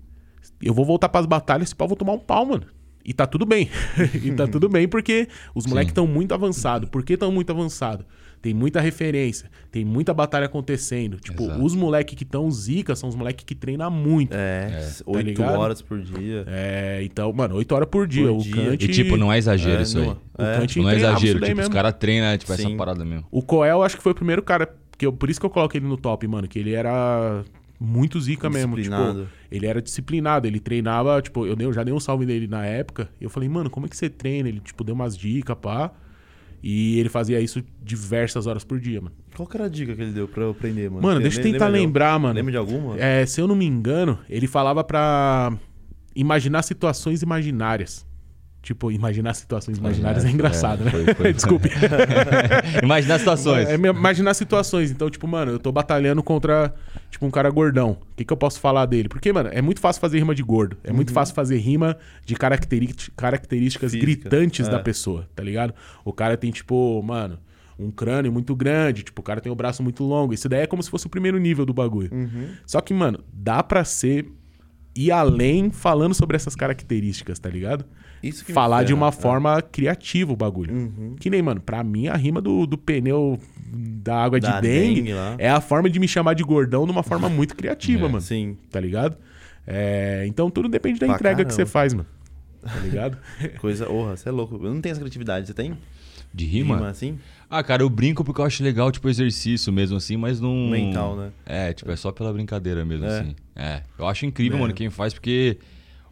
eu vou voltar pras batalhas e pau, vou tomar um pau, mano. E tá tudo bem. [LAUGHS] e tá [LAUGHS] tudo bem porque os moleques estão muito avançados. Por que estão muito avançados? Tem muita referência, tem muita batalha acontecendo. Tipo, Exato. os moleques que estão zica são os moleques que treinam muito. É, Tá oito ligado? horas por dia. É, então, mano, 8 horas por dia. Por o dia. Kant. E tipo, não é exagero É, isso não- aí. O é. Kant Tipo, não é exagero. Tipo, os caras treinam, tipo, essa parada mesmo. O Coel, acho que foi o primeiro cara. Que eu, por isso que eu coloquei ele no top, mano. Que ele era muito zica mesmo. Tipo, ele era disciplinado. Ele treinava, tipo, eu, dei, eu já dei um salve nele na época. E eu falei, mano, como é que você treina? Ele, tipo, deu umas dicas, pá. E ele fazia isso diversas horas por dia, mano. Qual que era a dica que ele deu pra eu aprender, mano? Mano, deixa eu tentar lembra de lembrar, algum- mano. Lembra de alguma? É, se eu não me engano, ele falava pra imaginar situações imaginárias. Tipo, imaginar situações imaginárias é, engraçado, né? foi- foi- [LAUGHS] Desculpe. [LAUGHS] Imagina as situações. É, me- imaginar situações. Então, tipo, mano, eu tô batalhando contra, tipo, um cara gordão. O que, que eu posso falar dele? Porque, mano, é muito fácil fazer rima de gordo. É muito fácil fazer rima de características Física. gritantes É. da pessoa, tá ligado? O cara tem, tipo, mano, um crânio muito grande. Tipo, o cara tem o braço muito longo. Isso daí é como se fosse o primeiro nível do bagulho. Só que, mano, dá pra ser ir além falando sobre essas características, tá ligado? Que Falar de uma É. forma criativa o bagulho. Uhum. Que nem, mano, pra mim a rima do, do pneu da água Da de dengue, dengue lá. é a forma de me chamar de gordão de uma forma muito criativa, [LAUGHS] É, mano. Sim. Tá ligado? É, então tudo depende da Pra entrega que caramba. você faz, mano. Tá ligado? [LAUGHS] Coisa. Porra, você é louco. Eu não tenho essa criatividade. Você tem? De rima? assim? Ah, cara, eu brinco porque eu acho legal, tipo, exercício mesmo, assim, mas não. Mental, né? É, tipo, é só pela brincadeira mesmo, É. assim. É. Eu acho incrível, É. mano, quem faz, porque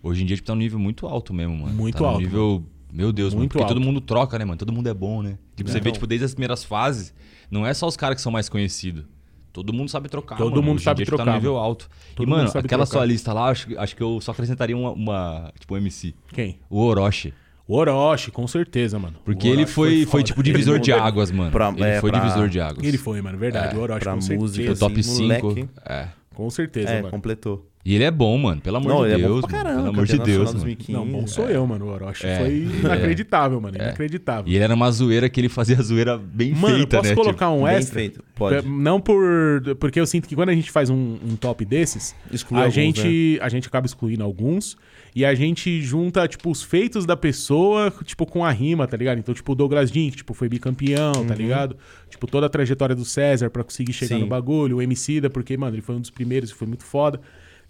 hoje em dia, tipo, tá num nível muito alto mesmo, mano. Muito tá alto, nível. Meu Deus, mano. Muito Porque todo alto. mundo troca, né, mano? Todo mundo é bom, né? Tipo, você vê, tipo, desde as primeiras fases, não é só os caras que são mais conhecidos. Todo mundo sabe trocar, Todo mano. mundo Hoje sabe dia, tipo, Tá trocar, no nível alto. Todo e, mano, aquela trocar. sua lista lá, acho, acho que eu só acrescentaria uma, uma tipo, um MC. Quem? O Orochi. O Orochi, com certeza, mano. Porque ele foi, foi, foda. tipo divisor de águas, mano. pra- ele é, foi pra- divisor de águas. Ele foi, mano, verdade. o Orochi, pra com música, certeza. o top assim, 5. moleque. É. Com certeza, É, mano. completou. E ele é bom, mano. Pelo amor Não, de ele é Deus. bom pra caramba. Pelo amor de Deus, nacional mano. 2015. Não, bom sou eu, mano. O Orochi É. foi [LAUGHS] inacreditável, mano. Inacreditável. E ele era uma zoeira que ele fazia zoeira bem Mano, feita, posso né? colocar um Bem extra? feito. Pode. Não por. Porque eu sinto que quando a gente faz um, um top desses, Exclui a, alguns, gente, a gente acaba excluindo alguns. E a gente junta, tipo, os feitos da pessoa, tipo, com a rima, tá ligado? Então, tipo, o Douglas Jean, que tipo, foi bicampeão, tá ligado? Tipo, toda a trajetória do César pra conseguir chegar Sim. no bagulho. O Emicida, porque, mano, ele foi um dos primeiros e foi muito foda.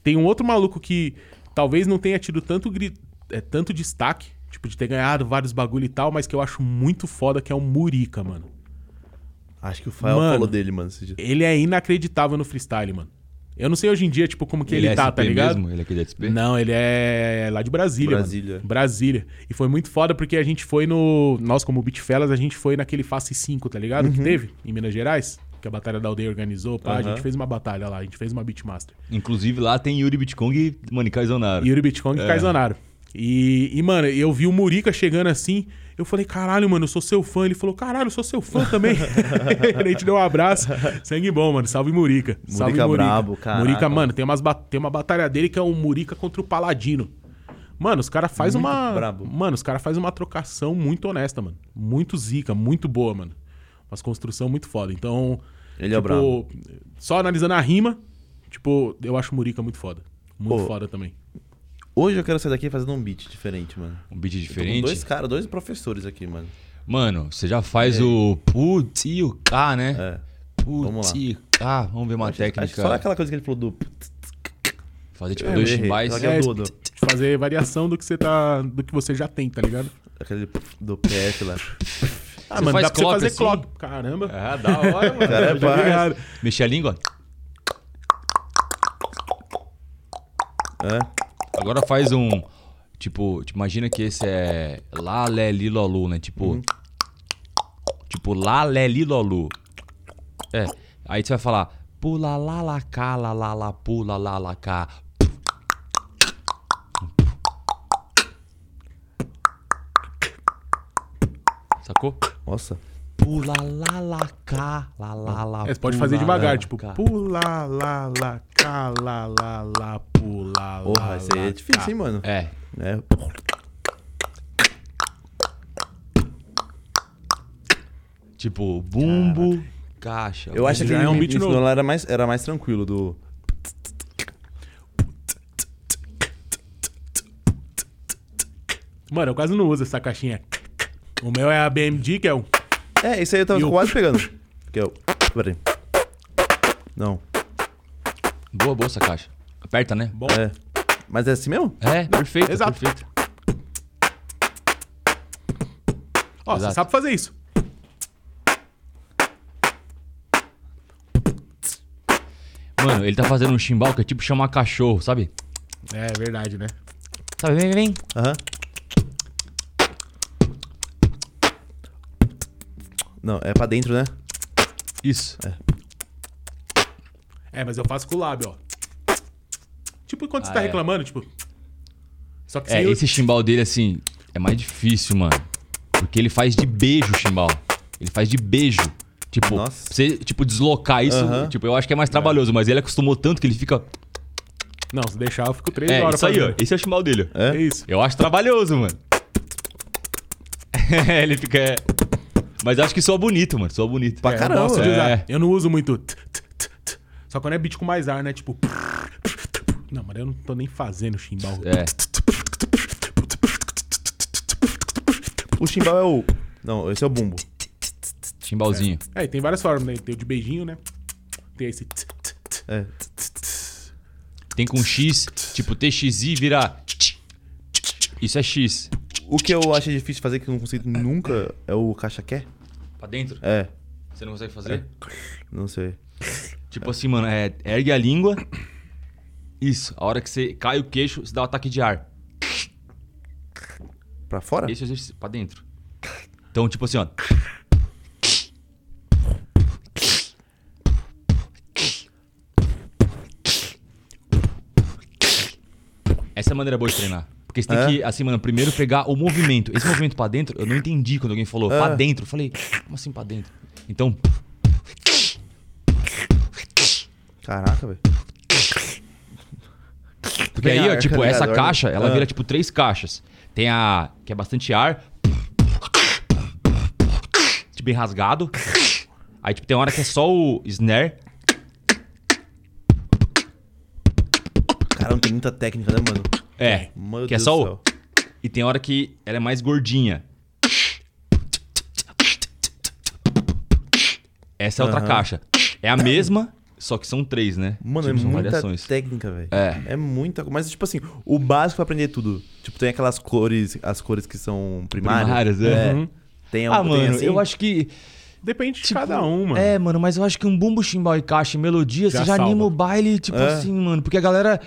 Tem um outro maluco que talvez não tenha tido tanto, gri- é, tanto destaque, tipo, de ter ganhado vários bagulho e tal, mas que eu acho muito foda, que é o Murica, mano. Acho que o Fael Mano, falou dele, mano. Ele é inacreditável no freestyle, mano. Eu não sei hoje em dia, tipo, como que ele, é tá, SP tá ligado? mesmo? Ele é aqui da SP? Não, ele é lá de Brasília. Brasília. Mano. Brasília. E foi muito foda porque a gente foi no. Nós, como Beatfellas, a gente foi naquele Face 5, tá ligado? Que teve em Minas Gerais. Que a Batalha da Aldeia organizou. Pá, A Uhum. gente fez uma batalha lá, a gente fez uma Beatmaster. Inclusive lá tem Yuri Bitcoin e, mano, e Kaizonaro. Yuri Bitcoin e É. Kaizonaro. E, e, mano, eu vi o Murica chegando assim. Eu falei, caralho, mano, eu sou seu fã. Ele falou, caralho, eu sou seu fã também. [LAUGHS] [LAUGHS] a gente deu um abraço. Sangue bom, mano. Salve Murica. Salve Murica brabo, caraca. Murica, mano, tem, umas tem uma batalha dele que é o Murica contra o Paladino. Mano, os caras faz Muito uma. brabo. Mano, os caras faz uma trocação muito honesta, mano. Muito zica, muito boa, mano. Umas construção muito foda. Então. Ele é tipo, brabo. Só analisando a rima, tipo, eu acho o Murica muito foda. Muito Pô, foda também. Hoje eu quero sair daqui fazendo um beat diferente, mano. Um beat Eu tô com diferente. dois caras, dois professores aqui, mano. Mano, você já faz o putz e o K, né? É. Putz lá. e K. Vamos ver uma Acho- acho técnica. Só aquela coisa que ele falou do. Fazer tipo É, dois chimbais. É É, fazer variação do que você tá. do que você já tem, tá ligado? aquele do PF lá. Ah, Você mano, faz dá pra você clock fazer assim? clock. Caramba. Ah, da hora, mano. [LAUGHS] Cara, é errado. Mexer a língua. É. Agora faz um. Tipo, imagina que esse é Lá, Lé, Li, Lolu, né? Tipo. Tipo, Lá, Lé, Li, Lolu. É. Aí você vai falar. Pula, lá, lá, cá, lá, lá, lá, pula, lá, lá, cá. Sacou? Nossa. Pula, lá, lá, cá, lá, lá, lá. É, você pode fazer devagar, lá, tipo, cá. pula, lá, lá, cá, lá, lá, lá, pula, lá. Porra, isso aí é difícil, cá. hein, mano? É. É. Tipo, bumbo, caixa. Eu acho que é um beat novo. era mais, era mais tranquilo do. Mano, eu quase não uso essa caixinha. O meu é a BMG, que é um. É, isso aí eu tava E o- quase pegando. Que eu. Peraí. Não. Boa, boa essa caixa. Aperta, né? Bom. É. Mas é assim mesmo? É, perfeito, exato. perfeito. Ó, você Exato. sabe fazer isso. Mano, ele tá fazendo um chimbal que é tipo chamar cachorro, sabe? É verdade, né? Sabe, vem, vem, vem. Aham. Não, é pra dentro, né? Isso. É, mas eu faço com o lábio, ó. Tipo quando você Ah, tá é. reclamando, tipo. Só que É, o- esse chimbal dele, assim, é mais difícil, mano. Porque ele faz de beijo o chimbal. Ele faz de beijo. Tipo, Nossa. pra você, tipo, deslocar isso, tipo, eu acho que é mais trabalhoso, mas ele acostumou tanto que ele fica. Não, se deixar, eu fico três É, horas isso aí, ó. fazendo. Esse é o chimbal dele. É? É isso. Eu acho trabalhoso, mano. [LAUGHS] ele fica. É. Mas acho que soa bonito, mano. Soa bonito. Pra É, caramba. Eu, gosto de É. usar. eu não uso muito. t, t, t, t. Só quando é beat com mais ar, né? Tipo. Não, mas eu não tô nem fazendo chimbal. É. O chimbal é o. Não, esse é o bumbo. Chimbalzinho. É, e tem várias formas, né? Tem o de beijinho, né? Tem esse. t, t, t. É. Tem com X, tipo TXI vira. Isso é X. O que eu acho difícil fazer, que eu não consigo nunca, é o caixa-qué. Pra dentro? É. Você não consegue fazer? Não sei. Tipo assim, mano, é, ergue a língua. Isso. A hora que você cai o queixo, você dá um ataque de ar. Pra fora? Esse é exercício pra dentro. Então, tipo assim, ó. Essa é a maneira boa de treinar. Porque você tem É? que, assim, mano, primeiro pegar o movimento. Esse movimento pra dentro, eu não entendi quando alguém falou É. pra dentro. Eu falei, como assim pra dentro? Então, Caraca, velho. Porque aí, ó, tipo, essa ligado? caixa, ela vira tipo três caixas. Tem a que é bastante ar, tipo bem rasgado. Aí tipo tem hora que é só o snare. Caramba, tem muita técnica, né, mano? É, Meu que é Deus só do o e tem hora que ela é mais gordinha. Essa é outra Aham. caixa. É a mesma, só que são três, né? Mano, Tipo, é são muita variações. técnica, velho. É. É muita coisa. Mas, tipo assim, o básico pra aprender tudo. Tipo, tem aquelas cores, as cores que são primárias. Primárias, é. Uhum. Tem, Ah, tem mano, assim? eu acho que Depende de Tipo, cada um, mano. É, mano, mas eu acho que um bumbo, chimbal e caixa e melodia, Já você já salva. anima o baile, tipo É. assim, mano. Porque a galera.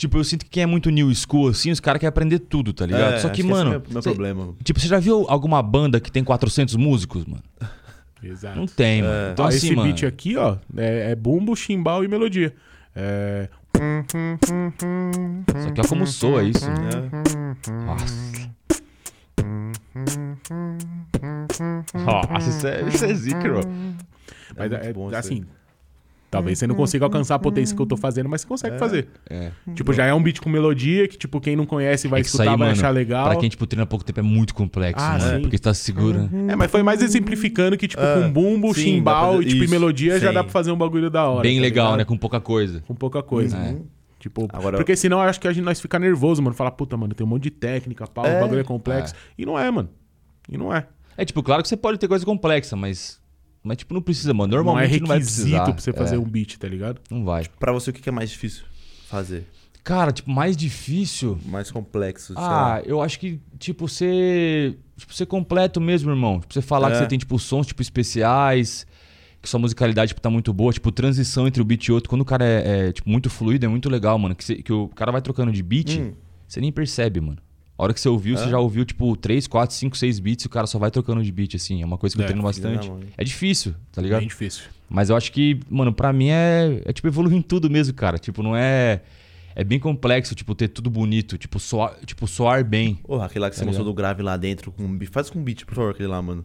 Tipo, eu sinto que quem é muito new school, assim, os caras querem aprender tudo, tá ligado? É, Só que, é mano. meu, meu cê- problema. Tipo, você já viu alguma banda que tem 400 músicos, mano? [LAUGHS] Exato. Não tem, mano. Então, Ó, assim, esse mano. beat aqui, ó, é, é bumbo, chimbal e melodia. É. Só que olha como soa isso. É. Nossa. Nossa, isso é, isso é zica, bro. Mas muito é, bom isso assim. Talvez você não consiga alcançar a potência que eu tô fazendo, mas você consegue fazer. É. Tipo, já é um beat com melodia que, tipo, quem não conhece vai É escutar, aí, vai mano, achar legal. Pra quem, tipo, treina há pouco tempo é muito complexo, Ah, mano. sim. Porque você tá segura. É, mas foi mais exemplificando que, tipo, É, com bumbo, sim, chimbal pra e, tipo, e melodia já sim. dá pra fazer um bagulho da hora. Bem tá legal, ligado? né? Com pouca coisa. Com pouca coisa. Uhum. Tipo, Agora- porque senão eu acho que a gente nós fica nervoso, mano. Falar, puta, mano, tem um monte de técnica, pau, É. o bagulho é complexo. E não é, mano. E não é. É, tipo, claro que você pode ter coisa complexa, mas. Mas, tipo, não precisa, mano. não é Normalmente não, vai requisito precisar. pra você fazer É, um beat, tá ligado? Não vai. Pra você, o que é mais difícil fazer? Cara, tipo, mais difícil. Mais complexo, sei Ah, eu acho que, tipo, ser. Tipo, ser completo mesmo, irmão. Tipo, você falar É. que você tem, tipo, sons, tipo, especiais. Que sua musicalidade, tipo, tá muito boa. Tipo, transição entre o beat e outro. Quando o cara é, é, tipo, muito fluido, é muito legal, mano. Que, você- que o cara vai trocando de beat, Hum. você nem percebe, mano. A hora que você ouviu, você já ouviu, tipo, 3, 4, 5, 6 beats e o cara só vai trocando de beat, assim. É uma coisa que eu É, treino filha da bastante. mãe. É difícil, tá ligado? Bem difícil. Mas eu acho que, mano, pra mim é, é tipo evoluir em tudo mesmo, cara. Tipo, não é. É bem complexo, tipo, ter tudo bonito, tipo, soar, tipo, soar bem. Porra, aquele lá que você Tá mostrou ligado? do grave lá dentro. Com... beat. Faz com beat, por favor, aquele lá, mano.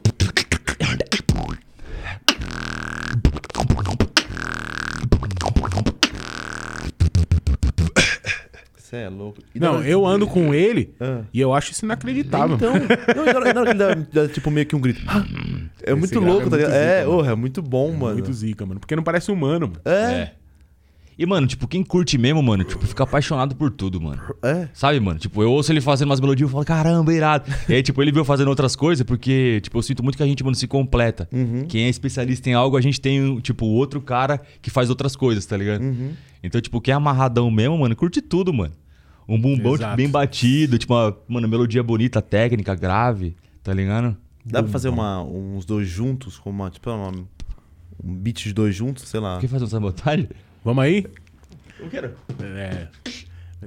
Você é louco. E Não, eu ando com ele Ah. e eu acho isso inacreditável. Então, [LAUGHS] não, na hora, que ele dá, dá, tipo meio que um grito. Ah, é muito louco, é tá ligado? É, zica, porra, é muito bom, mano. Muito zica, mano. Porque não parece humano, mano. É, E, mano, tipo, quem curte mesmo, mano, tipo, fica apaixonado por tudo, mano. é. Sabe, mano? Tipo, eu ouço ele fazendo umas melodias e falo, caramba, irado. [LAUGHS] E aí, tipo, ele veio fazendo outras coisas, porque, tipo, eu sinto muito que a gente, mano, se completa. Quem é especialista em algo, a gente tem, tipo, outro cara que faz outras coisas, tá ligado? Então, tipo, quem é amarradão mesmo, mano, curte tudo, mano. Um bumbão, tipo, bem batido, tipo, uma, mano, melodia bonita, técnica, grave, tá ligado? Dá pra fazer uma, uns dois juntos, com uma, tipo, uma, um beat de dois juntos, sei lá. Quem faz uma sabotagem? Vamos aí? Eu quero. É.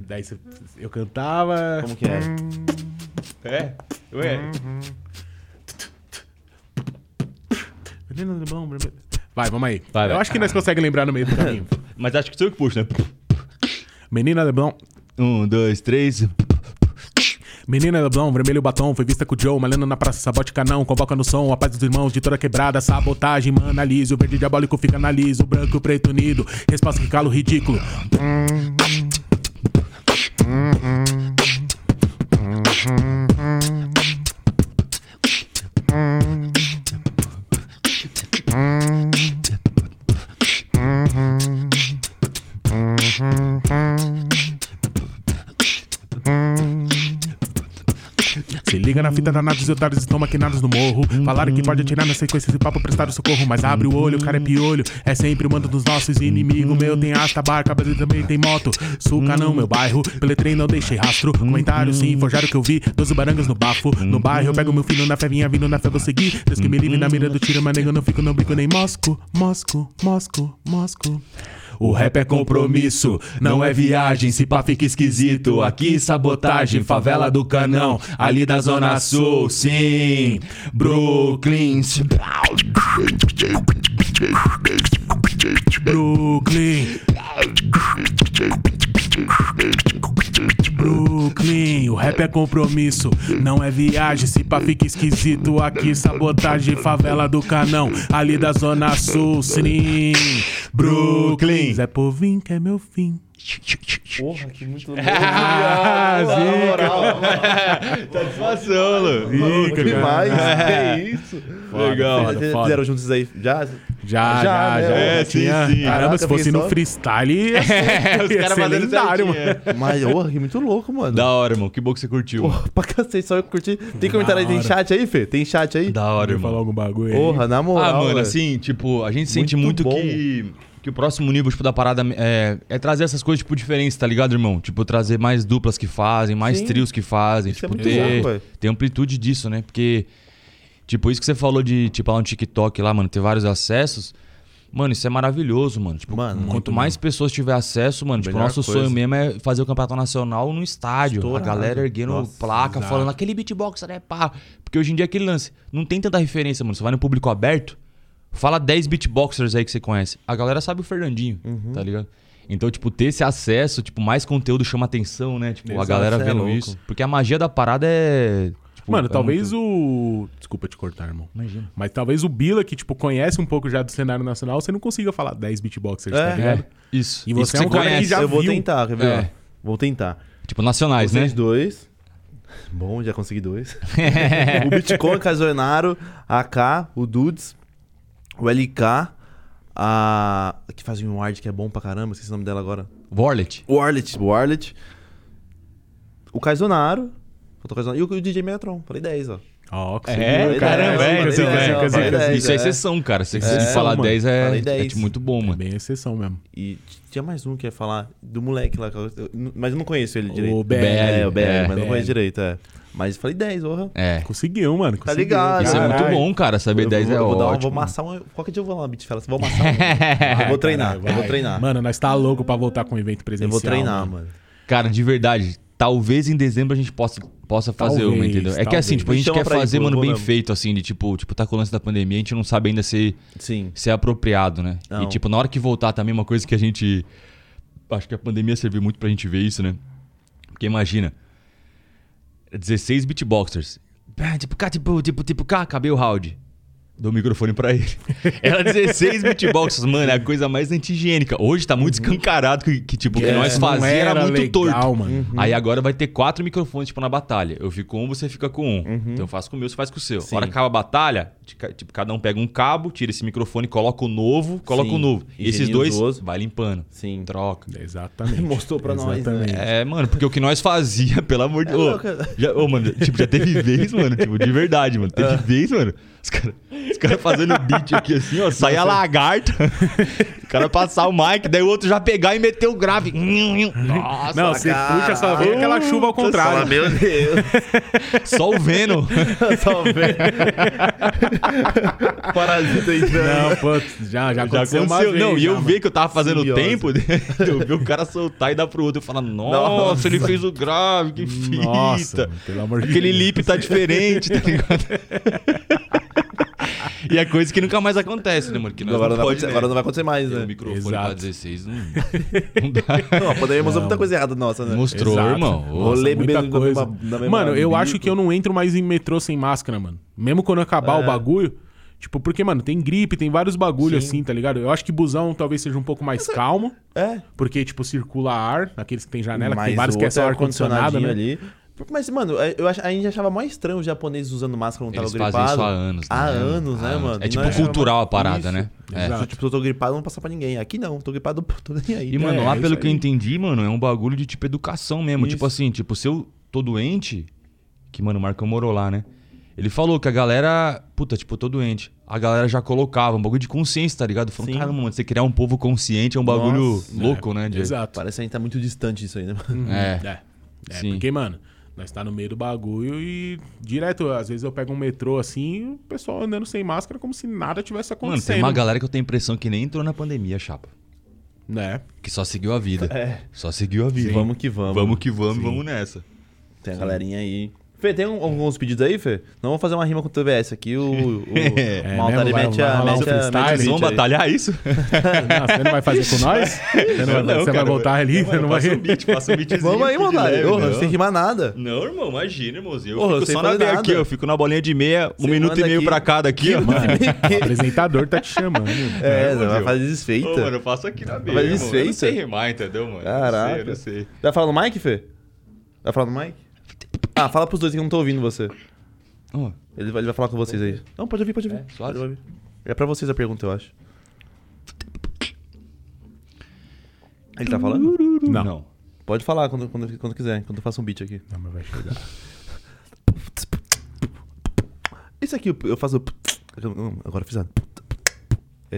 Daí você- eu cantava. Como que é? É? Ué? Vermelho. Vai, vamos aí. Vai, eu vai. acho que nós conseguimos lembrar no meio do caminho. [LAUGHS] Mas acho que sou eu que puxo, né? Menina Leblon. Um, dois, três. Menina Leblon, vermelho batom, foi vista com o Joe, malhando na praça, sabote canão, convoca no som, a paz dos irmãos de toda quebrada, sabotagem, mano, o verde diabólico fica na liso, branco e preto unido, resposta que calo ridículo. Se liga na fita danados e otários estão maquinados no morro. Falaram que pode atirar na sequência esse papo prestar o socorro. Mas abre o olho, o cara é piolho. É sempre o mando dos nossos inimigos. Meu tem asta, barca, Brasil também tem moto. Suca não, meu bairro. Peletrei, não deixei rastro. Comentário sim, forjaram que eu vi. Doze barangas no bafo. No bairro eu pego meu filho na fé, vinha vindo na fé, vou seguir. Deus que me livre na mira do tiro, mas nego, não fico, não brinco nem mosco. Mosco, mosco, mosco. O rap é compromisso, não é viagem, se pá fica esquisito. Aqui sabotagem, favela do canão, ali da Zona Sul, sim. Brooklyn. Brooklyn. Brooklyn, o rap é compromisso, não é viagem, se pá fica esquisito. Aqui sabotagem, favela do canão, ali da Zona Sul, sim. Brooklyn, Zé Povinho que é meu fim. Porra, que muito louco. Ah, zica. Satisfação, Lu. Zica, demais. Que isso. Legal. Fizeram juntos aí? Já? Já, já, Já, né? É, sim, sim. Caramba, se fosse no freestyle, É, os caras fazendo lendário, mano. é. Mas, porra, que muito louco, mano. Da hora, irmão. Que bom que você curtiu. Porra, pra cacete, só eu curti. Tem comentário aí, tem chat aí, Fê? Tem chat aí? Da hora, eu falar irmão. algum bagulho aí. Porra, na moral. Ah, mano, assim, tipo, a gente sente Muito que, que o próximo nível, tipo, da parada é, é trazer essas coisas, tipo, diferentes, tá ligado, irmão? Tipo, trazer mais duplas que fazem, mais Sim. trios que fazem. Isso é tipo, muito ter, velho. ter amplitude disso, né? Porque, tipo, isso que você falou de, tipo, lá no TikTok lá, mano, ter vários acessos. Mano, isso é maravilhoso, mano. Tipo, Mano, quanto mais pessoas tiver acesso, mano, tipo, nosso coisa. sonho mesmo é fazer o campeonato nacional no estádio. Estourado. A galera erguendo Nossa, placa, exato. falando aquele beatbox, né, pá. Porque hoje em dia é aquele lance. Não tem tanta referência, mano. Você vai no público aberto, fala 10 beatboxers aí que você conhece. A galera sabe o Fernandinho, Uhum. tá ligado? Então, tipo, ter esse acesso, tipo, mais conteúdo chama atenção, né? Tipo, a Exato, galera cê é vendo louco. isso. Porque a magia da parada é. tipo, Mano, é talvez muito- o. Desculpa te cortar, irmão. Imagina. Mas talvez o Bila, que, tipo, conhece um pouco já do cenário nacional, você não consiga falar 10 beatboxers, É. tá ligado? É, isso. E Isso você que é um cara que já eu vou viu. tentar, quer ver? É. Vou tentar. Tipo, nacionais, Vocês né? dois. Bom, já consegui dois. [LAUGHS] o Bitcoin, Casonaro, a AK, o Dudes, o LK, a. que faz um ward que é bom pra caramba, esqueci o nome dela agora. Warlet. O Warlet, o Warlet. O Kaizonaro. Faltou o Kaizonaro. E o DJ Megatron. Falei 10, ó. Ó, que É, caramba, é, é, falei 10, é, ó, quer dizer, falei 10, Isso é é. exceção, cara. Se É você exceção, falar mano. 10 é, Falei é 10. tipo, muito bom, É mano. bem exceção mesmo. E tinha mais um que ia falar do moleque lá. mas eu não conheço ele direito. O BL. É, o BL, é, mas não conheço direito, é. Mas falei 10, orra. É. Conseguiu, mano. Tá conseguiu. ligado, Isso é muito bom, cara. Saber Eu 10 vou, é eu vou dar ótimo. vou amassar um. Qualquer dia eu vou lá, Beat Fala, vou amassar um. [LAUGHS] eu vou treinar, Caralho, eu vou treinar. Mano, nós tá louco pra voltar com um evento eu presencial. vou treinar, mano. Cara, de verdade, talvez em dezembro a gente possa, possa fazer Talvez, uma, entendeu? É que assim, tipo, a gente quer ir, fazer, eu mano, bem feito, assim, de tipo, tipo, tá com o lance da pandemia, a gente não sabe ainda se, Sim. se é apropriado, né? Não. E tipo, na hora que voltar também, uma coisa que a gente. Acho que a pandemia serviu muito pra gente ver isso, né? Porque imagina. 16 beatboxers. Tipo, cá, tipo, tipo, tipo, cá, acabei o round. Dou o microfone pra ele. [LAUGHS] Era 16 beatboxers, mano, é a coisa mais anti-higiênica. Hoje tá muito escancarado que, que, tipo, o que É, nós não fazia era, muito legal, torto. mano. Aí agora vai ter quatro microfones, tipo, na batalha. Eu fico com um, você fica com um. Então eu faço com o meu, você faz com o seu. Sim. A hora que acaba a batalha, tipo, cada um pega um cabo, tira esse microfone, coloca o novo, coloca Sim. o novo. E esses dois, vai limpando. Sim. Troca. Exatamente. [LAUGHS] Mostrou pra nós, né? Exatamente. É, mano, porque o que nós fazia, [LAUGHS] pelo amor de É Deus. já, ô, mano, tipo, já teve vez, mano, tipo, de verdade, mano. Teve vez, mano. Os caras os cara fazendo beat aqui assim, ó, sai a lagarta. o cara passar o mic, daí o outro já pegar e meter o grave. Nossa, Não, você cara. puxa, só vem aquela chuva ao Fala, contrário. meu Deus. só o Venom. [LAUGHS] Só vendo. [LAUGHS] Parasita entrando. Não, pô, já, já Já aconteceu vez. Não, e eu mano. ver que eu tava fazendo Simbiose. tempo, [LAUGHS] eu vi o cara soltar e dar pro outro. Eu falar, nossa, Nossa. ele fez o grave, que fita. Nossa, mano, pelo amor de Aquele Deus. lip tá diferente, tá ligado? E é coisa que nunca mais acontece, né, mano? Que nós Agora não, vai pode, acontecer, né? agora não vai acontecer mais, né? microfone Exato. pra 16 não, [LAUGHS] não dá. Não, mostrar Não. muita coisa errada nossa, né? Mostrou, Exato. irmão. Rolê Nossa, muita bebendo coisa. na mesma Mano, eu bico. acho que eu não entro mais em metrô sem máscara, mano. Mesmo quando acabar É. o bagulho. Tipo, porque, mano, tem gripe, tem vários bagulhos Sim. assim, tá ligado? Eu acho que busão talvez seja um pouco mais calmo. É. Porque, tipo, circula ar, naqueles que tem janela, que Mas tem vários o que é só ar-condicionado, né? ali. Mas, mano, eu ach, a gente achava mais estranho os japoneses usando máscara quando Eles tava fazem gripado. isso há anos, Há né? anos, né, Há mano? É tipo cultural a parada, Isso. né? É. Exato. Tipo, se eu tô gripado, não vou passar pra ninguém. Aqui não, tô gripado, [LAUGHS] tô nem aí. E, mano, É, lá é pelo que eu entendi, mano, é um bagulho de, tipo, educação mesmo. Isso. Tipo assim, tipo, se eu tô doente, que, mano, o Marcão morou lá, né? Ele falou que a galera, puta, tipo, eu tô doente. A galera já colocava um bagulho de consciência, tá ligado? Falando, caramba, mano, você criar um povo consciente é um bagulho Nossa. louco, né? de- Exato. Parece que a gente tá muito distante disso aí, né, mano? É. É. É, porque, mano, nós tá no meio do bagulho e direto, às vezes eu pego um metrô assim o pessoal andando sem máscara como se nada tivesse Mano, acontecendo. tem uma galera que eu tenho a impressão que nem entrou na pandemia, chapa. Né? Que só seguiu a vida. É. Só seguiu a vida. Vamos que vamos. Vamos que vamos, Sim. vamos nessa. Tem a galerinha aí. Fê, tem um- alguns pedidos aí, Fê? Não vamos fazer uma rima com o TVS aqui. O, o, [LAUGHS] É o Malta mesmo? ali Vai- mete vai a. um Mete a, beat batalhar isso? [LAUGHS] Não, você não vai fazer com nós? Você, não vai, Não, você vai cara, voltar ali? Você não vai... Faça um beat, faça um beatzinho. Vamos aí, Ô, não. sem rimar nada. Não, irmão, imagina, irmãozinho. Eu Porra, fico só na meia nada. aqui, eu fico na bolinha de meia, um Você minuto e meio aqui. pra cada aqui, o [LAUGHS] apresentador tá te chamando. É, você vai fazer desfeita. mano, eu faço aqui na meia, Vai irmão. Eu desfeita? não sei rimar, entendeu, mano? Caraca. Eu não sei, eu não sei. Vai falar no mic, Fê? Vai falar no mic? Ah, fala pros dois que eu não tô ouvindo você. Ó, Ele vai, ele vai falar com vocês aí. Não, pode ouvir, pode ouvir. É. Pode ouvir. É pra vocês a pergunta, eu acho. Ele tá falando? Não. Pode falar quando, quando, quando quiser, quando eu faço um beat aqui. Não, mas vai chegar. Isso aqui eu- faço. Agora eu fiz a. É.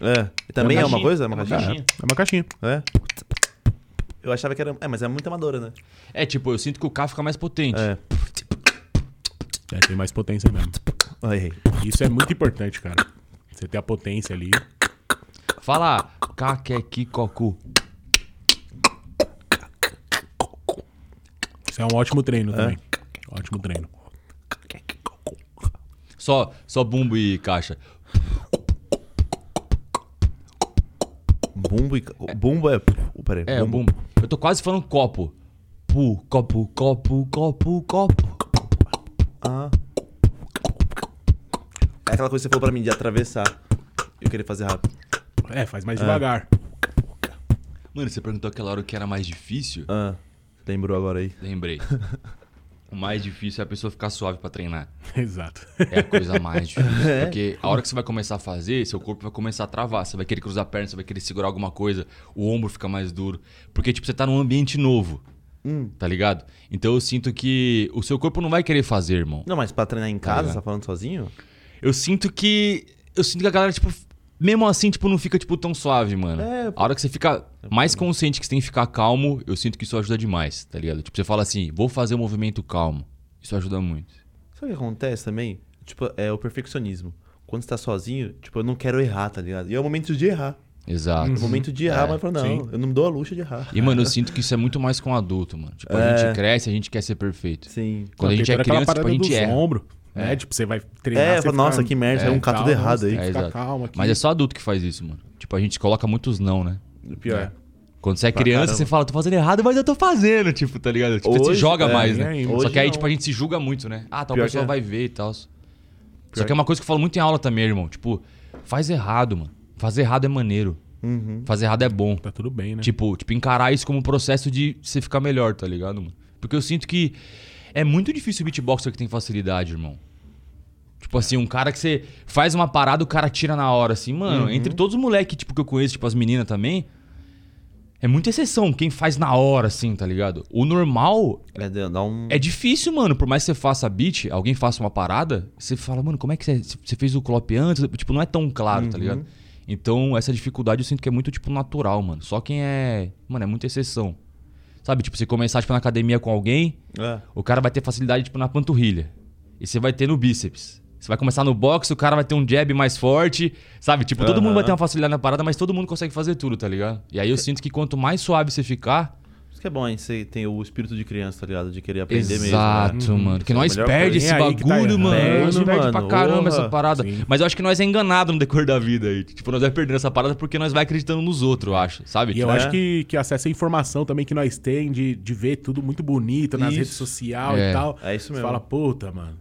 É. E também é uma caixinha. coisa? É uma É uma caixinha? caixinha. É uma caixinha. É. Eu achava que era. É, mas é muito amadora, né? É, tipo, eu sinto que o K fica mais potente. É. É, tem mais potência mesmo. Errei. Isso é muito importante, cara. Você ter a potência ali. Fala, K, que, ki, cocu. Isso é um ótimo treino também. Ótimo treino. Só, só bumbo e caixa. Bumbo e. Bumbo é. Peraí. É, bumbo. Eu tô quase falando copo. Pu, copo, copo, copo, copo. Ah. É aquela coisa que você falou pra mim de atravessar. Eu queria fazer rápido. É, faz mais devagar. Mano, você perguntou aquela hora o que era mais difícil? Ah. Lembrou agora aí. Lembrei. [LAUGHS] O mais difícil é a pessoa ficar suave pra treinar. [LAUGHS] Exato. É a coisa mais difícil. [LAUGHS] É. Porque a hora que você vai começar a fazer, seu corpo vai começar a travar. Você vai querer cruzar a perna, você vai querer segurar alguma coisa, o ombro fica mais duro. Porque, tipo, você tá num ambiente novo. Hum. Tá ligado? Então eu sinto que o seu corpo não vai querer fazer, irmão. Não, mas pra treinar em casa, ligado? você tá falando sozinho? Eu sinto que. Eu sinto que a galera, tipo, mesmo assim, tipo, não fica, tipo, tão suave, mano. É, a hora que você fica mais consciente que você tem que ficar calmo, eu sinto que isso ajuda demais, tá ligado? Tipo, você fala assim, vou fazer um movimento calmo. Isso ajuda muito. Sabe o que acontece também? Tipo, é o perfeccionismo. Quando você tá sozinho, tipo, eu não quero errar, tá ligado? E é o momento de errar. Exato. É o momento de errar, É, mas fala, não, sim. eu não me dou a luxa de errar. E, mano, eu [LAUGHS] sinto que isso é muito mais com adulto, mano. Tipo, a É. gente cresce, a gente quer ser perfeito. Sim. Quando a Tem gente é criança, tipo, a gente erra. ombros, né? É. Tipo, você vai treinar, É, você fala, nossa, fica- que merda, é, é um cato calma, errado aí. ficar exato. calmo aqui. Mas é só adulto que faz isso, mano. Tipo, a gente coloca muitos não, né? Pior. Quando você é Pra criança, caramba. você fala, tô fazendo errado, mas eu tô fazendo, tipo, tá ligado? Tipo, você se Hoje, joga é, mais, né? Só hoje que aí, não. tipo, a gente se julga muito, né? Ah, tal Pior pessoa é. vai ver e tal. Só que é uma coisa que eu falo muito em aula também, irmão. Tipo, faz errado, mano. Fazer errado é maneiro. Uhum. Fazer errado é bom. Tá tudo bem, né? Tipo, tipo, encarar isso como um processo de você ficar melhor, tá ligado, mano? Porque eu sinto que é muito difícil o beatboxer que tem facilidade, irmão. Tipo assim, um cara que você faz uma parada, o cara tira na hora, assim, mano. Entre todos os moleques, tipo, que eu conheço, tipo, as meninas também, é muita exceção quem faz na hora, assim, tá ligado? O normal É, dá um. é difícil, mano. Por mais que você faça beat, alguém faça uma parada, você fala, mano, como é que você, você fez o clop antes? Tipo, não é tão claro, tá ligado? Então, essa dificuldade eu sinto que é muito, tipo, natural, mano. Só quem é. Mano, é muita exceção. Sabe, tipo, você começar, tipo, na academia com alguém, É. o cara vai ter facilidade, tipo, na panturrilha. E você vai ter no bíceps. Você vai começar no boxe, o cara vai ter um jab mais forte. Sabe? Tipo, todo mundo vai ter uma facilidade na parada, mas todo mundo consegue fazer tudo, tá ligado? E aí eu sinto que quanto mais suave você ficar. Que é bom, hein? Você tem o espírito de criança, tá ligado? De querer aprender Exato, mesmo. né? mano. Porque é nós perde esse tá bagulho, errado. mano. Perde, Nós perde pra mano. caramba Porra. essa parada. Sim. Mas eu acho que nós é enganado no decorrer da vida aí. Tipo, nós vai perdendo essa parada porque nós vai acreditando nos outros, eu acho. Sabe? E eu Tipo, acho que, que acesso à informação também que nós tem de, de ver tudo muito bonito nas Isso. redes sociais É. e tal. É isso Você mesmo. fala, puta, mano.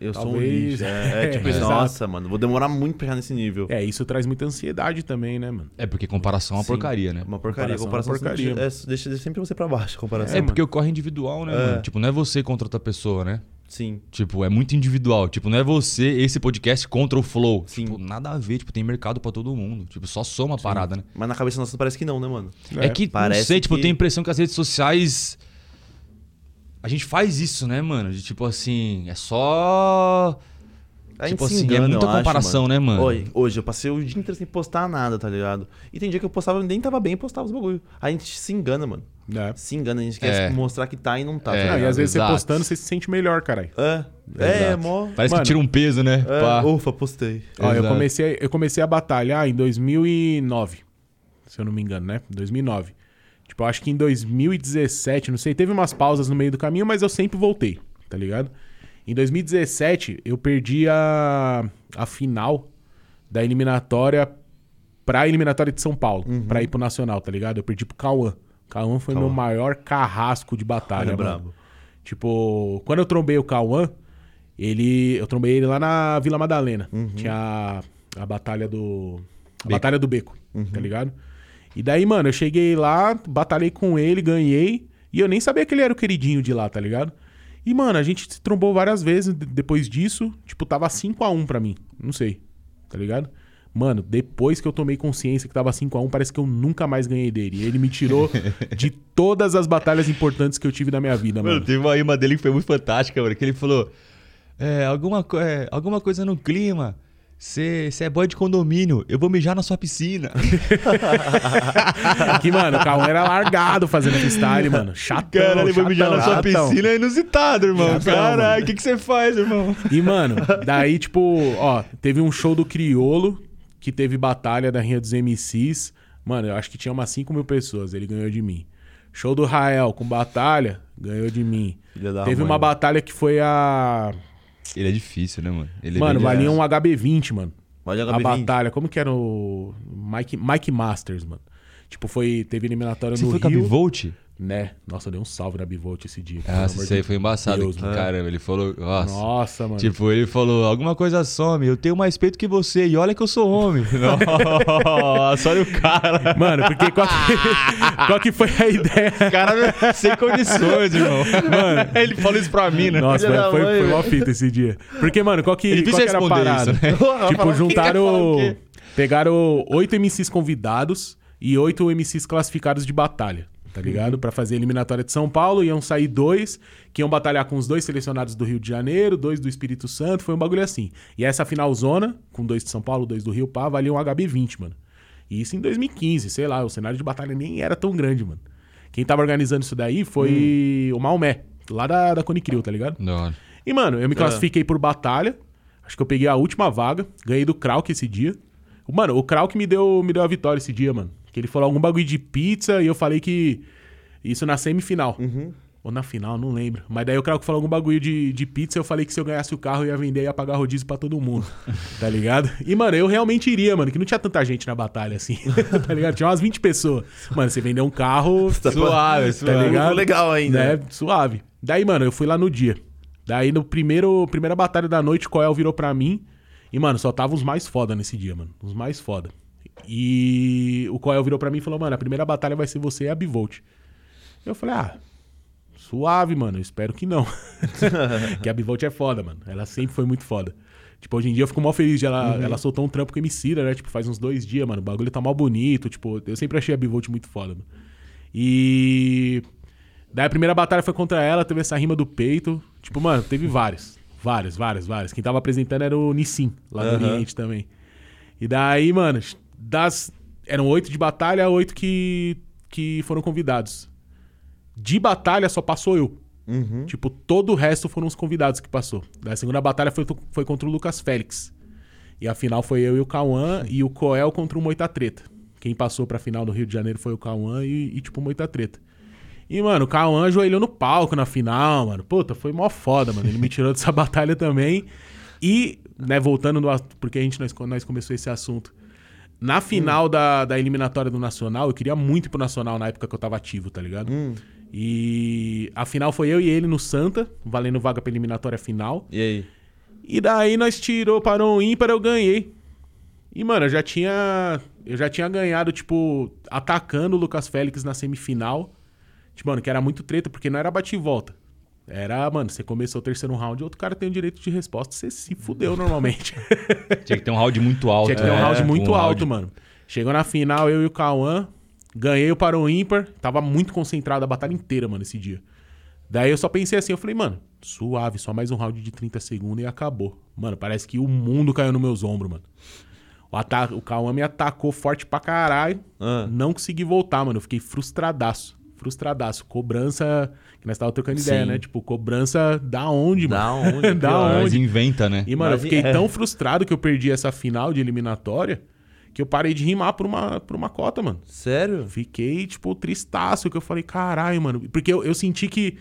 Eu sou um Talvez- lixo. É, é [LAUGHS] tipo, É, exato. nossa, mano, vou demorar muito pra chegar nesse nível. É, isso traz muita ansiedade também, né, mano? É porque comparação é uma Sim. porcaria, né? Uma porcaria. Comparação Comparação, é uma porcaria. sempre- é, deixa sempre você pra baixo, comparação. É, porque o corre é individual, né, É. mano? Tipo, não é você contra outra pessoa, né? Sim. Tipo, é muito individual. Tipo, não é você, esse podcast, contra o flow. Sim. Tipo, nada a ver. Tipo, tem mercado pra todo mundo. Tipo, só soma a parada, né? Mas na cabeça nossa parece que não, né, mano? É, que, parece não sei, tipo, eu que- tenho a impressão que as redes sociais. A gente faz isso, né, mano? De tipo assim, é só. A gente Tipo se assim, é engana, muita eu acho, comparação, né, mano? Hoje, hoje, eu passei o dia inteiro sem postar nada, tá ligado? E tem dia que eu postava e nem tava bem e postava os bagulho. A gente se engana, mano. É. Se engana, a gente É. quer mostrar que tá e não tá. É, tá e às vezes exato. você postando, você se sente melhor, caralho. É, é, Exato. mó. Parece Mano, que tira um peso, né? É, Pá. ufa, postei. Ó, eu comecei, eu comecei a batalhar em 2009, se eu não me engano, né? 2009. Tipo, eu acho que em 2017, não sei, teve umas pausas no meio do caminho, mas eu sempre voltei, tá ligado? Em 2017, eu perdi a, a final da eliminatória pra eliminatória de São Paulo, pra ir pro Nacional, tá ligado? Eu perdi pro Cauã. Cauã foi meu Cauã. maior carrasco de batalha, Olha, mano. brabo. Tipo, quando eu trombei o Cauã, ele. Eu trombei ele lá na Vila Madalena. Uhum. Tinha a, a batalha do. A batalha do beco, tá ligado? E daí, mano, eu cheguei lá, batalhei com ele, ganhei. E eu nem sabia que ele era o queridinho de lá, tá ligado? E, mano, a gente se trombou várias vezes de- depois disso. Tipo, tava 5x1 pra mim. Não sei, tá ligado? Mano, depois que eu tomei consciência que tava 5x1, parece que eu nunca mais ganhei dele. E ele me tirou [LAUGHS] de todas as batalhas importantes que eu tive na minha vida, Mano, mano. teve uma rima dele que foi muito fantástica, mano. Que ele falou: é, alguma, é, alguma coisa no clima. Você é boy de condomínio, eu vou mijar na sua piscina. [LAUGHS] Que, mano, o Cauã era largado fazendo freestyle, mano. Chatão, Caralho, eu vou mijar na sua chatão. piscina é inusitado, irmão. Caralho, o que, que você faz, irmão? E, mano, daí, tipo, ó, teve um show do Criolo, que teve batalha da Rinha dos MCs. Mano, eu acho que tinha umas 5 mil pessoas, ele ganhou de mim. Show do Rael com batalha, ganhou de mim. Filha da teve mãe, uma mano. batalha que foi a. Ele é difícil, né, mano? Ele é mano, valia um HB20, mano. Olha A batalha, como que era o. Mike, Mike Masters, mano. Tipo, foi. Teve eliminatória Você no foi com a Rio. Bivolt? Né? Nossa, deu um salve na Bivolt esse dia. Ah, isso aí foi embaçado. Deus, que, mano. caramba, ele falou. Nossa. Nossa, mano. Tipo, ele falou, alguma coisa some, eu tenho mais peito que você, e olha que eu sou homem. [LAUGHS] Nossa, olha o cara. Mano, porque qual que, [LAUGHS] qual que foi a ideia? O cara sem condições, irmão. Mano. [LAUGHS] ele falou isso pra mim, né? Nossa, mano, foi, foi uma fita esse dia. Porque, mano, qual que, É qual que era a parada? isso, né? Tipo, juntaram. quê? Pegaram oito MCs convidados e oito MCs classificados de batalha, tá ligado? Uhum. Pra fazer a eliminatória de São Paulo. Iam sair dois, que iam batalhar com os dois selecionados do Rio de Janeiro, dois do Espírito Santo. Foi um bagulho assim. E essa final zona, com dois de São Paulo, dois do Rio, pá, valia um HB20, mano. E isso em 2015, sei lá, o cenário de batalha nem era tão grande, mano. Quem tava organizando isso daí foi o Maomé, lá da, da Cone Crew, tá ligado? Hora. E, mano, eu me classifiquei por batalha. Acho que eu peguei a última vaga. Ganhei do Krauk esse dia. Mano, o Krauk me deu, me deu a vitória esse dia, mano. Que ele falou algum bagulho de pizza e eu falei que. Isso na semifinal. Ou na final, não lembro. Mas daí o Krauk falou algum bagulho de, de pizza. Eu falei que se eu ganhasse o carro eu ia vender e ia pagar rodízio pra todo mundo. [LAUGHS] tá ligado? E, mano, eu realmente iria, mano. Que não tinha tanta gente na batalha assim. [LAUGHS] tá ligado? Tinha umas 20 pessoas. Mano, você vendeu um carro. Suave, Tá suave. ligado? Legal ainda. Né? Suave. Daí, mano, eu fui lá no dia. Daí, no primeiro primeira batalha da noite, o Coel virou pra mim. E, mano, só tava os mais foda nesse dia, mano. Os mais foda. E o Coel virou pra mim e falou, mano, a primeira batalha vai ser você e a Bivolt. Eu falei, ah, suave, mano. Eu espero que não. [LAUGHS] que a Bivolt é foda, mano. Ela sempre foi muito foda. Tipo, hoje em dia eu fico mal feliz de ela. Ela soltou um trampo com a Emicida, né? Tipo, faz uns dois dias, mano. O bagulho tá mal bonito. Tipo, eu sempre achei a Bivolt muito foda, mano. E. Daí a primeira batalha foi contra ela, teve essa rima do peito. Tipo, mano, teve várias. Várias, várias, várias. Quem tava apresentando era o Nissin, lá do Aham. Oriente também. E daí, mano, das. Eram oito de batalha, oito que, que foram convidados. De batalha só passou eu. Uhum. Tipo, todo o resto foram os convidados que passou. Da segunda batalha foi, foi contra o Lucas Félix. E a final foi eu e o Cauã [LAUGHS] e o Coel contra o Moita Treta. Quem passou pra final no Rio de Janeiro foi o Cauã e, e tipo, o Moita Treta. E, mano, o Cauã ajoelhou no palco na final, mano. Puta, foi mó foda, mano. Ele me tirou dessa [LAUGHS] batalha também. E, né, voltando no porque a gente, nós, nós começou esse assunto. Na final da, da eliminatória do Nacional, eu queria muito ir pro Nacional na época que eu tava ativo, tá ligado? E a final foi eu e ele no Santa, valendo vaga pra eliminatória final. E aí? E daí nós tirou, parou um ímpar, eu ganhei. E, mano, eu já tinha. Eu já tinha ganhado, tipo, atacando o Lucas Félix na semifinal. Tipo, mano, que era muito treta, porque não era bate e volta. Era, mano, você começou o terceiro round, outro cara tem o direito de resposta, você se fudeu normalmente. [LAUGHS] Tinha que ter um round muito alto. Tinha que ter um né? round muito Um alto, round- mano. Chegou na final, eu e o Cauã. Ganhei o para o ímpar. Tava muito concentrado a batalha inteira, mano, esse dia. Daí eu só pensei assim, eu falei, mano, suave, só mais um round de 30 segundos e acabou. Mano, parece que o mundo caiu nos meus ombros, mano. O, ata o Cauã me atacou forte pra caralho. Ah. Não consegui voltar, mano. Eu fiquei frustradaço. Frustradaço. Cobrança. Que nós tava trocando ideia, Sim. né? Tipo, cobrança da onde, Da mano? onde? [LAUGHS] da Pior. Mas onde? inventa, né? E, mano, eu Mas fiquei é. tão frustrado que eu perdi essa final de eliminatória que eu parei de rimar por uma, por uma cota, mano. Sério? Fiquei, tipo, tristaço, que eu falei, caralho, mano. Porque eu, eu senti que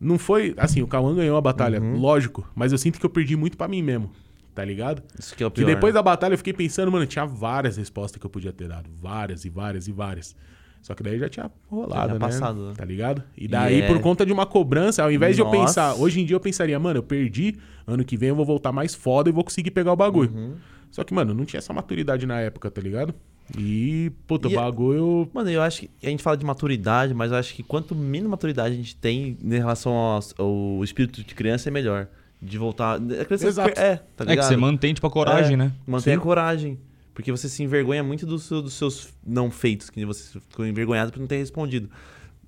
não foi. Assim, o Cauã ganhou a batalha, Uhum. lógico. Mas eu sinto que eu perdi muito pra mim mesmo, tá ligado? Isso que é o E pior. depois né? da batalha eu fiquei pensando, mano, tinha várias respostas que eu podia ter dado. Várias e várias e várias. Só que daí já tinha rolado, Já tinha né? passado, né? Tá ligado? E daí, é- por conta de uma cobrança, ao invés de eu Nossa. pensar, hoje em dia eu pensaria, mano, eu perdi, ano que vem eu vou voltar mais foda e vou conseguir pegar o bagulho. Uhum. Só que, mano, não tinha essa maturidade na época, tá ligado? E, puta, E- o bagulho. Mano, eu acho que a gente fala de maturidade, mas eu acho que quanto menos maturidade a gente tem em relação ao, ao espírito de criança, é melhor. De voltar. A criança Exato. É, tá É que ligado? você mantém, tipo, a coragem, É, né? Mantém Sim. a coragem. Porque você se envergonha muito do seu- dos seus não feitos, que você ficou envergonhado por não ter respondido.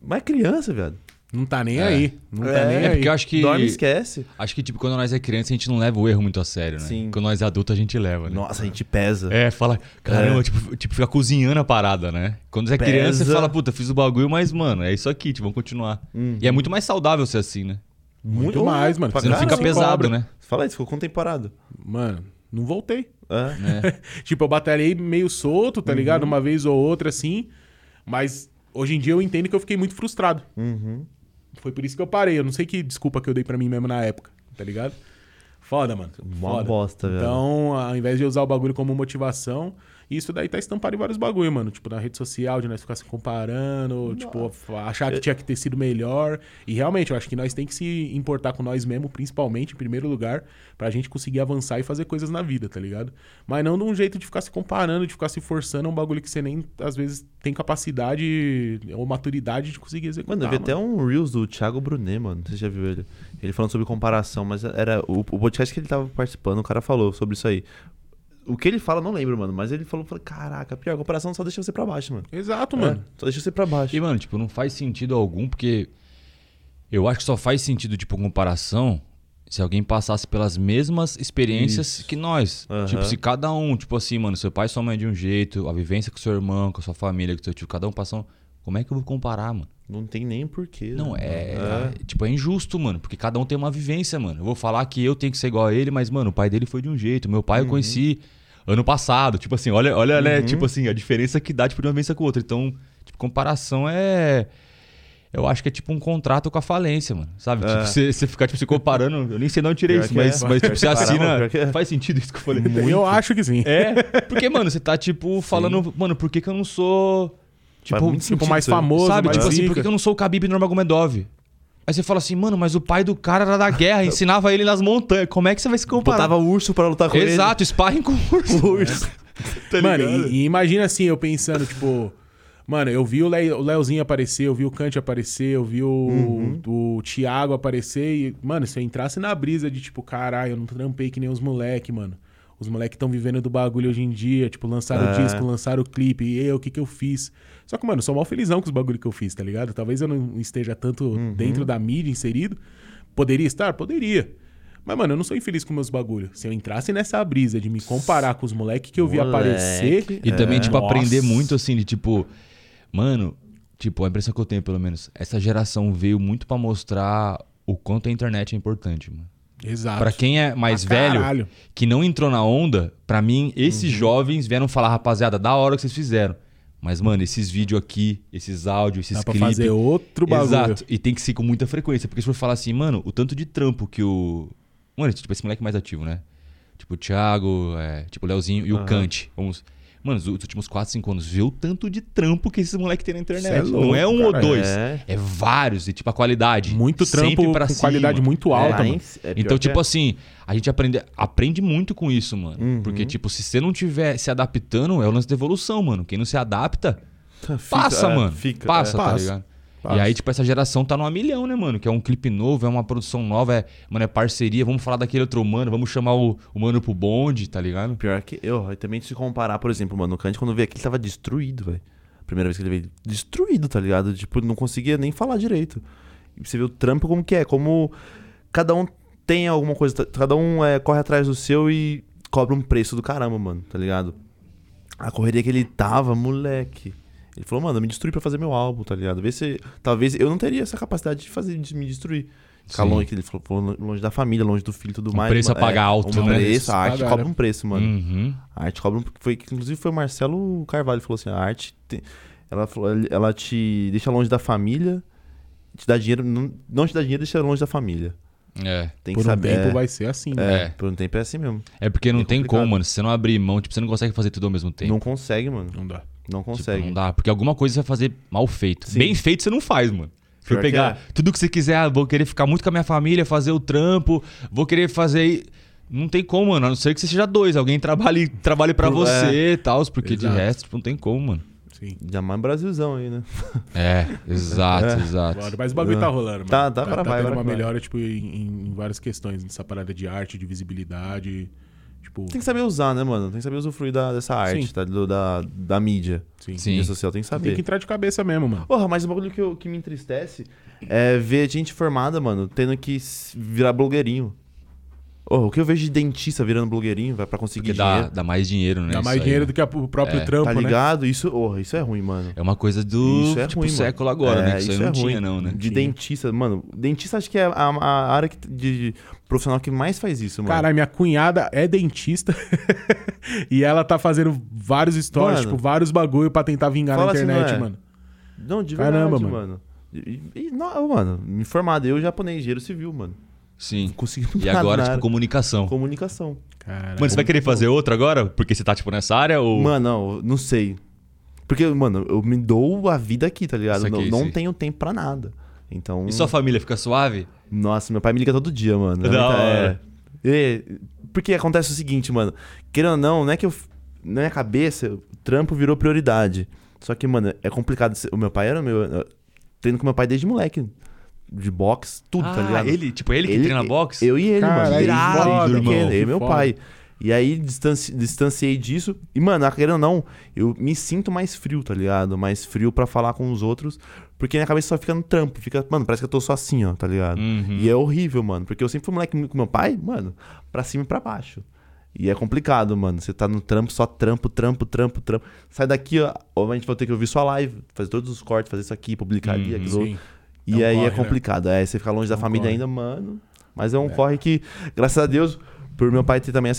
Mas é criança, velho. Não tá nem É. aí. Não tá É, nem É aí. porque eu acho que. Dorme e esquece. Acho que, tipo, quando nós é criança, a gente não leva o erro muito a sério, né? Sim. Quando nós é adulto, a gente leva, né? Nossa, a gente pesa. É, fala, caramba, É. tipo, tipo, fica cozinhando a parada, né? Quando você é criança, você Pesa. fala, puta, fiz o bagulho, mas, mano, é isso aqui, tipo, vamos continuar. Uhum. E é muito mais saudável ser assim, né? Muito mais, mano. Você não fica pesado, cobra. né? Fala isso, ficou contemporado. Mano, não voltei. É. É. [LAUGHS] Tipo, eu batalhei meio solto, tá ligado? Uhum. Uma vez ou outra, assim. Mas hoje em dia eu entendo que eu fiquei muito frustrado. Uhum. Foi por isso que eu parei. Eu não sei que desculpa que eu dei pra mim mesmo na época, tá ligado? Foda, mano. Foda. bosta, velho. Então, ao invés de usar o bagulho como motivação, E isso daí tá estampado em vários bagulho, mano. Tipo, na rede social, de nós ficar se comparando, tipo, achar que tinha que ter sido melhor. E realmente, eu acho que nós tem que se importar com nós mesmo, principalmente, em primeiro lugar, pra gente conseguir avançar e fazer coisas na vida, tá ligado? Mas não de um jeito de ficar se comparando, de ficar se forçando a um bagulho que você nem, às vezes, tem capacidade ou maturidade de conseguir executar. Mano, eu vi até um Reels do Thiago Brunet, mano. Você já viu ele? Ele falando sobre comparação, mas era o, o podcast que ele tava participando, o cara falou sobre isso aí. O que ele fala, eu não lembro, mano. Mas ele falou, falou caraca, pior, a comparação só deixa você pra baixo, mano. Exato, mano. É, só deixa você pra baixo. E, mano, tipo, não faz sentido algum, porque eu acho que só faz sentido, tipo, comparação se alguém passasse pelas mesmas experiências Isso. que nós. Aham. Tipo, se cada um, tipo assim, mano, seu pai e sua mãe é de um jeito, a vivência com seu irmão, com a sua família, com seu tio, cada um passou. Como é que eu vou comparar, mano? Não tem nem porquê. Não, né, é, mano? Tipo, é injusto, mano. Porque cada um tem uma vivência, mano. Eu vou falar que eu tenho que ser igual a ele, mas, mano, o pai dele foi de um jeito. Meu pai eu conheci ano passado. Tipo assim, olha, olha, né? Tipo assim, a diferença que dá, tipo, de uma vivência com outra. Então, tipo, comparação é. Eu acho que é tipo um contrato com a falência, mano. Sabe? É. Tipo, você, você ficar, tipo, se comparando. Eu nem sei de onde tirei Pior isso, que é. mas, mas, tipo, você é. assina. É. Faz sentido isso que eu falei. Eu acho que sim. É, porque, mano, você tá, tipo, [LAUGHS] falando, mano, por que, que eu não sou. Tipo, muito Tipo, sentido mais famoso, Sabe, mais tipo assim, por que eu não sou o Khabib Nurmagomedov? Aí você fala assim, mano, mas o pai do cara era da guerra, [LAUGHS] ensinava ele nas montanhas. Como é que você vai se comparar? Botava urso pra lutar com Exato, sparring com [LAUGHS] urso. ele. Urso. [LAUGHS] tá Mano, e, e imagina assim, eu pensando, tipo. Mano, eu vi o, Le, o Leozinho aparecer, eu vi o Kant aparecer, eu vi o, Uhum. o Thiago aparecer. E, mano, se eu entrasse na brisa de tipo, caralho, eu não trampei que nem os moleque, mano. Os moleque estão vivendo do bagulho hoje em dia, tipo, lançaram o É. disco, lançaram o clipe, e eu, o que que eu fiz? Só que, mano, eu sou mal felizão com os bagulho que eu fiz, tá ligado? Talvez eu não esteja tanto Uhum. dentro da mídia inserido. Poderia estar? Poderia. Mas, mano, eu não sou infeliz com meus bagulho. Se eu entrasse nessa brisa de me comparar com os moleque que eu vi Moleque. aparecer. E também, É. tipo, Nossa. aprender muito assim, de tipo, mano, tipo, a impressão que eu tenho, pelo menos, essa geração veio muito pra mostrar o quanto a internet é importante, mano. Exato. Pra quem é mais Pra velho, caralho. que não entrou na onda, pra mim, esses Uhum. jovens vieram falar, rapaziada, da hora que vocês fizeram. Mas, mano, esses vídeos aqui, esses áudios, esses Dá pra clipes. fazer outro bagulho. Exato. E tem que ser com muita frequência. Porque se for falar assim, mano, o tanto de trampo que o. Mano, tipo, esse moleque mais ativo, né? Tipo, o Thiago, é, tipo, o Leozinho e o. Kant. Vamos. Mano, os últimos 4, 5 anos, vê o tanto de trampo que esses moleques têm na internet. É louco, não é um cara. ou dois. É. É. vários. E, tipo, a qualidade. Muito trampo pra com cima. qualidade muito alta, mano. em- é Então, tipo é. assim, a gente aprende, aprende muito com isso, mano. Uhum. Porque, tipo, se você não tiver se adaptando, é o lance da evolução, mano. Quem não se adapta, Fica, passa, é, mano. Fica, passa, é. tá Passa. ligado? E aí, tipo, essa geração tá numa milhão, né, mano? Que é um clipe novo, é uma produção nova, é, mano, é parceria. Vamos falar daquele outro mano, vamos chamar o, o mano pro bonde, tá ligado? Pior que eu, e também se comparar, por exemplo, mano, o Kant quando veio aqui ele tava destruído, velho. Primeira vez que ele veio, destruído, tá ligado? Tipo, não conseguia nem falar direito. E você vê o trampo como que é, como cada um tem alguma coisa, cada um é, corre atrás do seu e cobra um preço do caramba, mano, tá ligado? A correria que ele tava, moleque. Ele falou, mano, eu me destruí pra fazer meu álbum, tá ligado? Vê se. Talvez eu não teria essa capacidade de fazer, de me destruir. Ficar longe, que ele falou, longe da família, longe do filho e tudo Um mais. preço a pagar alto, um né? Preço, a arte cobra um preço, mano. Uhum. A arte cobra um. Foi, inclusive foi o Marcelo Carvalho que falou assim: a arte. tem- ela, ela te deixa longe da família, te dá dinheiro. Não, não te dá dinheiro, deixa longe da família. É. Tem Por que um saber. tempo é, vai ser assim, né? é, É. por um tempo é assim mesmo. É porque não É tem complicado. como, mano. Se você não abrir mão, tipo, você não consegue fazer tudo ao mesmo tempo. Não consegue, mano. Não dá. Não Tipo, consegue. não dá. Porque alguma coisa você vai fazer mal feito. Sim. Bem feito você não faz, mano. Se for Pior que pegar é. tudo que você quiser, ah, vou querer ficar muito com a minha família, fazer o trampo, vou querer fazer. Não tem como, mano. A não ser que você seja dois. Alguém trabalhe, trabalhe pra Pro- você e tal. Porque Exato. de resto, tipo, não tem como, mano. Sim. Já mais Brasilzão aí, né? É, exato, [LAUGHS] É. exato. Mas o bagulho tá rolando, mano. Tá, tá pra vai, tendo agora uma vai. melhora, tipo, em, em várias questões. Nessa parada de arte, de visibilidade. Tipo, Tem que saber usar, né, mano? Tem que saber usufruir da, dessa arte, Sim. tá? Do- da, da mídia. sim. Sim. Mídia social, tem que saber. Tem que entrar de cabeça mesmo, mano. Porra, mas o bagulho que, eu- que me entristece é ver gente formada, mano, tendo que virar blogueirinho. Oh, o que eu vejo de dentista virando blogueirinho, vai pra conseguir Porque dá, dinheiro. dá mais dinheiro, né? Dá isso mais aí, dinheiro né? do que o próprio É, trampo, Tá né? ligado? Isso, oh, isso é ruim, mano. É uma coisa do Isso é tipo, ruim, mano. século agora, É, né? Que isso aí não é tinha, ruim. não, né? De Tinha. dentista, mano. Dentista acho que é a, a área que- de profissional que mais faz isso, mano. Caralho, minha cunhada é dentista [LAUGHS] e ela tá fazendo vários stories, Mano. tipo, vários bagulho pra tentar vingar na assim, não internet, é? mano. Não, de verdade, Caramba, mano. mano. E, e- não, mano, me formado, eu japonês, engenheiro civil, mano. Sim. Não consegui E [LAUGHS] agora, tipo, comunicação. comunicação. Cara, Mano, você vai querer fazer outra agora? Porque você tá, tipo, nessa área? Ou... Mano, não, não sei. Porque, mano, eu me dou a vida aqui, tá ligado? Saquei, não não tenho tempo pra nada. Então. E sua família fica suave? Nossa, meu pai me liga todo dia, mano. Da Tá- hora. é. É, Porque acontece o seguinte, mano. Querendo ou não, não é que eu. Na minha cabeça, o trampo virou prioridade. Só que, mano, é complicado. O meu pai era meu. eu Treino com meu pai desde moleque. De boxe, tudo, tá Ah, ligado? ele, tipo, ele que Ele- treina boxe? Eu e ele, Cara, mano. pequeno, eu e meu foda. pai. E aí distanci- distanciei disso. E, mano, querendo ou não, eu me sinto mais frio, tá ligado? Mais frio pra falar com os outros. Porque minha cabeça só fica no trampo. Fica, mano, parece que eu tô só assim, ó, tá ligado? Uhum. E é horrível, mano. Porque eu sempre fui moleque com meu pai, mano, pra cima e pra baixo. E é complicado, mano. Você tá no trampo, só trampo, trampo, trampo, trampo. Sai daqui, ó. Ou a gente vai ter que ouvir sua live, fazer todos os cortes, fazer isso aqui, publicar ali, Uhum, aquilo. Sim. E É um aí corre, é né? complicado. É, você ficar longe da É um família corre. ainda, mano. Mas é um corre que, graças a Deus, por meu pai ter também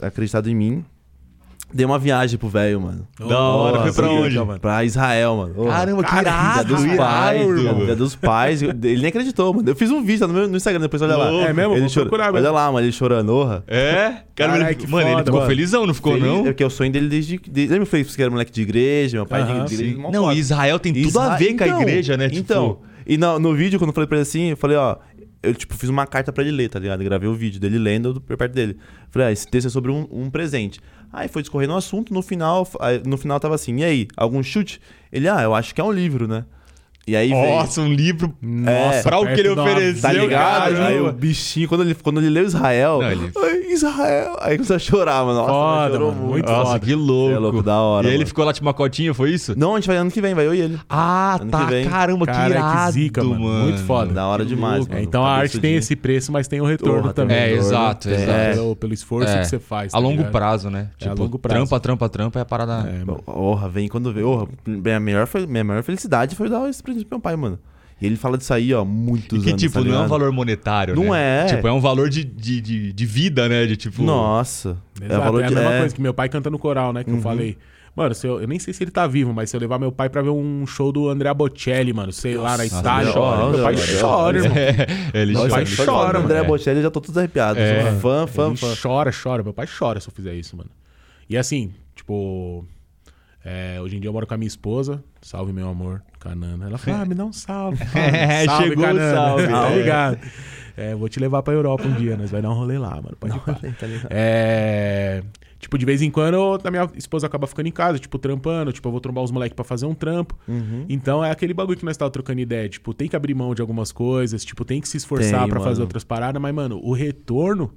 acreditado em mim, dei uma viagem pro velho, mano. Da hora, foi pra onde? mano? Pra Israel, mano. Caramba, que irado, dos irado, pais. Dia dos pais. Ele nem acreditou, mano. Eu fiz um vídeo tá no meu no Instagram, depois olha lá. É mesmo? Ele procurar, Olha lá, mano, ele chorando. orra. É? Cara, Caralho, ele, que mano, ele foda, ficou mano. felizão, não ficou, Feliz- não? É porque é o sonho dele desde. desde lembra que eu falei que era moleque de igreja, meu pai Aham, de igreja. sim. mó Não, foda. Israel tem tudo a Isra- ver com a Então, igreja, né? Tipo, Então, e no, no vídeo, quando eu falei pra ele assim, eu falei, ó, eu tipo, fiz uma carta pra ele ler, tá ligado? Gravei o vídeo dele lendo por perto dele. Falei, ah, esse texto é sobre um, um presente. Aí foi discorrendo o assunto, no final, no final tava assim, e aí, algum chute? Ele, ah, eu acho que é um livro, né? E aí veio. Nossa, um livro. Nossa, pra o que ele de ofereceu, Tá ligado? cara. Aí o bichinho, quando ele, quando ele leu Israel, Não, ele- "Ai, Israel, aí começou a chorar, mano. Nossa, Foda, chorou mano, muito. muito Nossa, foda. que louco. É louco, da hora, E aí ele mano. ficou lá tipo uma cotinha, foi isso? Não, a gente vai ano que vem, vai eu e ele. Ah, Ano tá. que vem. Caramba, que Cara, que irado, zica, mano. Muito foda. Da hora Que demais, louco. mano. É, então a arte tem esse preço, mas tem o retorno Porra, também. É, exato, é. exato. Pelo, pelo esforço É. que você faz. A tá longo ligado? prazo, né? É, a Tipo, longo prazo. trampa, trampa, trampa é a parada. É, mano. Orra, vem quando vê. Orra, minha melhor, felicidade foi dar esse presente pro meu pai, mano. E ele fala disso aí, ó, muitos E que, anos. tipo, tá não é um valor monetário, Não né? é. Tipo, é um valor de, de, de, de vida, né? De tipo. Nossa. Exato, é valor é a de. mesma é, coisa que meu pai canta no coral, né? Que eu falei. Mano, se eu, eu nem sei se ele tá vivo, mas se eu levar meu pai pra ver um show do Andrea Bocelli, mano, sei lá, na Itália, chora, meu pai chora, chora, irmão. É, [LAUGHS] ele Nossa, chora. de falar chora, mano. André É. Bocelli, eu já tô todo arrepiado. É. Fã, fã, Ele fã. chora, chora. Meu pai chora se eu fizer isso, mano. E assim, tipo. É, hoje em dia eu moro com a minha esposa. Salve, meu amor, Canana. Ela fala, [LAUGHS] ah, me dá um salve. [LAUGHS] É, salve, chegou Canana. salve. Tá É. ligado? É, vou te levar pra Europa um dia, nós vai dar um rolê lá, mano. Pode ir pá. [LAUGHS] Tá? É. Tipo, de vez em quando a minha esposa acaba ficando em casa, tipo, trampando. Tipo, eu vou trombar os moleques pra fazer um trampo. Uhum. Então é aquele bagulho que nós tava trocando ideia. Tipo, tem que abrir mão de algumas coisas, tipo, tem que se esforçar pra fazer outras paradas, mas, mano, o retorno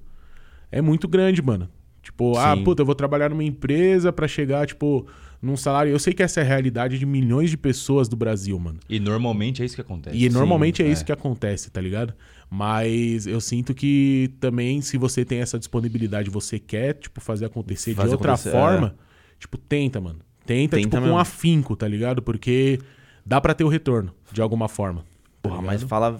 é muito grande, mano. Tipo, ah, Sim. puta, eu vou trabalhar numa empresa pra chegar, tipo, num salário. Eu sei que essa é a realidade de milhões de pessoas do Brasil, mano. E normalmente é isso que acontece. E normalmente é é. isso que acontece, tá ligado? Mas eu sinto que também, se você tem essa disponibilidade, você quer, tipo, fazer acontecer Fazer de outra acontecer, forma, tipo, tenta, mano. Tenta, Tenta tipo, com mesmo. afinco, tá ligado? Porque dá pra ter o retorno, de alguma forma. tá Porra, mas fala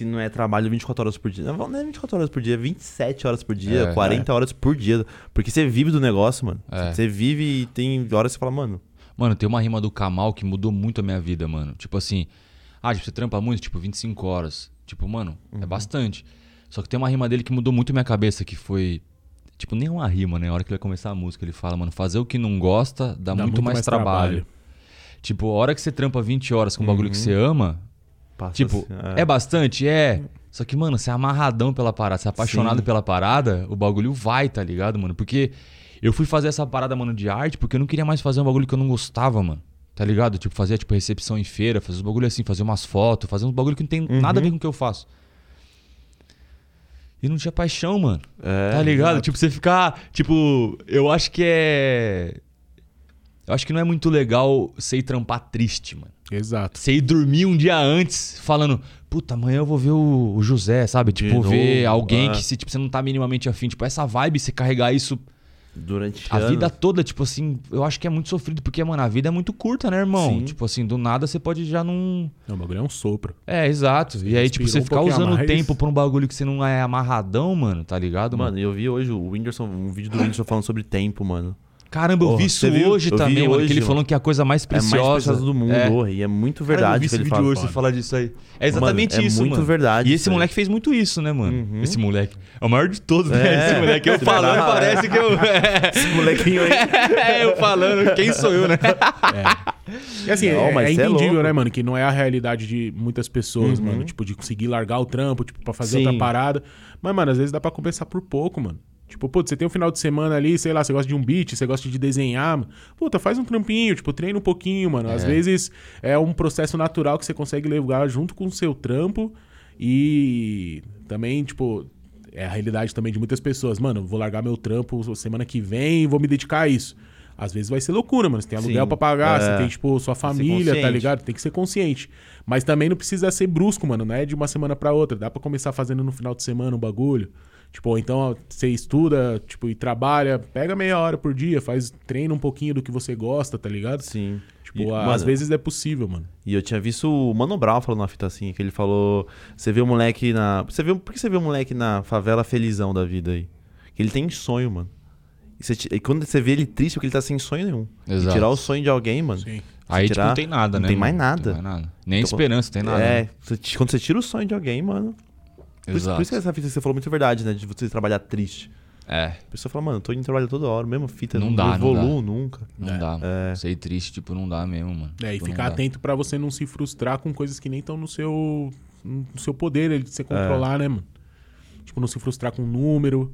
se não é trabalho 24 horas por dia. Não, não é 24 horas por dia, é 27 horas por dia, É, 40 horas por dia. Porque você vive do negócio, mano. É. Você vive e tem horas que você fala, mano. Mano, tem uma rima do Kamal que mudou muito a minha vida, mano. Tipo assim, ah, tipo, você trampa muito, tipo, 25 horas. Tipo, mano, Uhum. é bastante. Só que tem uma rima dele que mudou muito a minha cabeça, que foi. Tipo, nem uma rima, né? A hora que ele vai começar a música, ele fala, mano, fazer o que não gosta dá, muito, mais, trabalho. Tipo, a hora que você trampa 20 horas com um bagulho que você ama, Passa tipo, assim, é. bastante? É. Só que, mano, você é amarradão pela parada, você é apaixonado Sim. pela parada, o bagulho vai, tá ligado, mano? Porque eu fui fazer essa parada, mano, de arte, porque eu não queria mais fazer um bagulho que eu não gostava, mano. Tá ligado? Tipo, fazer, tipo, recepção em feira, fazer uns bagulho assim, fazer umas fotos, fazer uns bagulho que não tem nada a ver com o que eu faço. E não tinha paixão, mano. É, tá ligado? exato. Tipo, você ficar. Tipo, eu acho que é. Eu acho que não é muito legal você ir trampar triste, mano. Exato. Você ir dormir um dia antes falando, puta, amanhã eu vou ver o, o José, sabe? De Tipo, ver novo, alguém é. que se, tipo, você não tá minimamente afim. Tipo, essa vibe, você carregar isso Durante a anos. vida toda, tipo assim, eu acho que é muito sofrido, porque, mano, a vida é muito curta, né, irmão? Sim. Tipo assim, do nada você pode já não. Não, o bagulho é um sopro. É, exato. E aí, tipo, você um ficar usando o tempo pra um bagulho que você não é amarradão, mano, tá ligado, mano? Mano, eu vi hoje o Whindersson, um vídeo do Whindersson falando sobre tempo, mano. Caramba, eu vi isso hoje Eu vi também, mano. hoje, Que ele mano. falando que é a coisa mais É mais preciosa. preciosa do mundo, É. e é muito Cara, eu verdade vi que esse ele vídeo fala. hoje, você fala disso aí. É exatamente Mano, é isso, muito mano. verdade E esse moleque fez muito isso, né, mano? Uhum. Esse moleque. É o maior de todos, né? É. Esse moleque. Eu falando, moleque- parece que eu. [LAUGHS] Esse molequinho aí. [LAUGHS] É, eu falando, quem sou eu, né? [LAUGHS] E assim, Não, é, mas é é entendível, louco. né, mano? Que não é a realidade de muitas pessoas, Uhum. mano. Tipo, de conseguir largar o trampo, tipo, pra fazer Sim. outra parada. Mas, mano, às vezes dá pra compensar por pouco, mano. Tipo, pô, você tem um final de semana ali, sei lá, você gosta de um beat, você gosta de desenhar. Puta, faz um trampinho, tipo, treina um pouquinho, mano. Às É. vezes é um processo natural que você consegue levar junto com o seu trampo e também, tipo, é a realidade também de muitas pessoas. Mano, vou largar meu trampo semana que vem e vou me dedicar a isso. Às vezes vai ser loucura, mano. Você tem aluguel Sim, pra pagar, é. você tem, tipo, sua família, tá ligado? Tem que ser consciente. Mas também não precisa ser brusco, mano. Não é de uma semana pra outra. Dá pra começar fazendo no final de semana um bagulho. Tipo, ou então você estuda, tipo, e trabalha, pega meia hora por dia, faz, treina um pouquinho do que você gosta, tá ligado? Sim. Tipo, E, às mano, vezes é possível, mano. E eu tinha visto o Mano Brown falando uma fita assim, que ele falou. Você vê o moleque na. Você viu, por que você vê o moleque na favela felizão da vida aí? Que ele tem sonho, mano. E, você e quando você vê ele triste, é porque ele tá sem sonho nenhum. E Exato. tirar o sonho de alguém, mano. Sim. Aí, tirar- tipo, não tem nada, não né? tem mais nada. Não tem mais nada. Nem Então, esperança, tem nada. É, né? quando você tira o sonho de alguém, mano. Por isso, Exato. por isso que essa fita que você falou muito verdade, né? De você trabalhar triste. É, A pessoa fala, mano, eu tô indo trabalhar toda hora, mesma fita, Não dá, não evoluo nunca. não É. dá. É. Ser triste, tipo, não dá mesmo, mano. É, e Tipo, não ficar dá. atento pra você não se frustrar com coisas que nem estão no seu, no seu poder de É. você controlar, né, mano? Tipo, não se frustrar com número,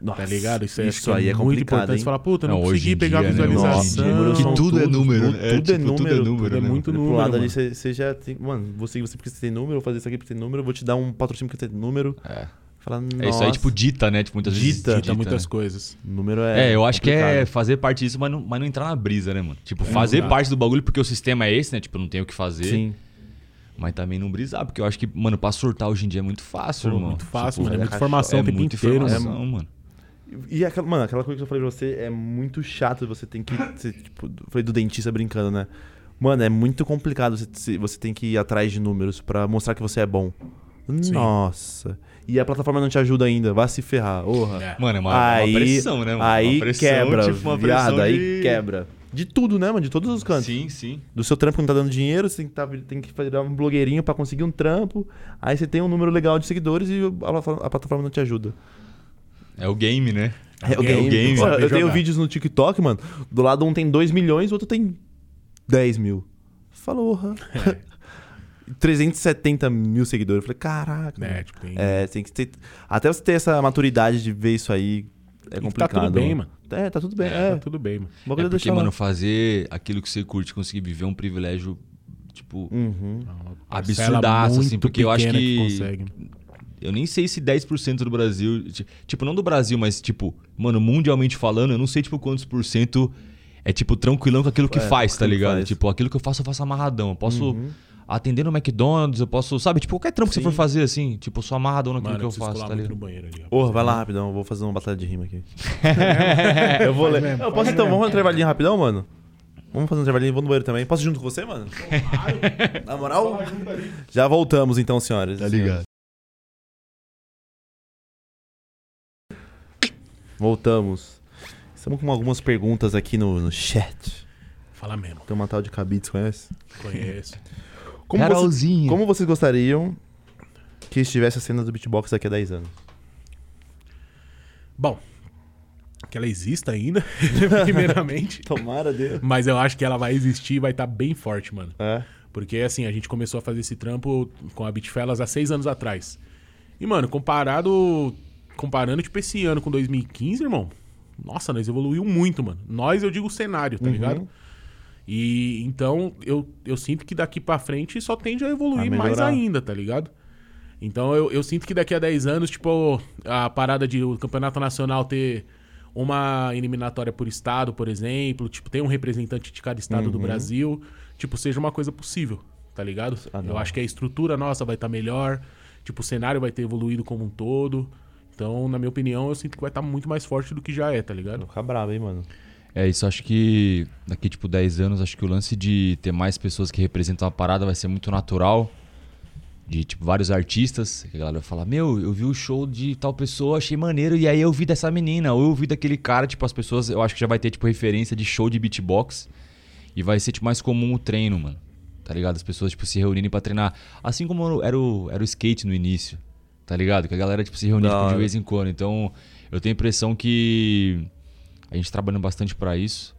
Nossa, tá ligado? Isso, isso que aí é muito complicado, importante. hein? Você fala, puta, não, Não, hoje consegui pegar dia, né, a Nossa, visualização. números Que são tudo é número, Tudo, né? É, tudo é tipo, tudo é número. tudo é né, muito Pro número, lado ali, mano. você, você já tem. Mano, você, você porque você tem número, vou fazer isso aqui porque você tem número, vou te dar um patrocínio porque você tem número. É. Fala, É isso aí, tipo, dita, né? Tipo, muitas vezes Dita. Dita muitas né? coisas. número é. É, eu acho que é complicado. fazer parte disso, mas não, mas não entrar na brisa, né, mano? Tipo, É, fazer parte do bagulho porque o sistema é esse, né? Tipo, não tem o que fazer. Sim. Mas também não brisar, porque eu acho que, mano, pra surtar hoje em dia é muito fácil, Pô, irmão. muito fácil, Tipo, mano. É é muita informação é o tempo muita inteiro, informação, mano. E aquela, mano, aquela coisa que eu falei pra você é muito chato você tem que. [LAUGHS] Você, tipo, falei do dentista brincando, né? Mano, é muito complicado você, se- você tem que ir atrás de números pra mostrar que você é bom. Sim. Nossa. E a plataforma não te ajuda ainda, vai se ferrar. Orra. É. Mano, é uma, uma aí, pressão, né, mano? Aí uma pressão, quebra, tipo, uma viado, pressão aí de... quebra. De tudo, né, mano? De todos os cantos. Sim, sim. Do seu trampo que não tá dando dinheiro, você tem que, tá, tem que virar um blogueirinho pra conseguir um trampo. Aí você tem um número legal de seguidores e a, a plataforma não te ajuda. É o game, né? É o game, game. tem Pô, que saber eu tenho vídeos no TikTok, mano. Do lado um tem 2 milhões, o outro tem 10 mil. Falou. É. [LAUGHS] 370 mil seguidores. Eu falei, caraca. É, tipo, tem... É, tem que ter. Até você ter essa maturidade de ver isso aí é E complicado. Tá tudo bem, mano. É, tá tudo bem. É, Tá tudo bem, mano. O É é porque, deixar lá. mano, fazer aquilo que você curte, conseguir viver um privilégio, tipo, Uhum. Absurdaço, assim, porque eu acho pequena que... consegue. Eu nem sei se 10% do Brasil. ti- Tipo, não do Brasil, mas, tipo, mano, mundialmente falando, eu não sei, tipo, quantos por cento é, tipo, tranquilão com aquilo que É, faz, tá ligado? faz. Tipo, aquilo que eu faço, eu faço amarradão. Eu posso Uhum. atender no McDonald's, eu posso, sabe? Tipo, qualquer trampo que você Sim. for fazer, assim, tipo, eu sou amarradão naquilo Mano, que eu preciso faço, tá ligado? Porra, vai lá rapidão, eu vou fazer uma batalha de rima aqui. [LAUGHS] eu vou ler. mesmo, Eu posso então, mesmo. vamos fazer um intervalinho rapidão, mano? Vamos fazer um intervalinho, vou no banheiro também. Posso ir junto com você, mano? [LAUGHS] Na moral? Já voltamos então, senhoras. Tá ligado? Voltamos. Estamos com algumas perguntas aqui no, no chat. Fala mesmo. Tem uma tal de Cabits, conhece? Conheço. [LAUGHS] Como, você- Carolzinha. como vocês gostariam que estivesse a cena do beatbox daqui a 10 anos? Bom, que ela exista ainda, [LAUGHS] primeiramente. [LAUGHS] Tomara, Deus. Mas eu acho que ela vai existir e vai estar bem forte, mano. É. Porque, assim, a gente começou a fazer esse trampo com a Bitfellas há seis anos atrás. E, mano, comparado. Comparando, tipo, esse ano com 2015, irmão. Nossa, nós evoluiu muito, mano. Nós, eu digo o cenário, tá Uhum. ligado? E então eu, eu sinto que daqui pra frente só tende a evoluir A mais ainda, tá ligado? Então eu, eu sinto que daqui a 10 anos, tipo, a parada de o campeonato nacional ter uma eliminatória por estado, por exemplo, tipo, ter um representante de cada estado do Uhum. Brasil, tipo, seja uma coisa possível, tá ligado? Ah, eu acho que a estrutura nossa vai estar melhor, tipo, o cenário vai ter evoluído como um todo. Então, na minha opinião, eu sinto que vai estar muito mais forte do que já é, tá ligado? Vou ficar bravo, hein, mano? É isso, acho que daqui, tipo, 10 anos, acho que o lance de ter mais pessoas que representam a parada vai ser muito natural. de tipo vários artistas, que a galera fala: "Meu, eu vi o show de tal pessoa, achei maneiro e aí eu vi dessa menina, ou eu vi daquele cara", tipo as pessoas, eu acho que já vai ter tipo referência de show de beatbox e vai ser tipo mais comum o treino, mano. Tá ligado? As pessoas tipo se reunirem pra treinar, assim como era o era o skate no início. Tá ligado? Que a galera tipo se Da tipo, de vez em quando. Então, eu tenho a impressão que a gente trabalhando bastante pra isso.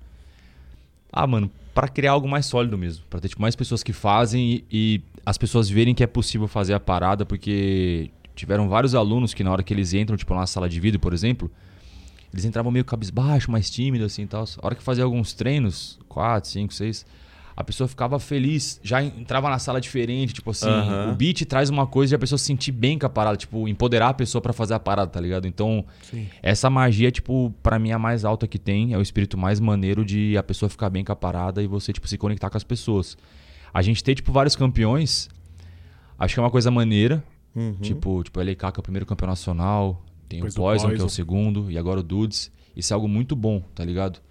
Ah, mano, pra criar algo mais sólido mesmo, Pra ter tipo mais pessoas que fazem e, e as pessoas verem que é possível fazer a parada, porque tiveram vários alunos que na hora que eles entram, tipo na sala de vídeo, por exemplo, eles entravam meio cabisbaixo, mais tímido assim e tal. A hora que fazia alguns treinos, quatro, cinco, seis, a pessoa ficava feliz, já entrava na sala diferente, tipo assim, Aham. o beat traz uma coisa de a pessoa se sentir bem com a parada, tipo, empoderar a pessoa pra fazer a parada, tá ligado? Então, Sim. essa magia, tipo, pra mim é a mais alta que tem, é o espírito mais maneiro de a pessoa ficar bem com a parada e você, tipo, se conectar com as pessoas. A gente ter, tipo, vários campeões, acho que é uma coisa maneira. Uhum. Tipo, tipo, o LK, que é o primeiro campeão nacional, tem Depois o o Poison, que é o Poison. segundo, e agora o Dudes. Isso é algo muito bom, tá ligado?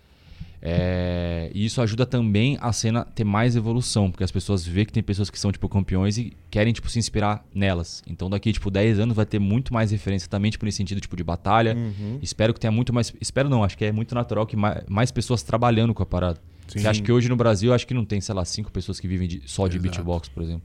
É, E isso ajuda também a cena ter mais evolução, porque as pessoas vê que tem pessoas que são, tipo, campeões e querem, tipo, se inspirar nelas. Então, daqui, tipo, 10 anos vai ter muito mais referência também, tipo, nesse sentido, tipo, de batalha. Uhum. Espero que tenha muito mais. Espero não, acho que é muito natural que mais, mais pessoas trabalhando com a parada. Sim. Você acha que hoje no Brasil, acho que não tem, sei lá, cinco pessoas que vivem de- só de Exato. beatbox, por exemplo.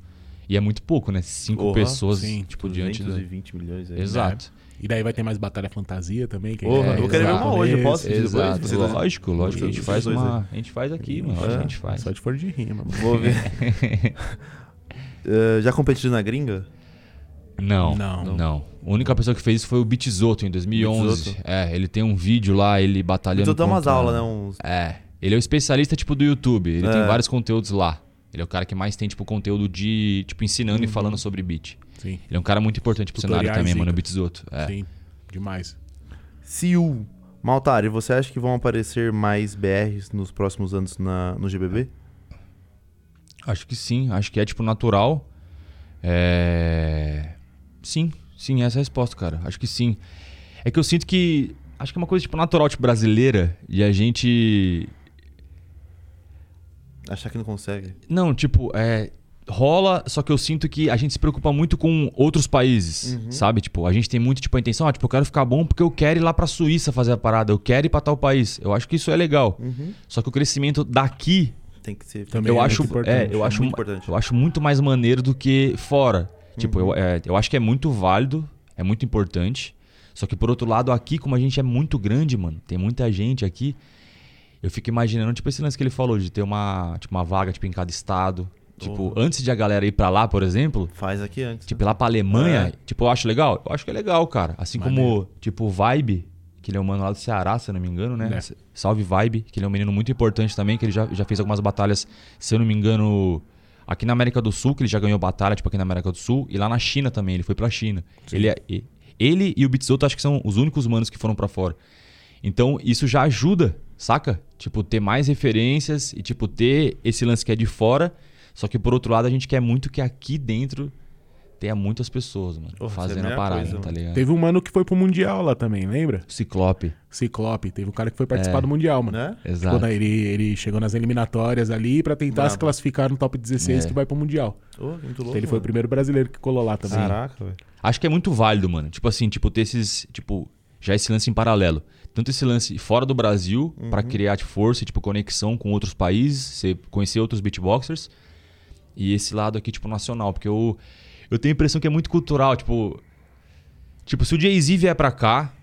E é muito pouco, né? Cinco pessoas, sim, tipo, diante do. 220 milhões aí. Exato. E daí vai ter mais batalha fantasia também. Que Porra, é eu vou querer ver uma hoje, eu posso? Exato. Lógico, lógico. A gente faz uma. A gente faz aqui, mano. Que a gente faz. Só de for de rima, mano. Vou ver. Eh, [LAUGHS] já competiram na gringa? Não, Não. não. A única pessoa que fez isso foi o Bitzoto em 2011. Bitsoto? É, ele tem um vídeo lá, ele batalhando. Eu dou umas aulas, né? Uns... É. Ele é o especialista, tipo, do YouTube. Ele tem É. vários conteúdos lá. Ele é o cara que mais tem, tipo, conteúdo de, tipo, ensinando Uhum. e falando sobre beat. Sim, Ele é um cara muito importante pro cenário Tutoriais, também, mano, o zica. Bitzoto. É. sim. Demais. Siu. Maltari, você acha que vão aparecer mais BRs nos próximos anos na, no GBB? Acho que sim, acho que é tipo natural. É... Sim, sim, essa é a resposta, cara. Acho que sim. É que eu sinto que. Acho que é uma coisa tipo natural, tipo, brasileira, e a gente. Achar que não consegue. Não, tipo, é. Rola, só que eu sinto que a gente se preocupa muito com outros países, Uhum. sabe? Tipo, a gente tem muito, tipo, a intenção, ah, tipo, eu quero ficar bom porque eu quero ir lá pra Suíça fazer a parada, eu quero ir pra tal país. Eu acho que isso é legal. Uhum. Só que o crescimento daqui Tem que ser. Também eu é acho, muito importante. é, eu acho, importante. eu acho muito mais maneiro do que fora. Tipo, Uhum. eu, é, eu acho que é muito válido, é muito importante. Só que por outro lado, aqui, como a gente é muito grande, mano, tem muita gente aqui. Eu fico imaginando, tipo, esse lance que ele falou, de ter uma, tipo, uma vaga, tipo, em cada estado. Tipo, antes de a galera ir pra lá, por exemplo, Faz aqui antes. tipo, ir lá pra Alemanha, É. tipo, eu acho legal? Eu acho que é legal, cara. Assim como, tipo, o Vibe, que ele é um mano lá do Ceará, se eu não me engano, né? É. Salve Vibe, que ele é um menino muito importante também, que ele já, já fez algumas batalhas, se eu não me engano, aqui na América do Sul, que ele já ganhou batalha, tipo, aqui na América do Sul, e lá na China também, ele foi pra China. Ele, é- ele e o Bitsoto acho que são os únicos manos que foram pra fora. Então, isso já ajuda, saca? Tipo, ter mais referências e, tipo, ter esse lance que é de fora. Só que, por outro lado, a gente quer muito que aqui dentro tenha muitas pessoas, mano, é a fazendo a melhor parada, coisa, tá ligado? Teve um mano que foi pro Mundial lá também, lembra? Ciclope, Ciclope. Teve um cara que foi participar É. do Mundial, mano. Né? exato. Quando ele, ele chegou nas eliminatórias ali pra tentar se classificar no top 16 É. que vai pro Mundial. Ô, muito louco. Então ele foi o mano. primeiro brasileiro que colou lá também. Caraca, velho. Acho que é muito válido, mano. Tipo assim, tipo, ter esses. Tipo, já esse lance em paralelo. Tanto esse lance fora do Brasil, pra criar tipo, força e tipo, conexão com outros países, você conhecer outros beatboxers. E esse lado aqui, tipo, nacional. Porque eu, eu tenho a impressão que é muito cultural. Tipo, tipo se o Jay-Z vier pra cá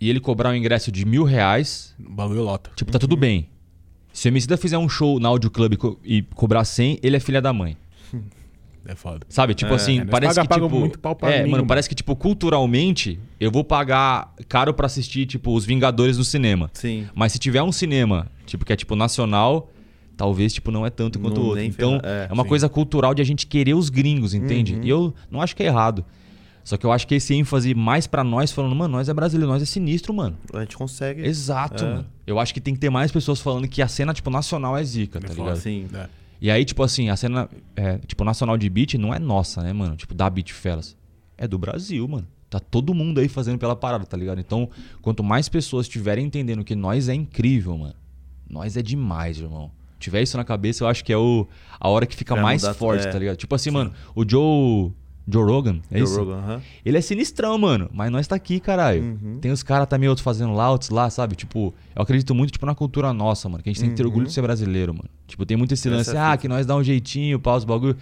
e ele cobrar um ingresso de mil reais, O bagulho lota. tipo, tá tudo bem. Se o Emicida fizer um show na Audio Club e co- cobrar 100, ele é filha da mãe. É foda. Sabe? Tipo É, assim, nós parece paga- que paga tipo, muito pau pra é, mim, mano, mano. parece que tipo culturalmente eu vou pagar caro pra assistir tipo os Vingadores no cinema. Sim. Mas se tiver um cinema, tipo que é tipo nacional, talvez tipo não é tanto quanto Não, o outro. Então, é, é, uma sim. coisa cultural de a gente querer os gringos, entende? Uhum. E eu não acho que é errado. Só que eu acho que esse ênfase mais pra nós falando, mano, nós é brasileiro, nós é sinistro, mano. A gente consegue. Exato, É. mano. Eu acho que tem que ter mais pessoas falando que a cena tipo nacional é zica, tá É ligado? Sim. É. E aí, tipo assim, a cena, é, tipo, nacional de beat não é nossa, né, mano? Tipo, da Beat Fellas. É do Brasil, mano. Tá todo mundo aí fazendo pela parada, tá ligado? Então, quanto mais pessoas estiverem entendendo que nós é incrível, mano. Nós é demais, irmão. Tiver isso na cabeça, eu acho que é o, a hora que fica mais forte, é. tá ligado? Tipo assim, mano, o Joe. Joe Rogan, é Joe isso? Rogan, aham. Ele é sinistrão, mano. Mas nós tá aqui, caralho. Uhum. Tem os caras também outros fazendo louts lá, sabe? Tipo, eu acredito muito, tipo, na cultura nossa, mano. Que a gente tem que ter orgulho de ser brasileiro, mano. Tipo, tem muito esse Uhum. lance, é ah, que nós dá um jeitinho, pau, os bagulho.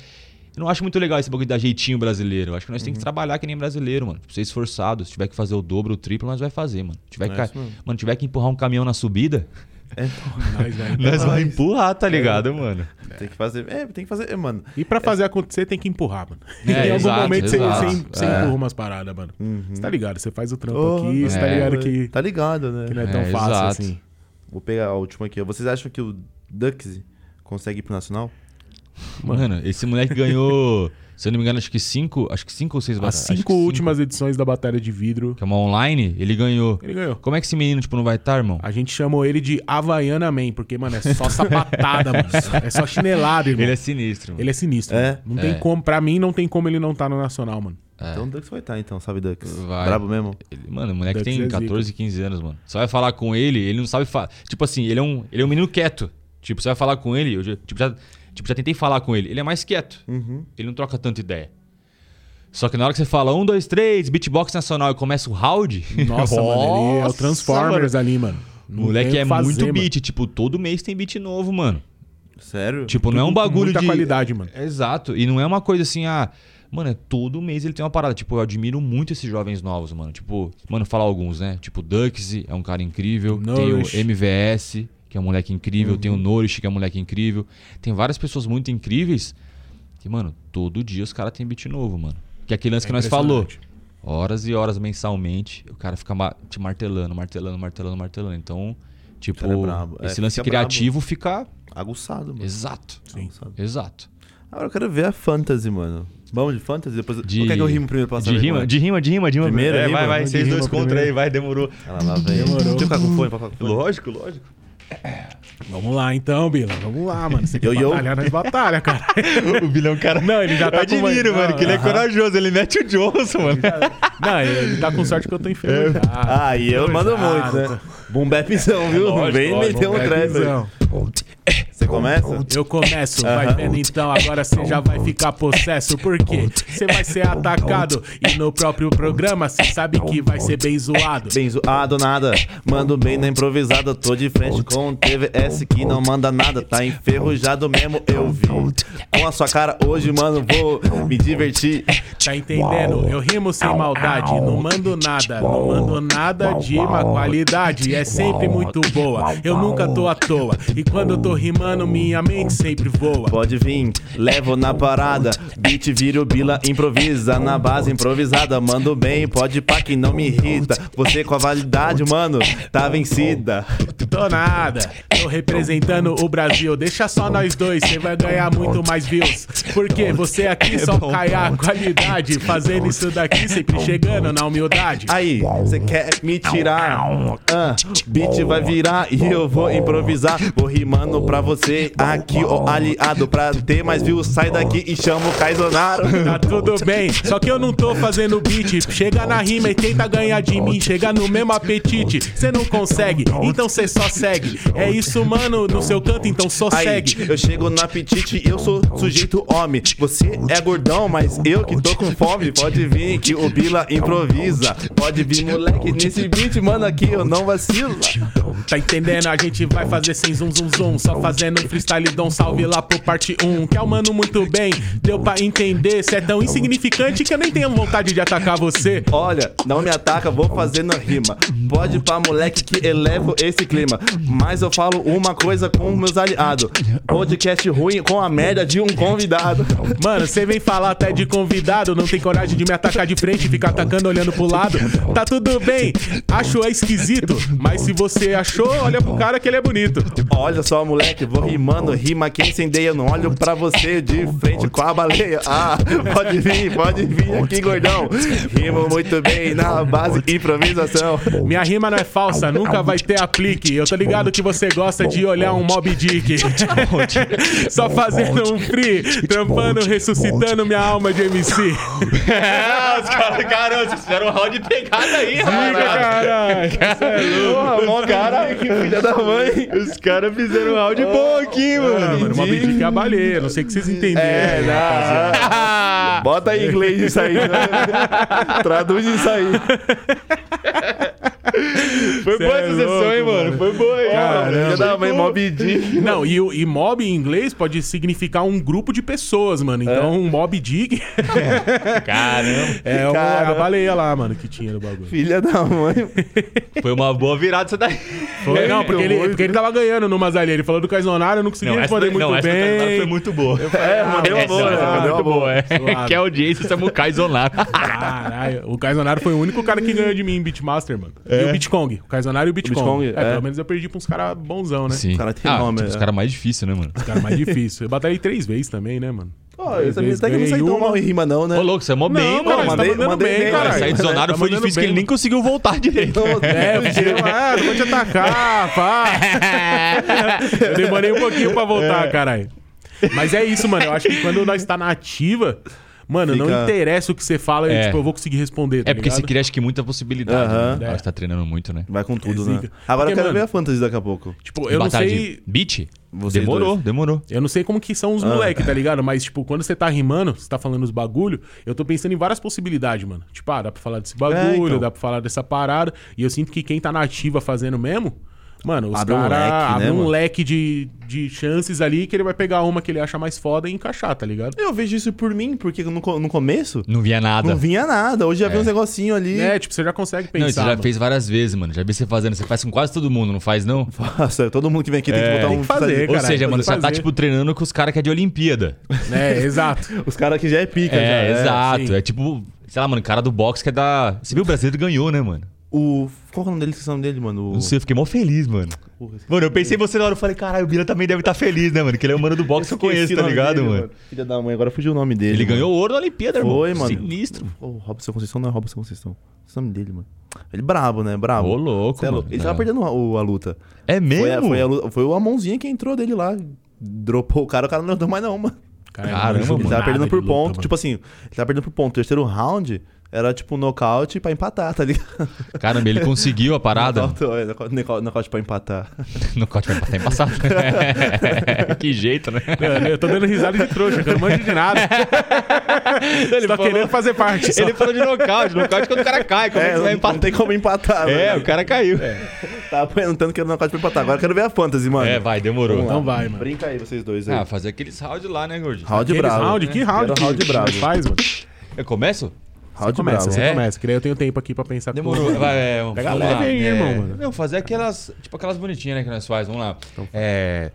Eu não acho muito legal esse bagulho de dar jeitinho brasileiro. Eu acho que nós Uhum. temos que trabalhar que nem brasileiro, mano. Tipo, ser esforçado. Se tiver que fazer o dobro, o triplo, nós vai fazer, mano. Tiver É que, mano, tiver que empurrar um caminhão na subida, [LAUGHS] Nós vai- nós vai empurrar, tá ligado, mano? Tem que fazer. É, tem que fazer. É, mano. E pra fazer acontecer, tem que empurrar, mano. É, em algum exato, momento você, exato. você, você É. empurra umas paradas, mano. Você tá ligado? Você faz o trampo Oh, aqui, você tá é. ligado que, Tá ligado, né? que não é tão É, fácil exato. assim. Vou pegar a última aqui. Vocês acham que o Duxy consegue ir pro Nacional? Mano, esse moleque ganhou, se eu não me engano, acho que cinco, acho que cinco ou seis As batalhas. Que cinco últimas edições da Batalha de Vidro, Que é uma online, ele ganhou. ele ganhou. Como é que esse menino, tipo, não vai estar, irmão? A gente chamou ele de Havaiana Man, porque, mano, é só sapatada, [LAUGHS] mano. É só chinelada, irmão. Ele é sinistro, mano. Ele é sinistro. É? mano. Não tem É. como, pra mim, não tem como ele não tá no Nacional, mano. Então o Dux vai estar, então, sabe, Dux? Vai. Brabo mesmo? Ele- mano, o moleque Deve tem ser 14, 15 anos, mano. Você vai falar com ele, ele não sabe falar. Tipo assim, ele é um, ele é um menino quieto. Tipo, você vai falar com ele, eu já, tipo, já, tipo, já tentei falar com ele. Ele é mais quieto. Uhum. Ele não troca tanta ideia. Só que na hora que você fala um, dois, três, beatbox nacional e começa o round. [LAUGHS] Nossa, mano, ele é o Transformers mano. ali, mano. O Não moleque é fazer, muito mano. beat. Tipo, todo mês tem beat novo, mano. Sério? Tipo, não é um bagulho muita de. qualidade, mano. Exato. E não é uma coisa assim, ah. Mano, é todo mês ele tem uma parada. Tipo, eu admiro muito esses jovens novos, mano. Tipo, mano, falar alguns, né? Tipo, Duxy é um cara incrível. Nourish. Tem o MVS, que é um moleque incrível. Tem o Nourish, que é um moleque incrível. Tem várias pessoas muito incríveis. Que, mano, todo dia os caras têm beat novo, mano. Que é aquele lance É que nós falou. Horas e horas mensalmente, o cara fica te martelando, martelando, martelando, martelando. Então, tipo, é brabo. É, esse lance fica criativo fica. Aguçado, mano. Exato. Aguçado. Exato. Agora eu quero ver a fantasy, mano. Vamos de fantasy? Depois... De- Ou quer que eu rimo primeiro pra De rima, de rima, de rima, de rima. Primeiro, é, rima? vai, vai, vocês dois contra aí, vai, demorou. Ela lá vem. Demorou. Deixa eu ficar com fone pra. Lógico, lógico. Vamos lá então, Bila. Vamos lá, mano. Você quer Yo, yo. batalhar, nós batalha, cara. [LAUGHS] o Bilhão é um cara. Não, ele já tá Eu admiro, com... mano, Não, que ele é corajoso, ele mete o Johnson, mano. Não, ele tá com sorte que eu tô enferrujado. Ah, e eu mando muito, né? Boom bapzão, viu? Lógico, vem meter um É trap. Você começa? Eu começo, vai vendo então, agora você já vai ficar possesso, porque você vai ser atacado e no próprio programa você sabe que vai ser bem zoado. Bem zoado nada, mando bem na improvisada. Tô de frente com o TVS que não manda nada, tá enferrujado mesmo, eu vi. Com a sua cara hoje, mano, vou me divertir. Tá entendendo? Eu rimo sem maldade, não mando nada, não mando nada de má qualidade, é sempre muito boa. Eu nunca tô à toa, e quando eu tô rimando, minha mente sempre voa. Pode vir, levo na parada. Beat vira o bila, improvisa. Na base improvisada, mando bem, pode pá que não me irrita. Você com a validade, mano, tá vencida. Tô nada, tô representando o Brasil. Deixa só nós dois, cê vai ganhar muito mais views. Porque você aqui só cai a qualidade. Fazendo isso daqui, sempre chegando na humildade. Aí, você quer me tirar? Ah, beat vai virar e eu vou improvisar. Vou rimando pra você aqui, ó, aliado. Pra ter mais views, sai daqui e chama o Kaizonaro. Tá tudo bem, só que eu não tô fazendo beat. Chega na rima e tenta ganhar de mim. Chega no mesmo apetite, cê não consegue, então cê só segue. É isso, mano, no seu canto, então só Aí, segue. eu chego no apetite, eu sou sujeito homem. Você é gordão, mas eu que tô com fome. Pode vir que o Bila improvisa. Pode vir, moleque, nesse beat, mano, aqui eu não vacilo. Tá entendendo? A gente vai fazer sem zum zum zum. Só fazendo um freestyle dom, salve lá pro parte 1. Que é o mano muito bem, deu pra entender. Cê é tão insignificante que eu nem tenho vontade de atacar você. Olha, não me ataca, vou fazendo rima. Pode pra moleque que elevo esse clima. Mas eu falo uma coisa com meus aliados: podcast ruim com a merda de um convidado. Mano, você vem falar até de convidado, não tem coragem de me atacar de frente ficar atacando olhando pro lado. Tá tudo bem, acho é esquisito. Mas se você achou, olha pro cara que ele é bonito. Olha só, moleque, vou rimando, rima que incendeia. Não olho pra você de frente com a baleia. Ah, pode vir, pode vir aqui, gordão. Rimo muito bem na base improvisação. Minha rima não é falsa, nunca vai ter aplique. Eu tô ligado que você gosta de olhar um Mob Dick. Só fazendo um free, trampando, ressuscitando minha alma de MC. É, os caras, caramba, vocês fizeram um round de pegada aí, caralho. Porra, mó cara, que filha da mãe. Os caras fizeram um round bom aqui, Ah, mano. mano, Mob Dick é a baleia. Não sei o que vocês entenderam. É, rapaziada. Bota em inglês isso aí. né? [LAUGHS] Traduz isso aí. Foi Cê boa é essa sessão, hein, mano? mano. Foi boa, hein? Caramba. Filha da mãe, Mob Dick. [LAUGHS] Não, e, o- e mob em inglês pode significar um grupo de pessoas, mano. Então, um mob dick [LAUGHS] Caramba. é, uma, Cara. a baleia lá, mano, que tinha no bagulho. Filha da mãe. [LAUGHS] Foi uma boa virada essa daí. Foi, não, porque ele, porque ele tava ganhando numas ali. Ele falou do Caizonaro, eu não consegui Não, essa, responder daí- muito não, essa bem. Caizonaro foi muito boa. É, mandei uma essa- boa. essa foi Mandei uma muito boa, é. Que é a audiência Samukai Zonaro. Caralho, o Caizonaro foi o único cara que ganhou de mim em Beatmaster, mano. E o Beatcong. O Caizonaro e o Beatcong. Beatcong, é, é. pelo menos eu perdi pra uns caras bonzão, né? Sim. O cara tem ah, nome, tipo, é. os caras mais difíceis, né, mano? Os caras mais difíceis. Eu batalhei três vezes também, né, mano? Ó, eu também até que não saí tão mal em rima, não, né? Ô, louco, você é mó bem, não, mano. você mandei- tá mandando mandei bem, cara. Sair de Zonaro Tá foi difícil que bem, ele nem conseguiu voltar direito. [LAUGHS] É, eu ah, não vou te atacar, pá. [LAUGHS] Eu demorei um pouquinho pra voltar, caralho. Mas é isso, mano. Eu acho que quando nós tá na ativa, mano, não Fica- interessa o que você fala, É. tipo, eu vou conseguir responder. tá É porque você ligado? cria, acho que, muita possibilidade. Aham. Né? É. Você tá treinando muito, né? Vai com tudo, É né? Agora Porque, eu quero mano, ver a fantasy daqui a pouco. Tipo, eu não Batalha sei. de beat? Vocês demorou, dois. demorou. Eu não sei como que são os Ah. moleques, tá ligado? Mas, tipo, quando você tá rimando, você tá falando os bagulho, eu tô pensando em várias possibilidades, mano. Tipo, ah, dá pra falar desse bagulho, É, então. dá pra falar dessa parada. E eu sinto que quem tá na ativa fazendo mesmo, mano, os Abre um caras leque, né, um mano? leque de, de chances ali que ele vai pegar uma que ele acha mais foda e encaixar, tá ligado? Eu vejo isso por mim, porque no, co- no começo Não via nada. não vinha nada. Hoje já vi É. uns negocinhos ali. É, tipo, você já consegue pensar. Não, você já mano. fez várias vezes, mano. Já vi você fazendo. Você faz com quase todo mundo, não faz, não? Nossa, [LAUGHS] todo mundo que vem aqui tem que É, botar tem um. que fazer, Ou caralho, seja, mano, você fazer. tá, tipo, treinando com os caras que é de Olimpíada. É, exato. [LAUGHS] Os caras que já é pica, É, já. exato. sim. É tipo, sei lá, mano, cara do boxe que é da. Você viu o brasileiro ganhou, né, mano? O. Qual que é o nome dele? Esqueci o nome dele, mano? O... Não sei, eu fiquei mó feliz, mano. Porra, Mano, eu pensei em você na hora, eu falei, caralho, o Bira também deve estar feliz, né, mano? Que ele é o mano do boxe que eu conheço, tá ligado, dele, mano? Filha da mãe, agora fugiu o nome dele. Ele mano. ganhou ouro na Olimpíada, irmão. Foi, mano. Sinistro. O Robson Conceição não é Robson Conceição. Esse é o nome dele, mano. Ele brabo, né? Brabo. Ô, louco, Cê é mano. Ele tava É. perdendo a, o- a luta. É mesmo? Foi, a, foi, a foi a mãozinha que entrou dele lá. Dropou o cara, o cara não deu mais não, mano. Cara, Caramba, não mano. Ele tava perdendo de por luta, ponto. mano. Tipo assim, ele tava perdendo por ponto. Terceiro round era tipo um nocaute pra empatar, tá ligado? Caramba, ele conseguiu a parada. [LAUGHS] Nocaute, é, nocaute- nocaute- Nocaute pra empatar. no corte vai empatar embaçado. [LAUGHS] que jeito, né? Eu, eu tô dando risada de trouxa, que eu não manjo de nada. [LAUGHS] Tá falou- querendo fazer parte. só. Ele falou de nocaute. Nocaute quando o cara cai. Como é, que não, vai não empatar? tem como empatar, É, mano. o cara caiu. Tava apanhando tanto que era nocaute pra empatar. Agora eu quero ver a fantasy, mano. É, vai, demorou. Então vai, mano. Brinca aí, vocês dois aí. Ah, fazer aqueles round lá, né, gordinho? round Aqueles bravo. round? Que round? Quero round que bravo. faz, mano? Eu começo? Round Começa, bravo. você É? começa, que daí eu tenho tempo aqui pra pensar. Demorou. Vai, é, Pega vamos leve lá. aí, É, irmão, mano. Não, fazer aquelas. Tipo aquelas bonitinhas, né, que nós faz. Vamos lá. É.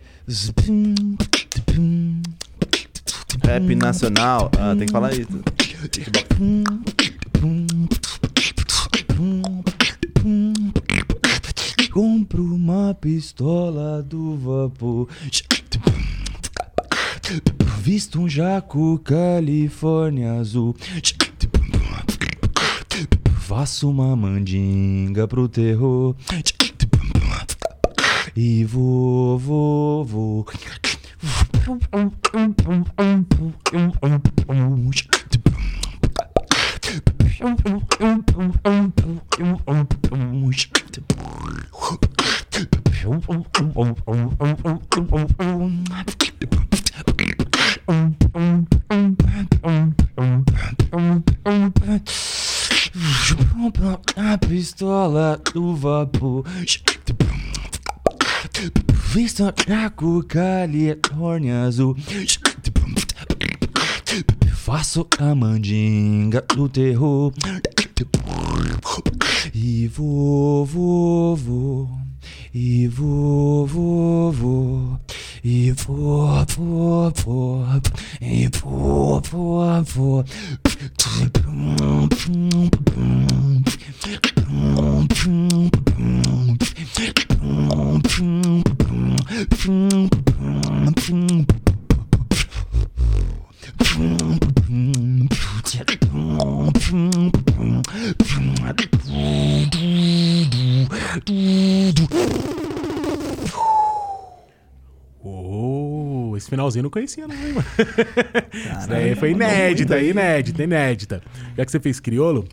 Rap nacional. Ah, tem que falar isso. Compro uma pistola do vapor. Visto um jaco Califórnia azul. Faço uma mandinga pro terror. E vou, vou, vou. A pistola do vapor. Vista Jaco Califórnia azul. Faço a mandinga do terror. E vou, vou, vou. E vou, vou, vou. E vou, vou, vou. E vou, vou, vou. Oh, esse finalzinho eu não conhecia, não, hein, mano. [LAUGHS] Isso daí foi inédita, inédita, inédita. Já que você fez criolo.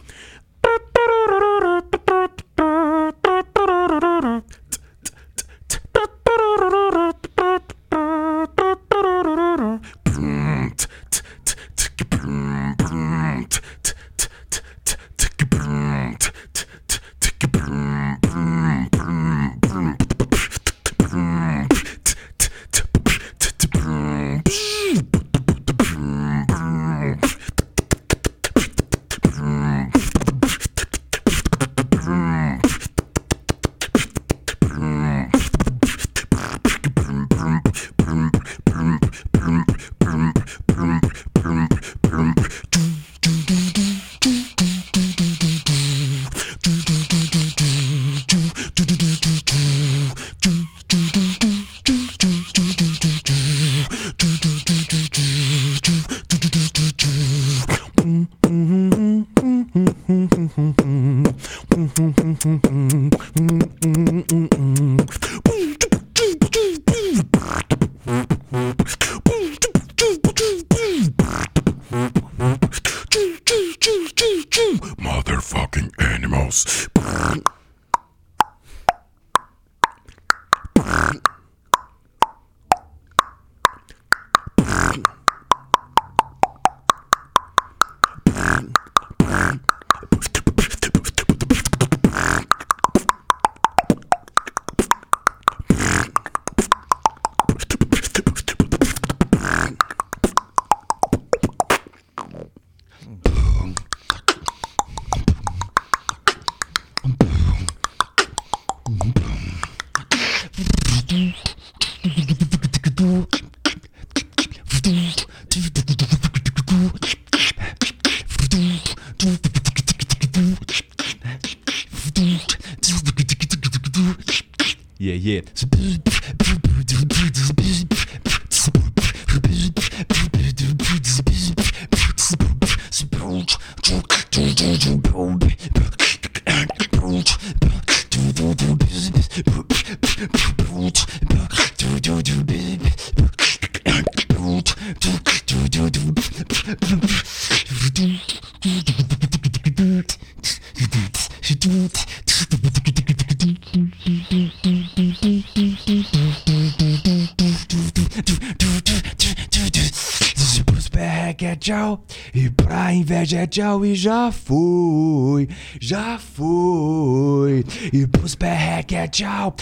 Inveja é tchau E já fui, já fui E pros perreque é tchau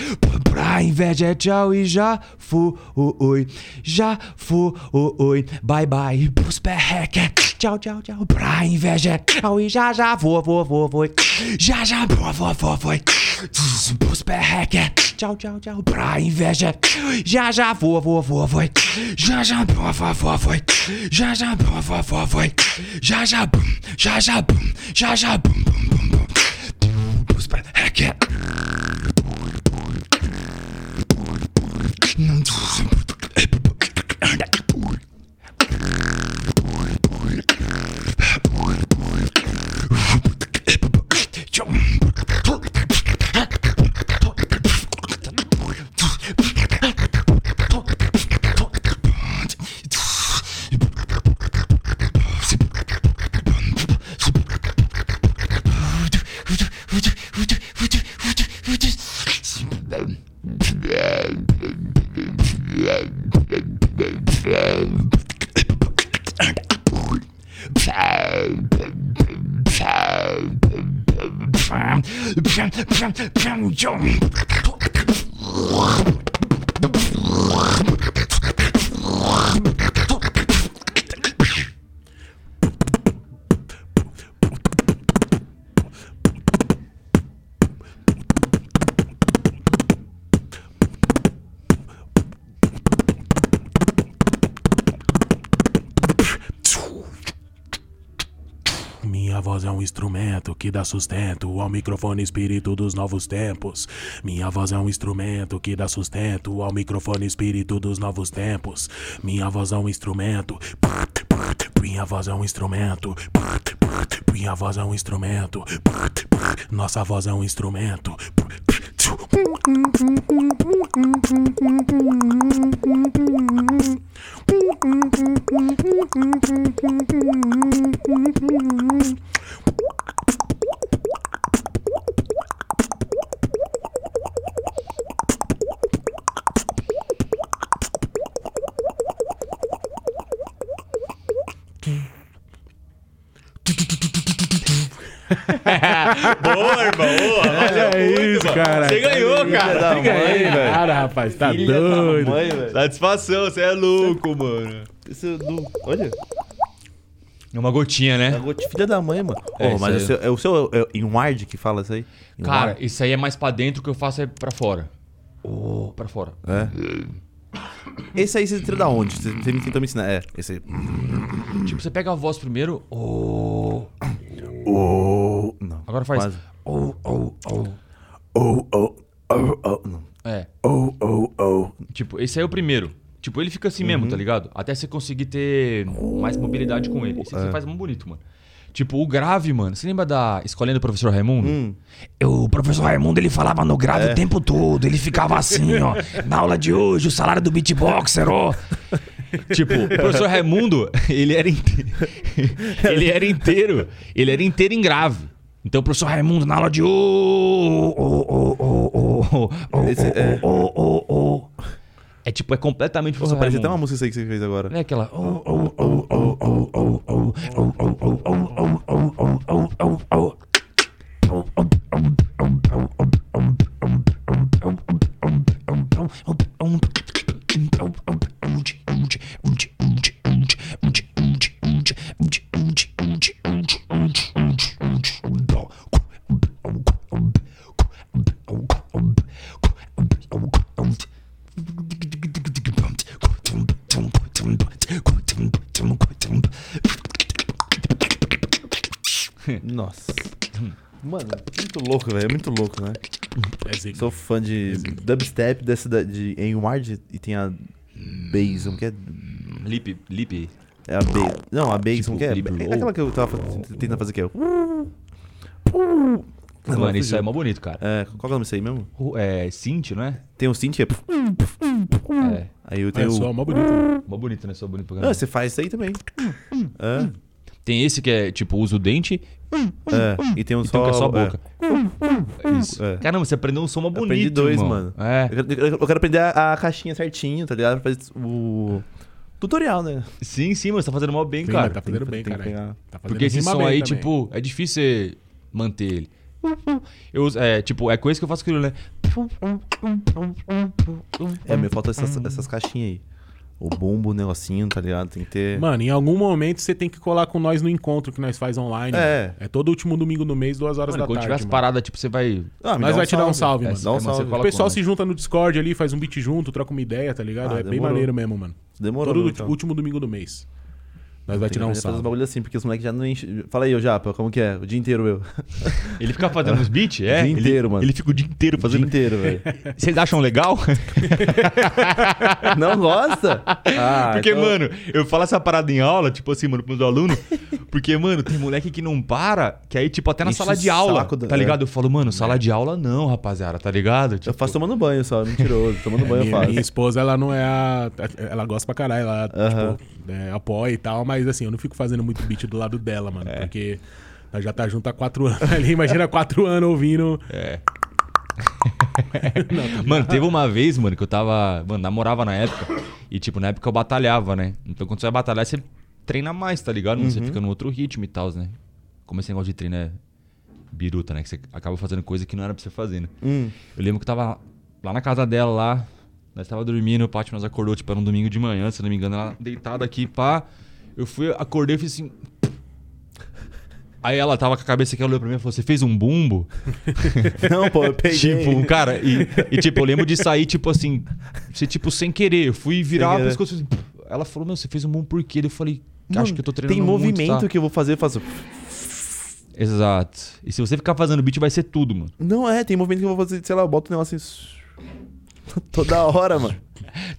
Pra inveja é tchau E já fui, já fui Bye bye E pros perreque é tchau, tchau, tchau Pra inveja é tchau E já já vou, vou, vou, vou Já já vou, vou, vou, vou Pros perreque é tchau, tchau, tchau Pra inveja é Já já vou, vou, vou, vou Já já vou, vou, vou, vou Já já vou, vou, vou, vou Já já bum, já já bum Já já bum, bum, bum, bum que dá sustento ao microfone espírito dos novos tempos. Minha voz é um instrumento que dá sustento ao microfone espírito dos novos tempos. Minha voz é um instrumento. Minha voz é um instrumento. Minha voz é um instrumento. Nossa voz é um instrumento. [LAUGHS] Boa, irmão. É isso, cara. Você ganhou, Filha cara. da mãe, velho. Cara, rapaz, tá Filha da doido. mãe. Satisfação, você é louco, mano. Isso do... Olha, É uma gotinha, é a né? gota- filha da mãe, mano. É, Oh, isso mas aí. o seu, é o seu é, em ward que fala isso aí? Em Cara, isso aí é mais pra dentro, o que eu faço é pra fora. Oh, pra fora. É. Esse aí você tira da onde? Você, você me tentou me ensinar. É, esse aí. Tipo, você pega a voz primeiro. Oh. Oh, não. Agora faz. Quase. Oh, oh, oh. Oh, oh, oh, oh. Não. É. Oh, oh, oh. Tipo, esse aí é o primeiro. Tipo, ele fica assim mesmo, tá ligado? Até você conseguir ter mais mobilidade com ele. Esse aí você faz muito bonito, mano. Tipo, o grave, mano. Você lembra da escolinha do professor Raimundo? O professor Raimundo ele falava no grave o tempo todo. Ele ficava assim, ó. Na aula de hoje, o salário do beatboxer, ó. Tipo, o professor Raimundo, ele era inteiro. ele era inteiro. Ele era inteiro em grave. Então, o professor Raimundo, na aula de. ô, ô, ô, ô, ô, ô, Esse é- ô, ô, ô, ô. É tipo, é completamente professor parece até uma música aí que você fez agora. Não é aquela. Nossa. Mano, muito louco, velho. É muito louco, né? É zica. Sou fã de dubstep dessa da, de em ward e tem a bass, como que é? Lip, lip. É a bass. Não, a bass, Tipo, como que é? lip É aquela que eu tava tentando fazer que é. Mano, isso aí é mó bonito, cara. É, qual que é o nome disso aí mesmo? É synth, não é? Tem um synth é. É. Aí eu É tenho. só o... mó bonito. Mó bonito, né? Só bonito pra Ah, você faz isso aí também. É, Tem esse que é, tipo, usa o dente é. E tem um e só. tem um que é só a é. boca. Isso. É. Caramba, você aprendeu um som bonito, Aprendi dois, irmão. mano. É. Eu quero, eu quero aprender a, a caixinha certinho, tá ligado? Pra fazer o. Tutorial, né? Sim, sim, mas você tá fazendo mó bem, Sim, cara. tá fazendo bem, tem que cara. pegar. Tá fazendo Porque esse som bem aí, também. tipo, é difícil você manter ele. Eu é, tipo, é coisa que eu faço com ele, né? É, me falta essas, essas caixinhas aí. O bumbo, o negocinho, tá ligado? Tem que ter. Mano, em algum momento você tem que colar com nós no encontro que nós faz online. É. É todo último domingo do mês, duas horas Mano, da quando tarde. tiver as paradas, tipo, você vai. Ah, Nós dá vai te dar um salve, É, mano. Dá um salve. O pessoal se junta no Discord ali, faz um beat junto, troca uma ideia, tá ligado? Ah, é bem demorou. maneiro mesmo, mano. Demorou. Todo então. último domingo do mês. Nós vai dar um os salve. bagulho assim, porque os moleques já não enchem. Fala aí, ô Japa, como que é? O dia inteiro eu. [LAUGHS] Ele fica fazendo uns beats, é? dia Ele- inteiro, mano. Ele fica o dia inteiro O dia fazendo. inteiro, velho. [LAUGHS] Vocês acham legal? Não gosta? [LAUGHS] Ah, Porque, então- mano, eu falo essa parada em aula, tipo assim, mano, pros alunos. Porque, mano, tem moleque que não para, que aí, tipo, até na Enche sala o de aula. da- Tá ligado? é. Eu falo, mano, sala de aula não, rapaziada, tá ligado? Eu Tipo, faço tomando banho só, mentiroso. Tomando banho eu Minha, faço. minha esposa, ela não é a. Ela gosta pra caralho, ela, Aham. tipo, é, apoia e tal, mas assim, eu não fico fazendo muito beat do lado dela, mano, É. porque nós já tá junto há quatro anos [LAUGHS] ali. Imagina quatro anos ouvindo. É. [LAUGHS] Mano, teve uma vez, mano, que eu tava. Mano, namorava na época. E, tipo, na época eu batalhava, né? Então quando você vai batalhar, você treina mais, tá ligado? Você fica no outro ritmo e tal, né? Como esse negócio de treino é biruta, né? Que você acaba fazendo coisa que não era pra você fazer, né? Hum. Eu lembro que eu tava lá na casa dela, lá. Nós tava dormindo, o Paty nos acordou, tipo, era um domingo de manhã, se não me engano, ela deitada aqui, pá. Eu fui, acordei e fiz assim. Aí ela tava com a cabeça aqui, ela olhou pra mim e falou: Você fez um bumbo? [LAUGHS] Não, pô, eu peguei. Tipo, cara, e, e, tipo, eu lembro de sair, tipo assim, você, tipo, sem querer. Eu fui virar o pescoço assim. Ela falou, meu, você fez um bom por quê? Eu falei, acho Mano, que eu tô treinando Tem muito, movimento tá? que eu vou fazer, eu faço. Exato. E se você ficar fazendo beat, vai ser tudo, mano. Não, é, tem movimento que eu vou fazer, sei lá, eu boto o negócio assim. [LAUGHS] Toda hora, mano.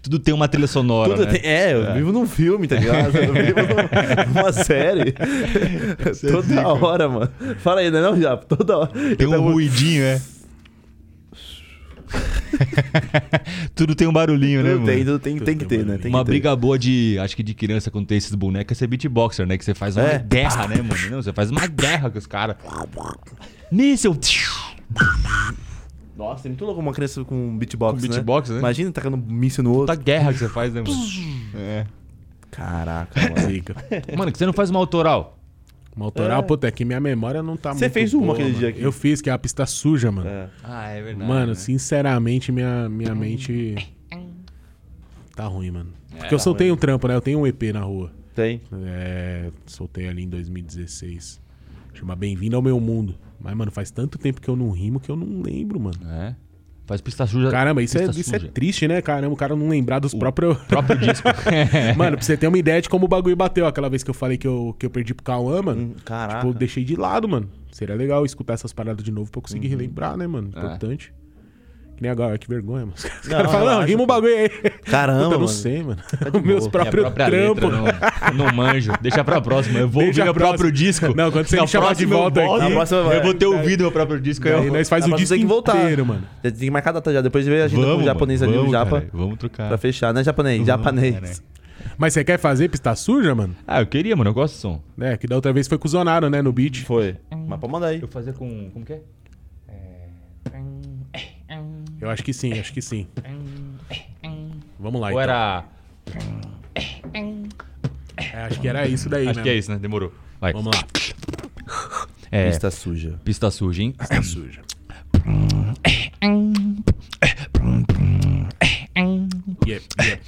Tudo tem uma trilha sonora, Tudo né? tem- é, eu vivo num filme, tá ligado? Eu vivo num- [LAUGHS] numa série. Toda hora, mano. Fala aí, não é não, Japa? Toda hora. Tem um tava- ruidinho, é. [LAUGHS] Tudo tem um barulhinho, né, Tudo mano? tem, tudo tem, tem que ter, né? Tem Uma que ter. briga boa de, acho que de criança quando tem esses bonecos é ser beatboxer, né? Que você faz uma É. guerra, né, mano? Não, você faz uma guerra com os caras. Míssel! Nossa, é muito louco uma criança com beatbox, Com né? beatbox, né? Imagina tacando míssil no outro. guerra que você faz, né, mano? [LAUGHS] É. Caraca, [LAUGHS] mano. Mano, que você não faz uma autoral. Uma autoral, puta, é que minha memória não tá Você muito fez uma boa, aquele mano. dia aqui. Eu fiz, que é a pista suja, mano. É. Ah, é verdade. Mano, sinceramente, minha, minha mente tá ruim, mano. Porque eu soltei um trampo, né? Eu tenho um EP na rua. Tem. É, soltei ali em 2016. Chama Bem-vindo ao Meu Mundo. Mas, mano, faz tanto tempo que eu não rimo que eu não lembro, mano. É. Faz pista suja. Caramba, isso, é, isso é triste, né? Caramba, o cara não lembrar dos próprios. Próprio [LAUGHS] disco. mano, pra você ter uma ideia de como o bagulho bateu. Aquela vez que eu falei que eu, que eu perdi pro Cauã, mano. Hum, Caraca. Tipo, eu deixei de lado, mano. Seria legal escutar essas paradas de novo pra eu Uhum. conseguir relembrar, né, mano? É. Que nem agora, que vergonha, mano. Os caras Não, falam, não, rima um bagulho aí. Caramba, Puta, eu não mano. sei, mano. de [LAUGHS] Os meus próprios trampos. não, não manjo. Deixa pra próxima. Eu vou Deixa ouvir meu próprio disco. Não, quando você me chamar de volta aqui- Na próxima. Eu vou ter ouvido meu próprio disco. Aí eu... nós faz o disco tem que voltar. inteiro, mano. Tem que marcar a data já. Depois vê a agenda com o Vamos, japonês ali, o vamos, japa. Vamos trocar. Pra fechar, né, japonês? japonês. Mas você quer fazer pista suja, mano? Ah, eu queria, mano. Eu gosto do som. É, que da outra vez foi com o Zonaro, né, no beat. Foi. Mas pode mandar aí. Eu fazer com... Como que é? Eu acho que sim, acho que sim. Vamos lá, Ou então. era... É, acho que era isso daí, Acho mesmo. que é isso, né? Demorou. Vai. Vamos lá. É, Pista suja. pista suja, hein? Pista suja. [COUGHS] Yep, yep.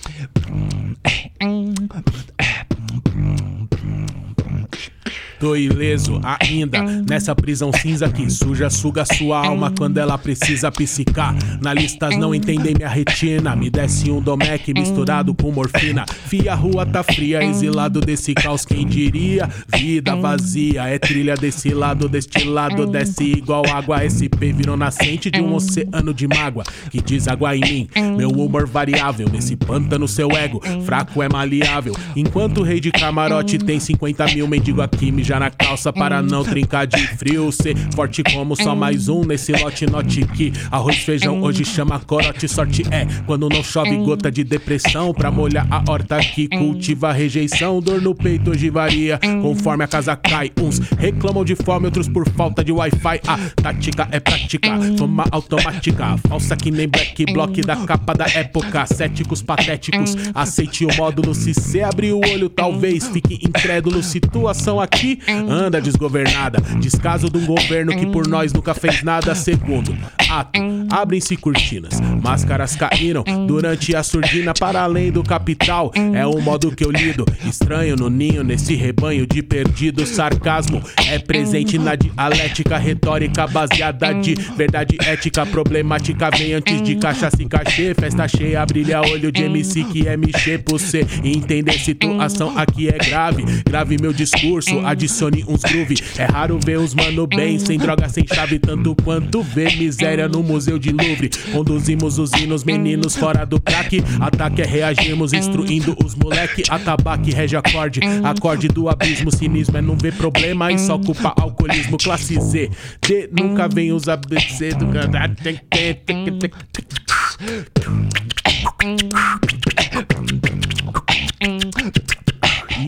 Tô ileso ainda nessa prisão cinza que suja, suga sua alma quando ela precisa psicar. Na listas não entendem minha retina. Me desce um domec misturado com morfina. Fia, rua tá fria, exilado desse caos, quem diria? Vida vazia, é trilha desse lado, deste lado, desce igual água. SP virou nascente de um oceano de mágoa que deságua em mim. Meu humor variável, nesse pântano seu ego, fraco é maleável. Enquanto o rei de camarote tem 50 mil mendigo aqui, mijar na calça para não trincar de frio. Ser forte como só mais um nesse lote, note que arroz feijão hoje chama corote. Sorte é quando não chove gota de depressão pra molhar a horta que cultiva rejeição. Dor no peito hoje varia conforme a casa cai. Uns reclamam de fome, outros por falta de wi-fi. A tática é prática, toma automática. Falsa que nem black block da capa da época. Céticos patéticos, aceite o módulo. Se cê abrir o olho, talvez fique incrédulo. Situação aqui anda desgovernada. Descaso de um governo que por nós nunca fez nada. Segundo ato, abrem-se cortinas. Máscaras caíram durante a surdina para além do capital. É o modo que eu lido. Estranho no ninho, nesse rebanho de perdido. Sarcasmo é presente na dialética retórica baseada de verdade ética. Problemática vem antes de cachaça e cachê. Festa cheia, brilha olho de MC que é mexer por cê. Entender situação aqui é grave. Grave meu discurso, adicione uns groove. É raro ver os mano bem, sem droga, sem chave, tanto quanto ver miséria no Museu de Louvre. Conduzimos os hinos, meninos fora do crack. Ataque é reagirmos, instruindo os moleque. Atabaque, rege acorde, acorde do abismo. Cinismo é não ver problema e só culpa alcoolismo. Classe Z, D nunca vem os ABC do cantar.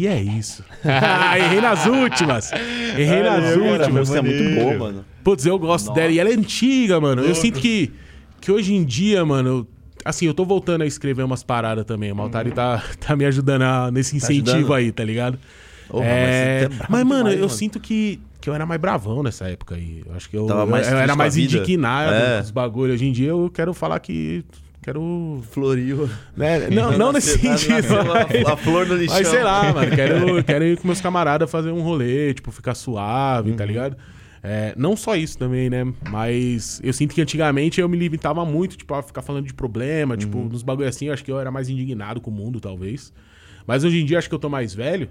E é isso. [LAUGHS] Errei nas últimas. Errei nas Cara, a últimas. música é muito boa, mano. Putz, eu gosto dela. E ela é antiga, mano. Eu sinto que, que hoje em dia, mano. Assim, eu tô voltando a escrever umas paradas também. O Maltari tá, tá me ajudando a- nesse incentivo ajudando? aí, tá ligado? Porra, É, mas é mas, mano, demais, eu mano. sinto que, que eu era mais bravão nessa época aí. Eu acho que eu, Tava mais eu, eu era mais indignado É. com os bagulhos. Hoje em dia eu quero falar que. Quero. Floriu. Né? Não, não nesse sentido. mas- A, flor no lixão. mas sei lá, mano, quero, [LAUGHS] quero ir com meus camaradas fazer um rolê, tipo, ficar suave, Uhum. tá ligado? É, não só isso também, né? Mas eu sinto que antigamente eu me limitava muito, tipo, a ficar falando de problema, tipo, Uhum. nos bagulho assim, eu acho que eu era mais indignado com o mundo, talvez. Mas hoje em dia, acho que eu tô mais velho.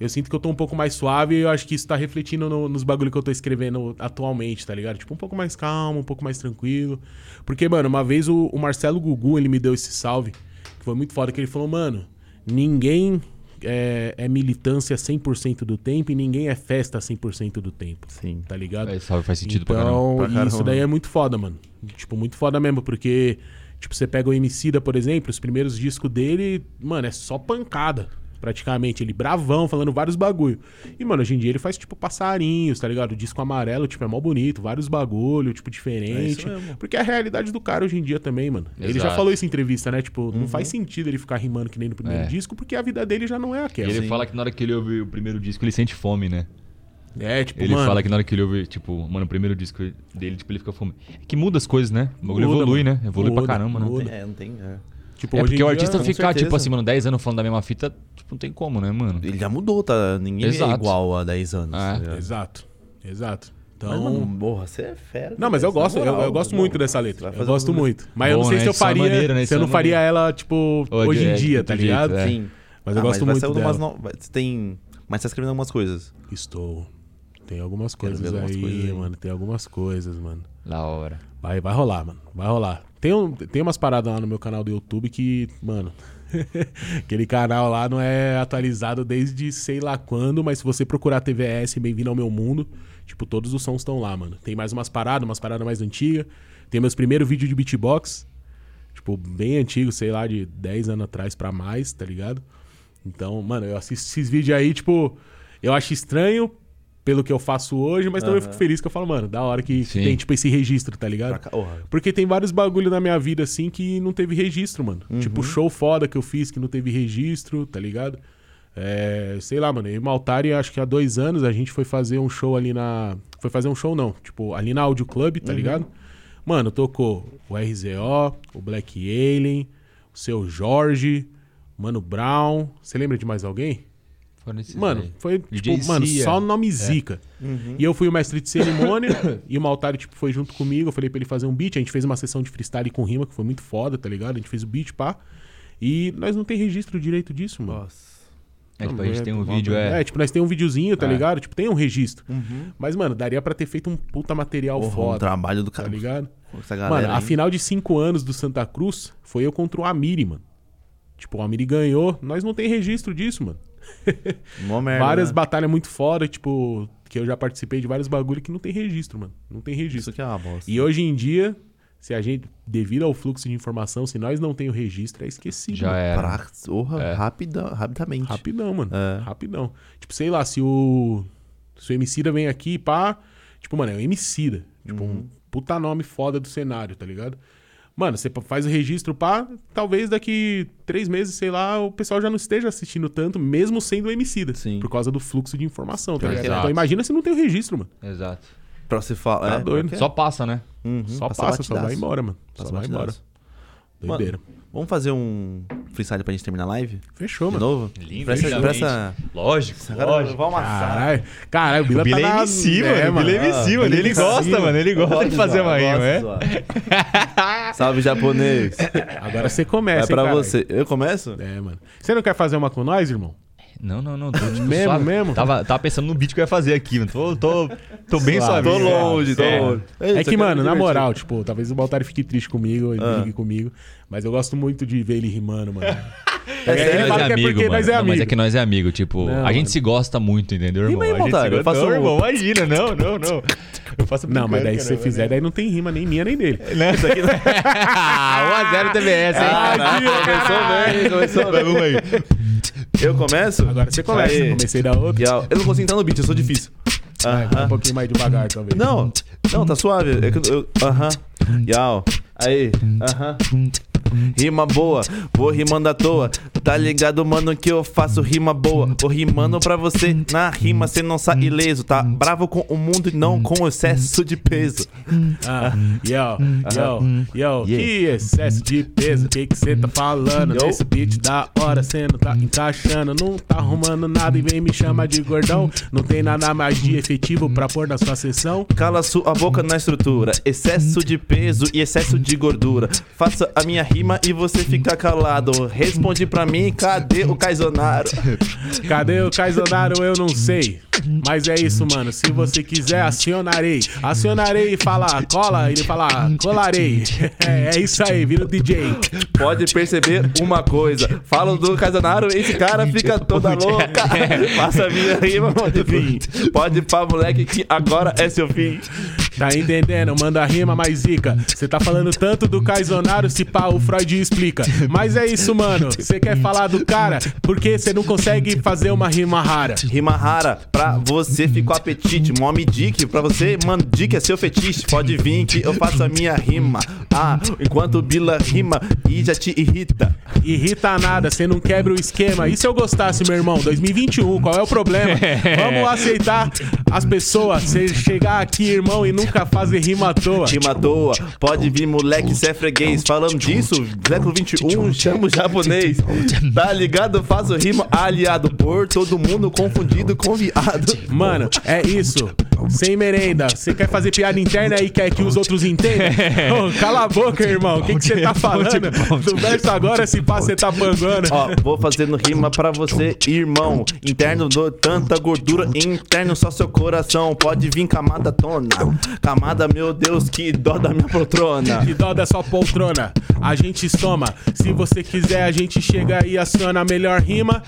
Eu sinto que eu tô um pouco mais suave e eu acho que isso tá refletindo no- nos bagulho que eu tô escrevendo atualmente, tá ligado? Tipo, um pouco mais calmo, um pouco mais tranquilo. Porque, mano, uma vez o, o Marcelo Gugu, ele me deu esse salve, que foi muito foda, que ele falou, mano, ninguém é, é militância 100% do tempo e ninguém é festa 100% do tempo. Sim. Tá ligado? É, sabe, faz sentido pra caramba. Então, Pra caramba. isso daí é muito foda, mano. Tipo, muito foda mesmo, porque, tipo, você pega o Emicida, por exemplo, os primeiros discos dele, mano, é só pancada. Praticamente, ele bravão, falando vários bagulho. E, mano, hoje em dia ele faz, tipo, passarinhos, tá ligado? O disco amarelo, tipo, é mó bonito, vários bagulho, tipo, diferente. É porque é a realidade do cara hoje em dia também, mano. Ele já Exato. falou isso em entrevista, né? Tipo, não faz sentido ele ficar rimando que nem no primeiro É. disco, porque a vida dele já não é E aquela. ele fala que na hora que ele ouve o primeiro disco, ele sente fome, né? É, tipo, Ele mano, fala que na hora que ele ouve, tipo, mano, o primeiro disco dele, tipo, ele fica fome. É que muda as coisas, né? O bagulho Muda, evolui, mano. né? Evolui Muda, pra caramba, né? muda. É, não tem. é. Tipo, É hoje porque o dia- artista com ficar, tipo assim, mano, 10 anos falando da mesma fita, tipo, não tem como, né, mano? Ele já mudou, tá? Ninguém é Exato. igual a 10 anos. É. tá? Exato, exato. Então... Mas, mano, porra, você é fera. Não, mas eu Na gosto, eu, moral, eu gosto não. muito dessa letra. Eu gosto um- muito. Mas eu não Bom, sei né? se eu é faria. maneiro, né? Se eu é não faria ela, tipo, de- hoje em é, dia, tá ligado? jeito, é. Sim. Mas eu Ah, gosto vai muito dela. no... Você tem... Mas tá escrevendo algumas coisas. Estou. Tem algumas coisas algumas aí, coisas aí. mano. Tem algumas coisas, mano. Da hora. Vai, vai rolar, mano. Vai rolar. Tem, um, tem umas paradas lá no meu canal do YouTube que, mano. [LAUGHS] aquele canal lá não é atualizado desde sei lá quando, mas se você procurar TVS, bem-vindo ao meu mundo, tipo, todos os sons estão lá, mano. Tem mais umas paradas, umas paradas mais antigas. Tem meus primeiros vídeos de beatbox, tipo, bem antigo, sei lá, de 10 anos atrás pra mais, tá ligado? Então, mano, eu assisto esses vídeos aí, tipo, eu acho estranho pelo que eu faço hoje, mas também eu fico feliz que eu falo, mano, da hora que, que Sim. tem, tipo, esse registro, tá ligado? Porque tem vários bagulho na minha vida, assim, que não teve registro, mano. Tipo, show foda que eu fiz que não teve registro, tá ligado? É, sei lá, mano. Eu e o Maltari, acho que há dois anos, a gente foi fazer um show ali na. Foi fazer um show, não. Tipo, ali na Audio Club, tá ligado? Mano, tocou o RZO, o Black Alien, o seu Jorge, Mano Brown. Você lembra de mais alguém? Mano, aí. foi, DJ tipo, mano, Cia. só nome zica. E eu fui o mestre de cerimônia, [COUGHS] e o Maltari, tipo, foi junto comigo. Eu falei pra ele fazer um beat. A gente fez uma sessão de freestyle com rima, que foi muito foda, tá ligado? A gente fez o beat, pá. E nós não tem registro direito disso, mano. Nossa. É, tipo, Não, a gente tem um é, vídeo, é. tipo, nós tem um videozinho, tá É. ligado? Tipo, tem um registro. Mas, mano, daria pra ter feito um puta material Porra, um foda, trabalho do tá cara. ligado? Essa galera Mano, a aí. final de cinco anos do Santa Cruz foi eu contra o Amiri, mano. Tipo, o Amiri ganhou. Nós não tem registro disso, mano. [LAUGHS] Mó merda, várias né? batalhas muito foda, tipo, que eu já participei de vários bagulho que não tem registro, mano. Não tem Isso registro. aqui é uma bosta. E hoje em dia, se a gente, devido ao fluxo de informação, se nós não tem o registro, é esquecido. Já mano. era. Pra... Porra, É. rapida, rapidamente. Rapidão, mano. É. Rapidão. Tipo, sei lá, se o. Se o Emicida vem aqui, pá. Tipo, mano, é o Emicida. Tipo, Uhum. um puta nome foda do cenário, tá ligado? Mano, você faz o registro, pá. Talvez daqui três meses, sei lá, o pessoal já não esteja assistindo tanto, mesmo sendo o Emicida. Sim. Por causa do fluxo de informação, tá ligado? é. Então imagina se não tem o registro, mano. Exato. Pra você falar. Tá é, doido. porque- Só passa, né? Uhum, Só passa passa, só vai embora, mano. Só Passa vai embora. batidaço. Doideira. Vamos fazer um freestyle pra gente terminar a live? Fechou, De mano. novo? Lindo, pra essa, lindamente. pra essa... Lógico, Cara, vamos amassar. Caralho, caralho, o Bila O Bila tá é na... MC, mano. É, O Bila é MC, mano. Ele MC, gosta, mano. Ele gosta de fazer uma rima, é? [LAUGHS] Salve, japonês. Agora você começa, É hein, pra caralho. você. Eu começo? É, mano. Você não quer fazer uma com nós, irmão? Não, não, não. Tô, tipo, Mesmo, suave. mesmo? Tava, tava pensando no beat que eu ia fazer aqui, mano. Tô, tô, tô bem Suave, suave. Tô É, longe, tô é. longe. É que, mano, na moral, tipo, talvez o Baltari fique triste comigo, ele Ah. brigue comigo, mas eu gosto muito de ver ele rimando, mano. [LAUGHS] É Ele sério? Nós fala é que é amigo, porque mano. nós é Não, mas amigo. é que nós é amigo, tipo, Não, a mano. gente se gosta muito, entendeu, irmão? Rima aí, a gente se Montário, eu faço Não, um- irmão, imagina, não, não, não. Eu faço Não, mas daí se você brincando, fizer, daí não tem rima nem minha nem dele. Né? 1x0 TBS, hein? Caraca, começou bem, começou bem. Vamos aí. Eu começo? Agora você começa, Aí. comecei da outra. Eu não consigo entrar no beat, eu sou difícil. Vai, vai um Aham. pouquinho mais devagar, talvez. Não, não, tá suave. É que eu. Aham. Yau. Aí. Aham. Rima boa, vou rimando à toa. Tá ligado, mano, que eu faço rima boa. Vou rimando pra você, na rima cê não sai ileso. Tá bravo com o mundo e não com excesso de peso. Ah, yo, yo, yo, que excesso de peso, que que cê tá falando? Yo. Nesse beat da hora, cê não tá encaixando, não tá arrumando nada e vem me chamar de gordão. Não tem nada mais de efetivo pra pôr na sua sessão. Cala sua boca na estrutura. Excesso de peso e excesso de gordura. Faça a minha rima e você fica calado. Responde pra mim, cadê o Kaizonaro? [LAUGHS] Cadê o Kaizonaro? Eu não sei. Mas é isso, mano. Se você quiser, acionarei. Acionarei e falar cola, ele fala colarei. [LAUGHS] É, é isso aí, vira o DJ. Pode perceber uma coisa. Falo do Casanaro, esse cara fica toda louca. [LAUGHS] Passa a minha rima, pode vir. Pode ir pra moleque que agora é seu fim. Tá entendendo? Manda rima mais zica. Você tá falando tanto do Kaizonaro, se pá, o Freud explica. Mas é isso, mano. Você quer falar do cara porque você não consegue fazer uma rima rara. Rima rara, pra você ficou apetite. Mome dick, pra você, mano, dick é seu fetiche. Pode vir que eu faço a minha rima. Ah, enquanto Bila rima e já te irrita. Irrita nada, você não quebra o esquema. E se eu gostasse, meu irmão? 2021, qual é o problema? [LAUGHS] Vamos aceitar as pessoas. Você chegar aqui, irmão, e nunca fazer rima à toa. Rima à toa, pode vir moleque, cê é freguês. Falando disso, século 21, chamo japonês. Tá ligado? Faço rima aliado por todo mundo confundido com viado. Mano, é isso. Sem merenda. Você quer fazer piada interna e quer que os outros entendam? [LAUGHS] Ô, cala a boca, irmão. O que você tá falando? Do verso agora, se pá, você tá pangando. Ó, vou fazendo rima pra você, irmão. Interno dou tanta gordura, interno só seu coração. Pode vir camada tona. Camada, meu Deus, que dó da minha poltrona. Que dó da sua poltrona. A gente soma. Se você quiser, a gente chega e aciona a melhor rima.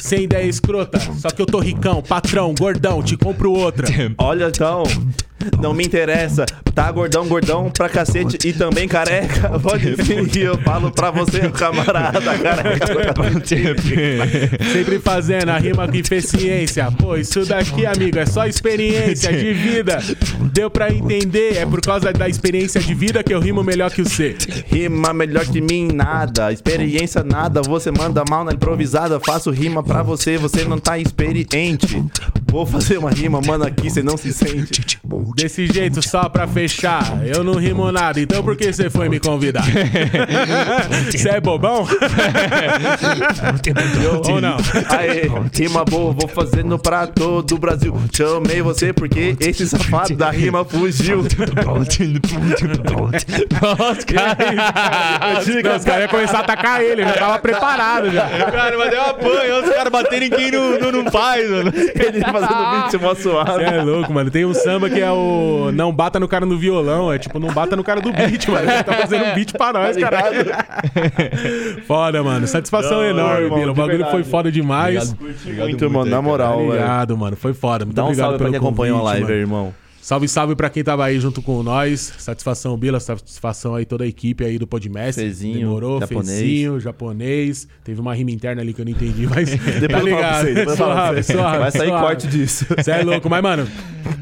Sem ideia escrota. Só que eu tô ricão, patrão, gordão, te compro outra. Olha então, não me interessa. Tá gordão, gordão pra cacete e também careca. Pode vir que eu falo pra você, [LAUGHS] camarada careca. Sempre fazendo a rima com eficiência. Pô, isso daqui, amigo, é só experiência de vida. Deu pra entender? É por causa da experiência de vida que eu rimo melhor que o C. Rima melhor que mim, nada. Experiência, nada. Você manda mal na improvisada. Faço rima pra você, você não tá experiente. Vou fazer uma rima, mano, aqui você não se sente. Desse jeito, só pra fechar, eu não rimo nada, então por que você foi me convidar? [LAUGHS] Você é bobão? Ou não? Aê, rima boa, vou fazendo pra todo o Brasil. Chamei você porque esse safado da rima fugiu. Nossa, cara. Os caras iam começar a atacar ele, já tava preparado já. Cara, mas deu apanho. Os caras baterem quem não, não, não faz, mano. Ele fazendo beat mó suave. Você é louco, mano. Tem um samba que é o Não Bata no cara no violão. É tipo, não bata no cara do beat, mano. Ele tá fazendo um beat pra nós, caralho. Foda, mano. Satisfação Não, enorme, Bila. O bagulho verdade. foi foda demais. Muito, mano, na moral, velho. Obrigado, mano. Foi foda. Muito Dá um obrigado salve pra pelo quem acompanhou a live, mano. irmão. Salve, salve pra quem tava aí junto com nós. Satisfação, Bila. Satisfação aí toda a equipe aí do Podmestre. Fezinho, Demorou, japonês. Fezinho, japonês. Teve uma rima interna ali que eu não entendi, mas [LAUGHS] Depois tá falo pra ligado. depois Suave, vocês. suave, Vai sair suave. corte disso. Você é louco, mas, mano,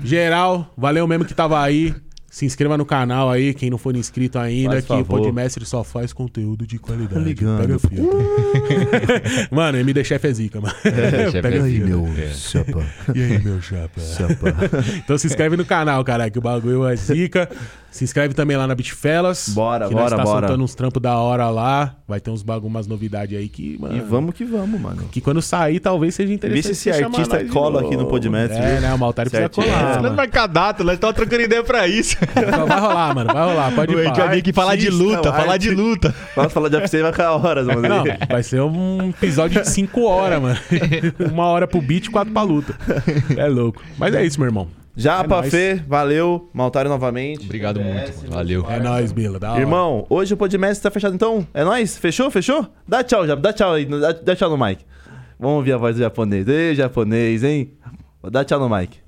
geral, valeu mesmo que tava aí. Se inscreva no canal aí, quem não for inscrito ainda, Faz que o favor. Podmestre só faz conteúdo de qualidade. ligando. Pega fio. [LAUGHS] mano, MD Chef é zica, mano. Chef [LAUGHS] Pega é fio. Meu chapa, E aí, meu chapa? chapa. [LAUGHS] Então se inscreve no canal, caralho, que o bagulho é zica. Se inscreve também lá na Bitfellas. Bora, que bora, nós tá bora. soltando uns trampos da hora lá. Vai ter uns bagulho, umas novidades aí que, mano... E vamos que vamos, mano. Que quando sair, talvez seja interessante. Vê se esse você artista cola aqui no. Podmestre, É, viu? né? O Maltari precisa colar. É, Nós mano. vai cadastro, nós estamos trocando ideia pra isso. Então vai rolar, mano. Vai rolar. Pode A gente vai falar. vir aqui falar de luta, falar de luta. Vamos falar de UFC vai ficar horas, mano. Não, vai ser um episódio de 5 horas, mano. [LAUGHS] Uma hora pro beat, quatro pra luta. É louco. Mas é isso, meu irmão. Já É. Fê, valeu. Maltário novamente. Obrigado muito, mano. Valeu. É nóis, Bila. Da hora. Irmão, hoje o Podmestre tá fechado então? É nóis? Fechou? Fechou? Dá tchau, já. Dá tchau aí. Dá, dá tchau no mic. Vamos ouvir a voz do japonês. Ei, japonês, hein? Dá tchau no mic.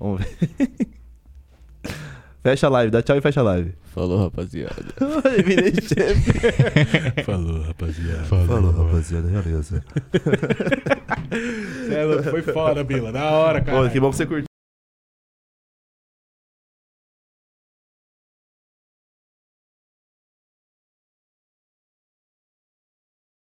Vamos ver. [LAUGHS] fecha a live, dá tchau e fecha a live. Falou, rapaziada. [LAUGHS] Virei chefe. [LAUGHS] Falou, rapaziada. Falou, rapaziada, beleza. É. Foi foda, Bila. Da hora, cara. Pô, que bom que você curtiu.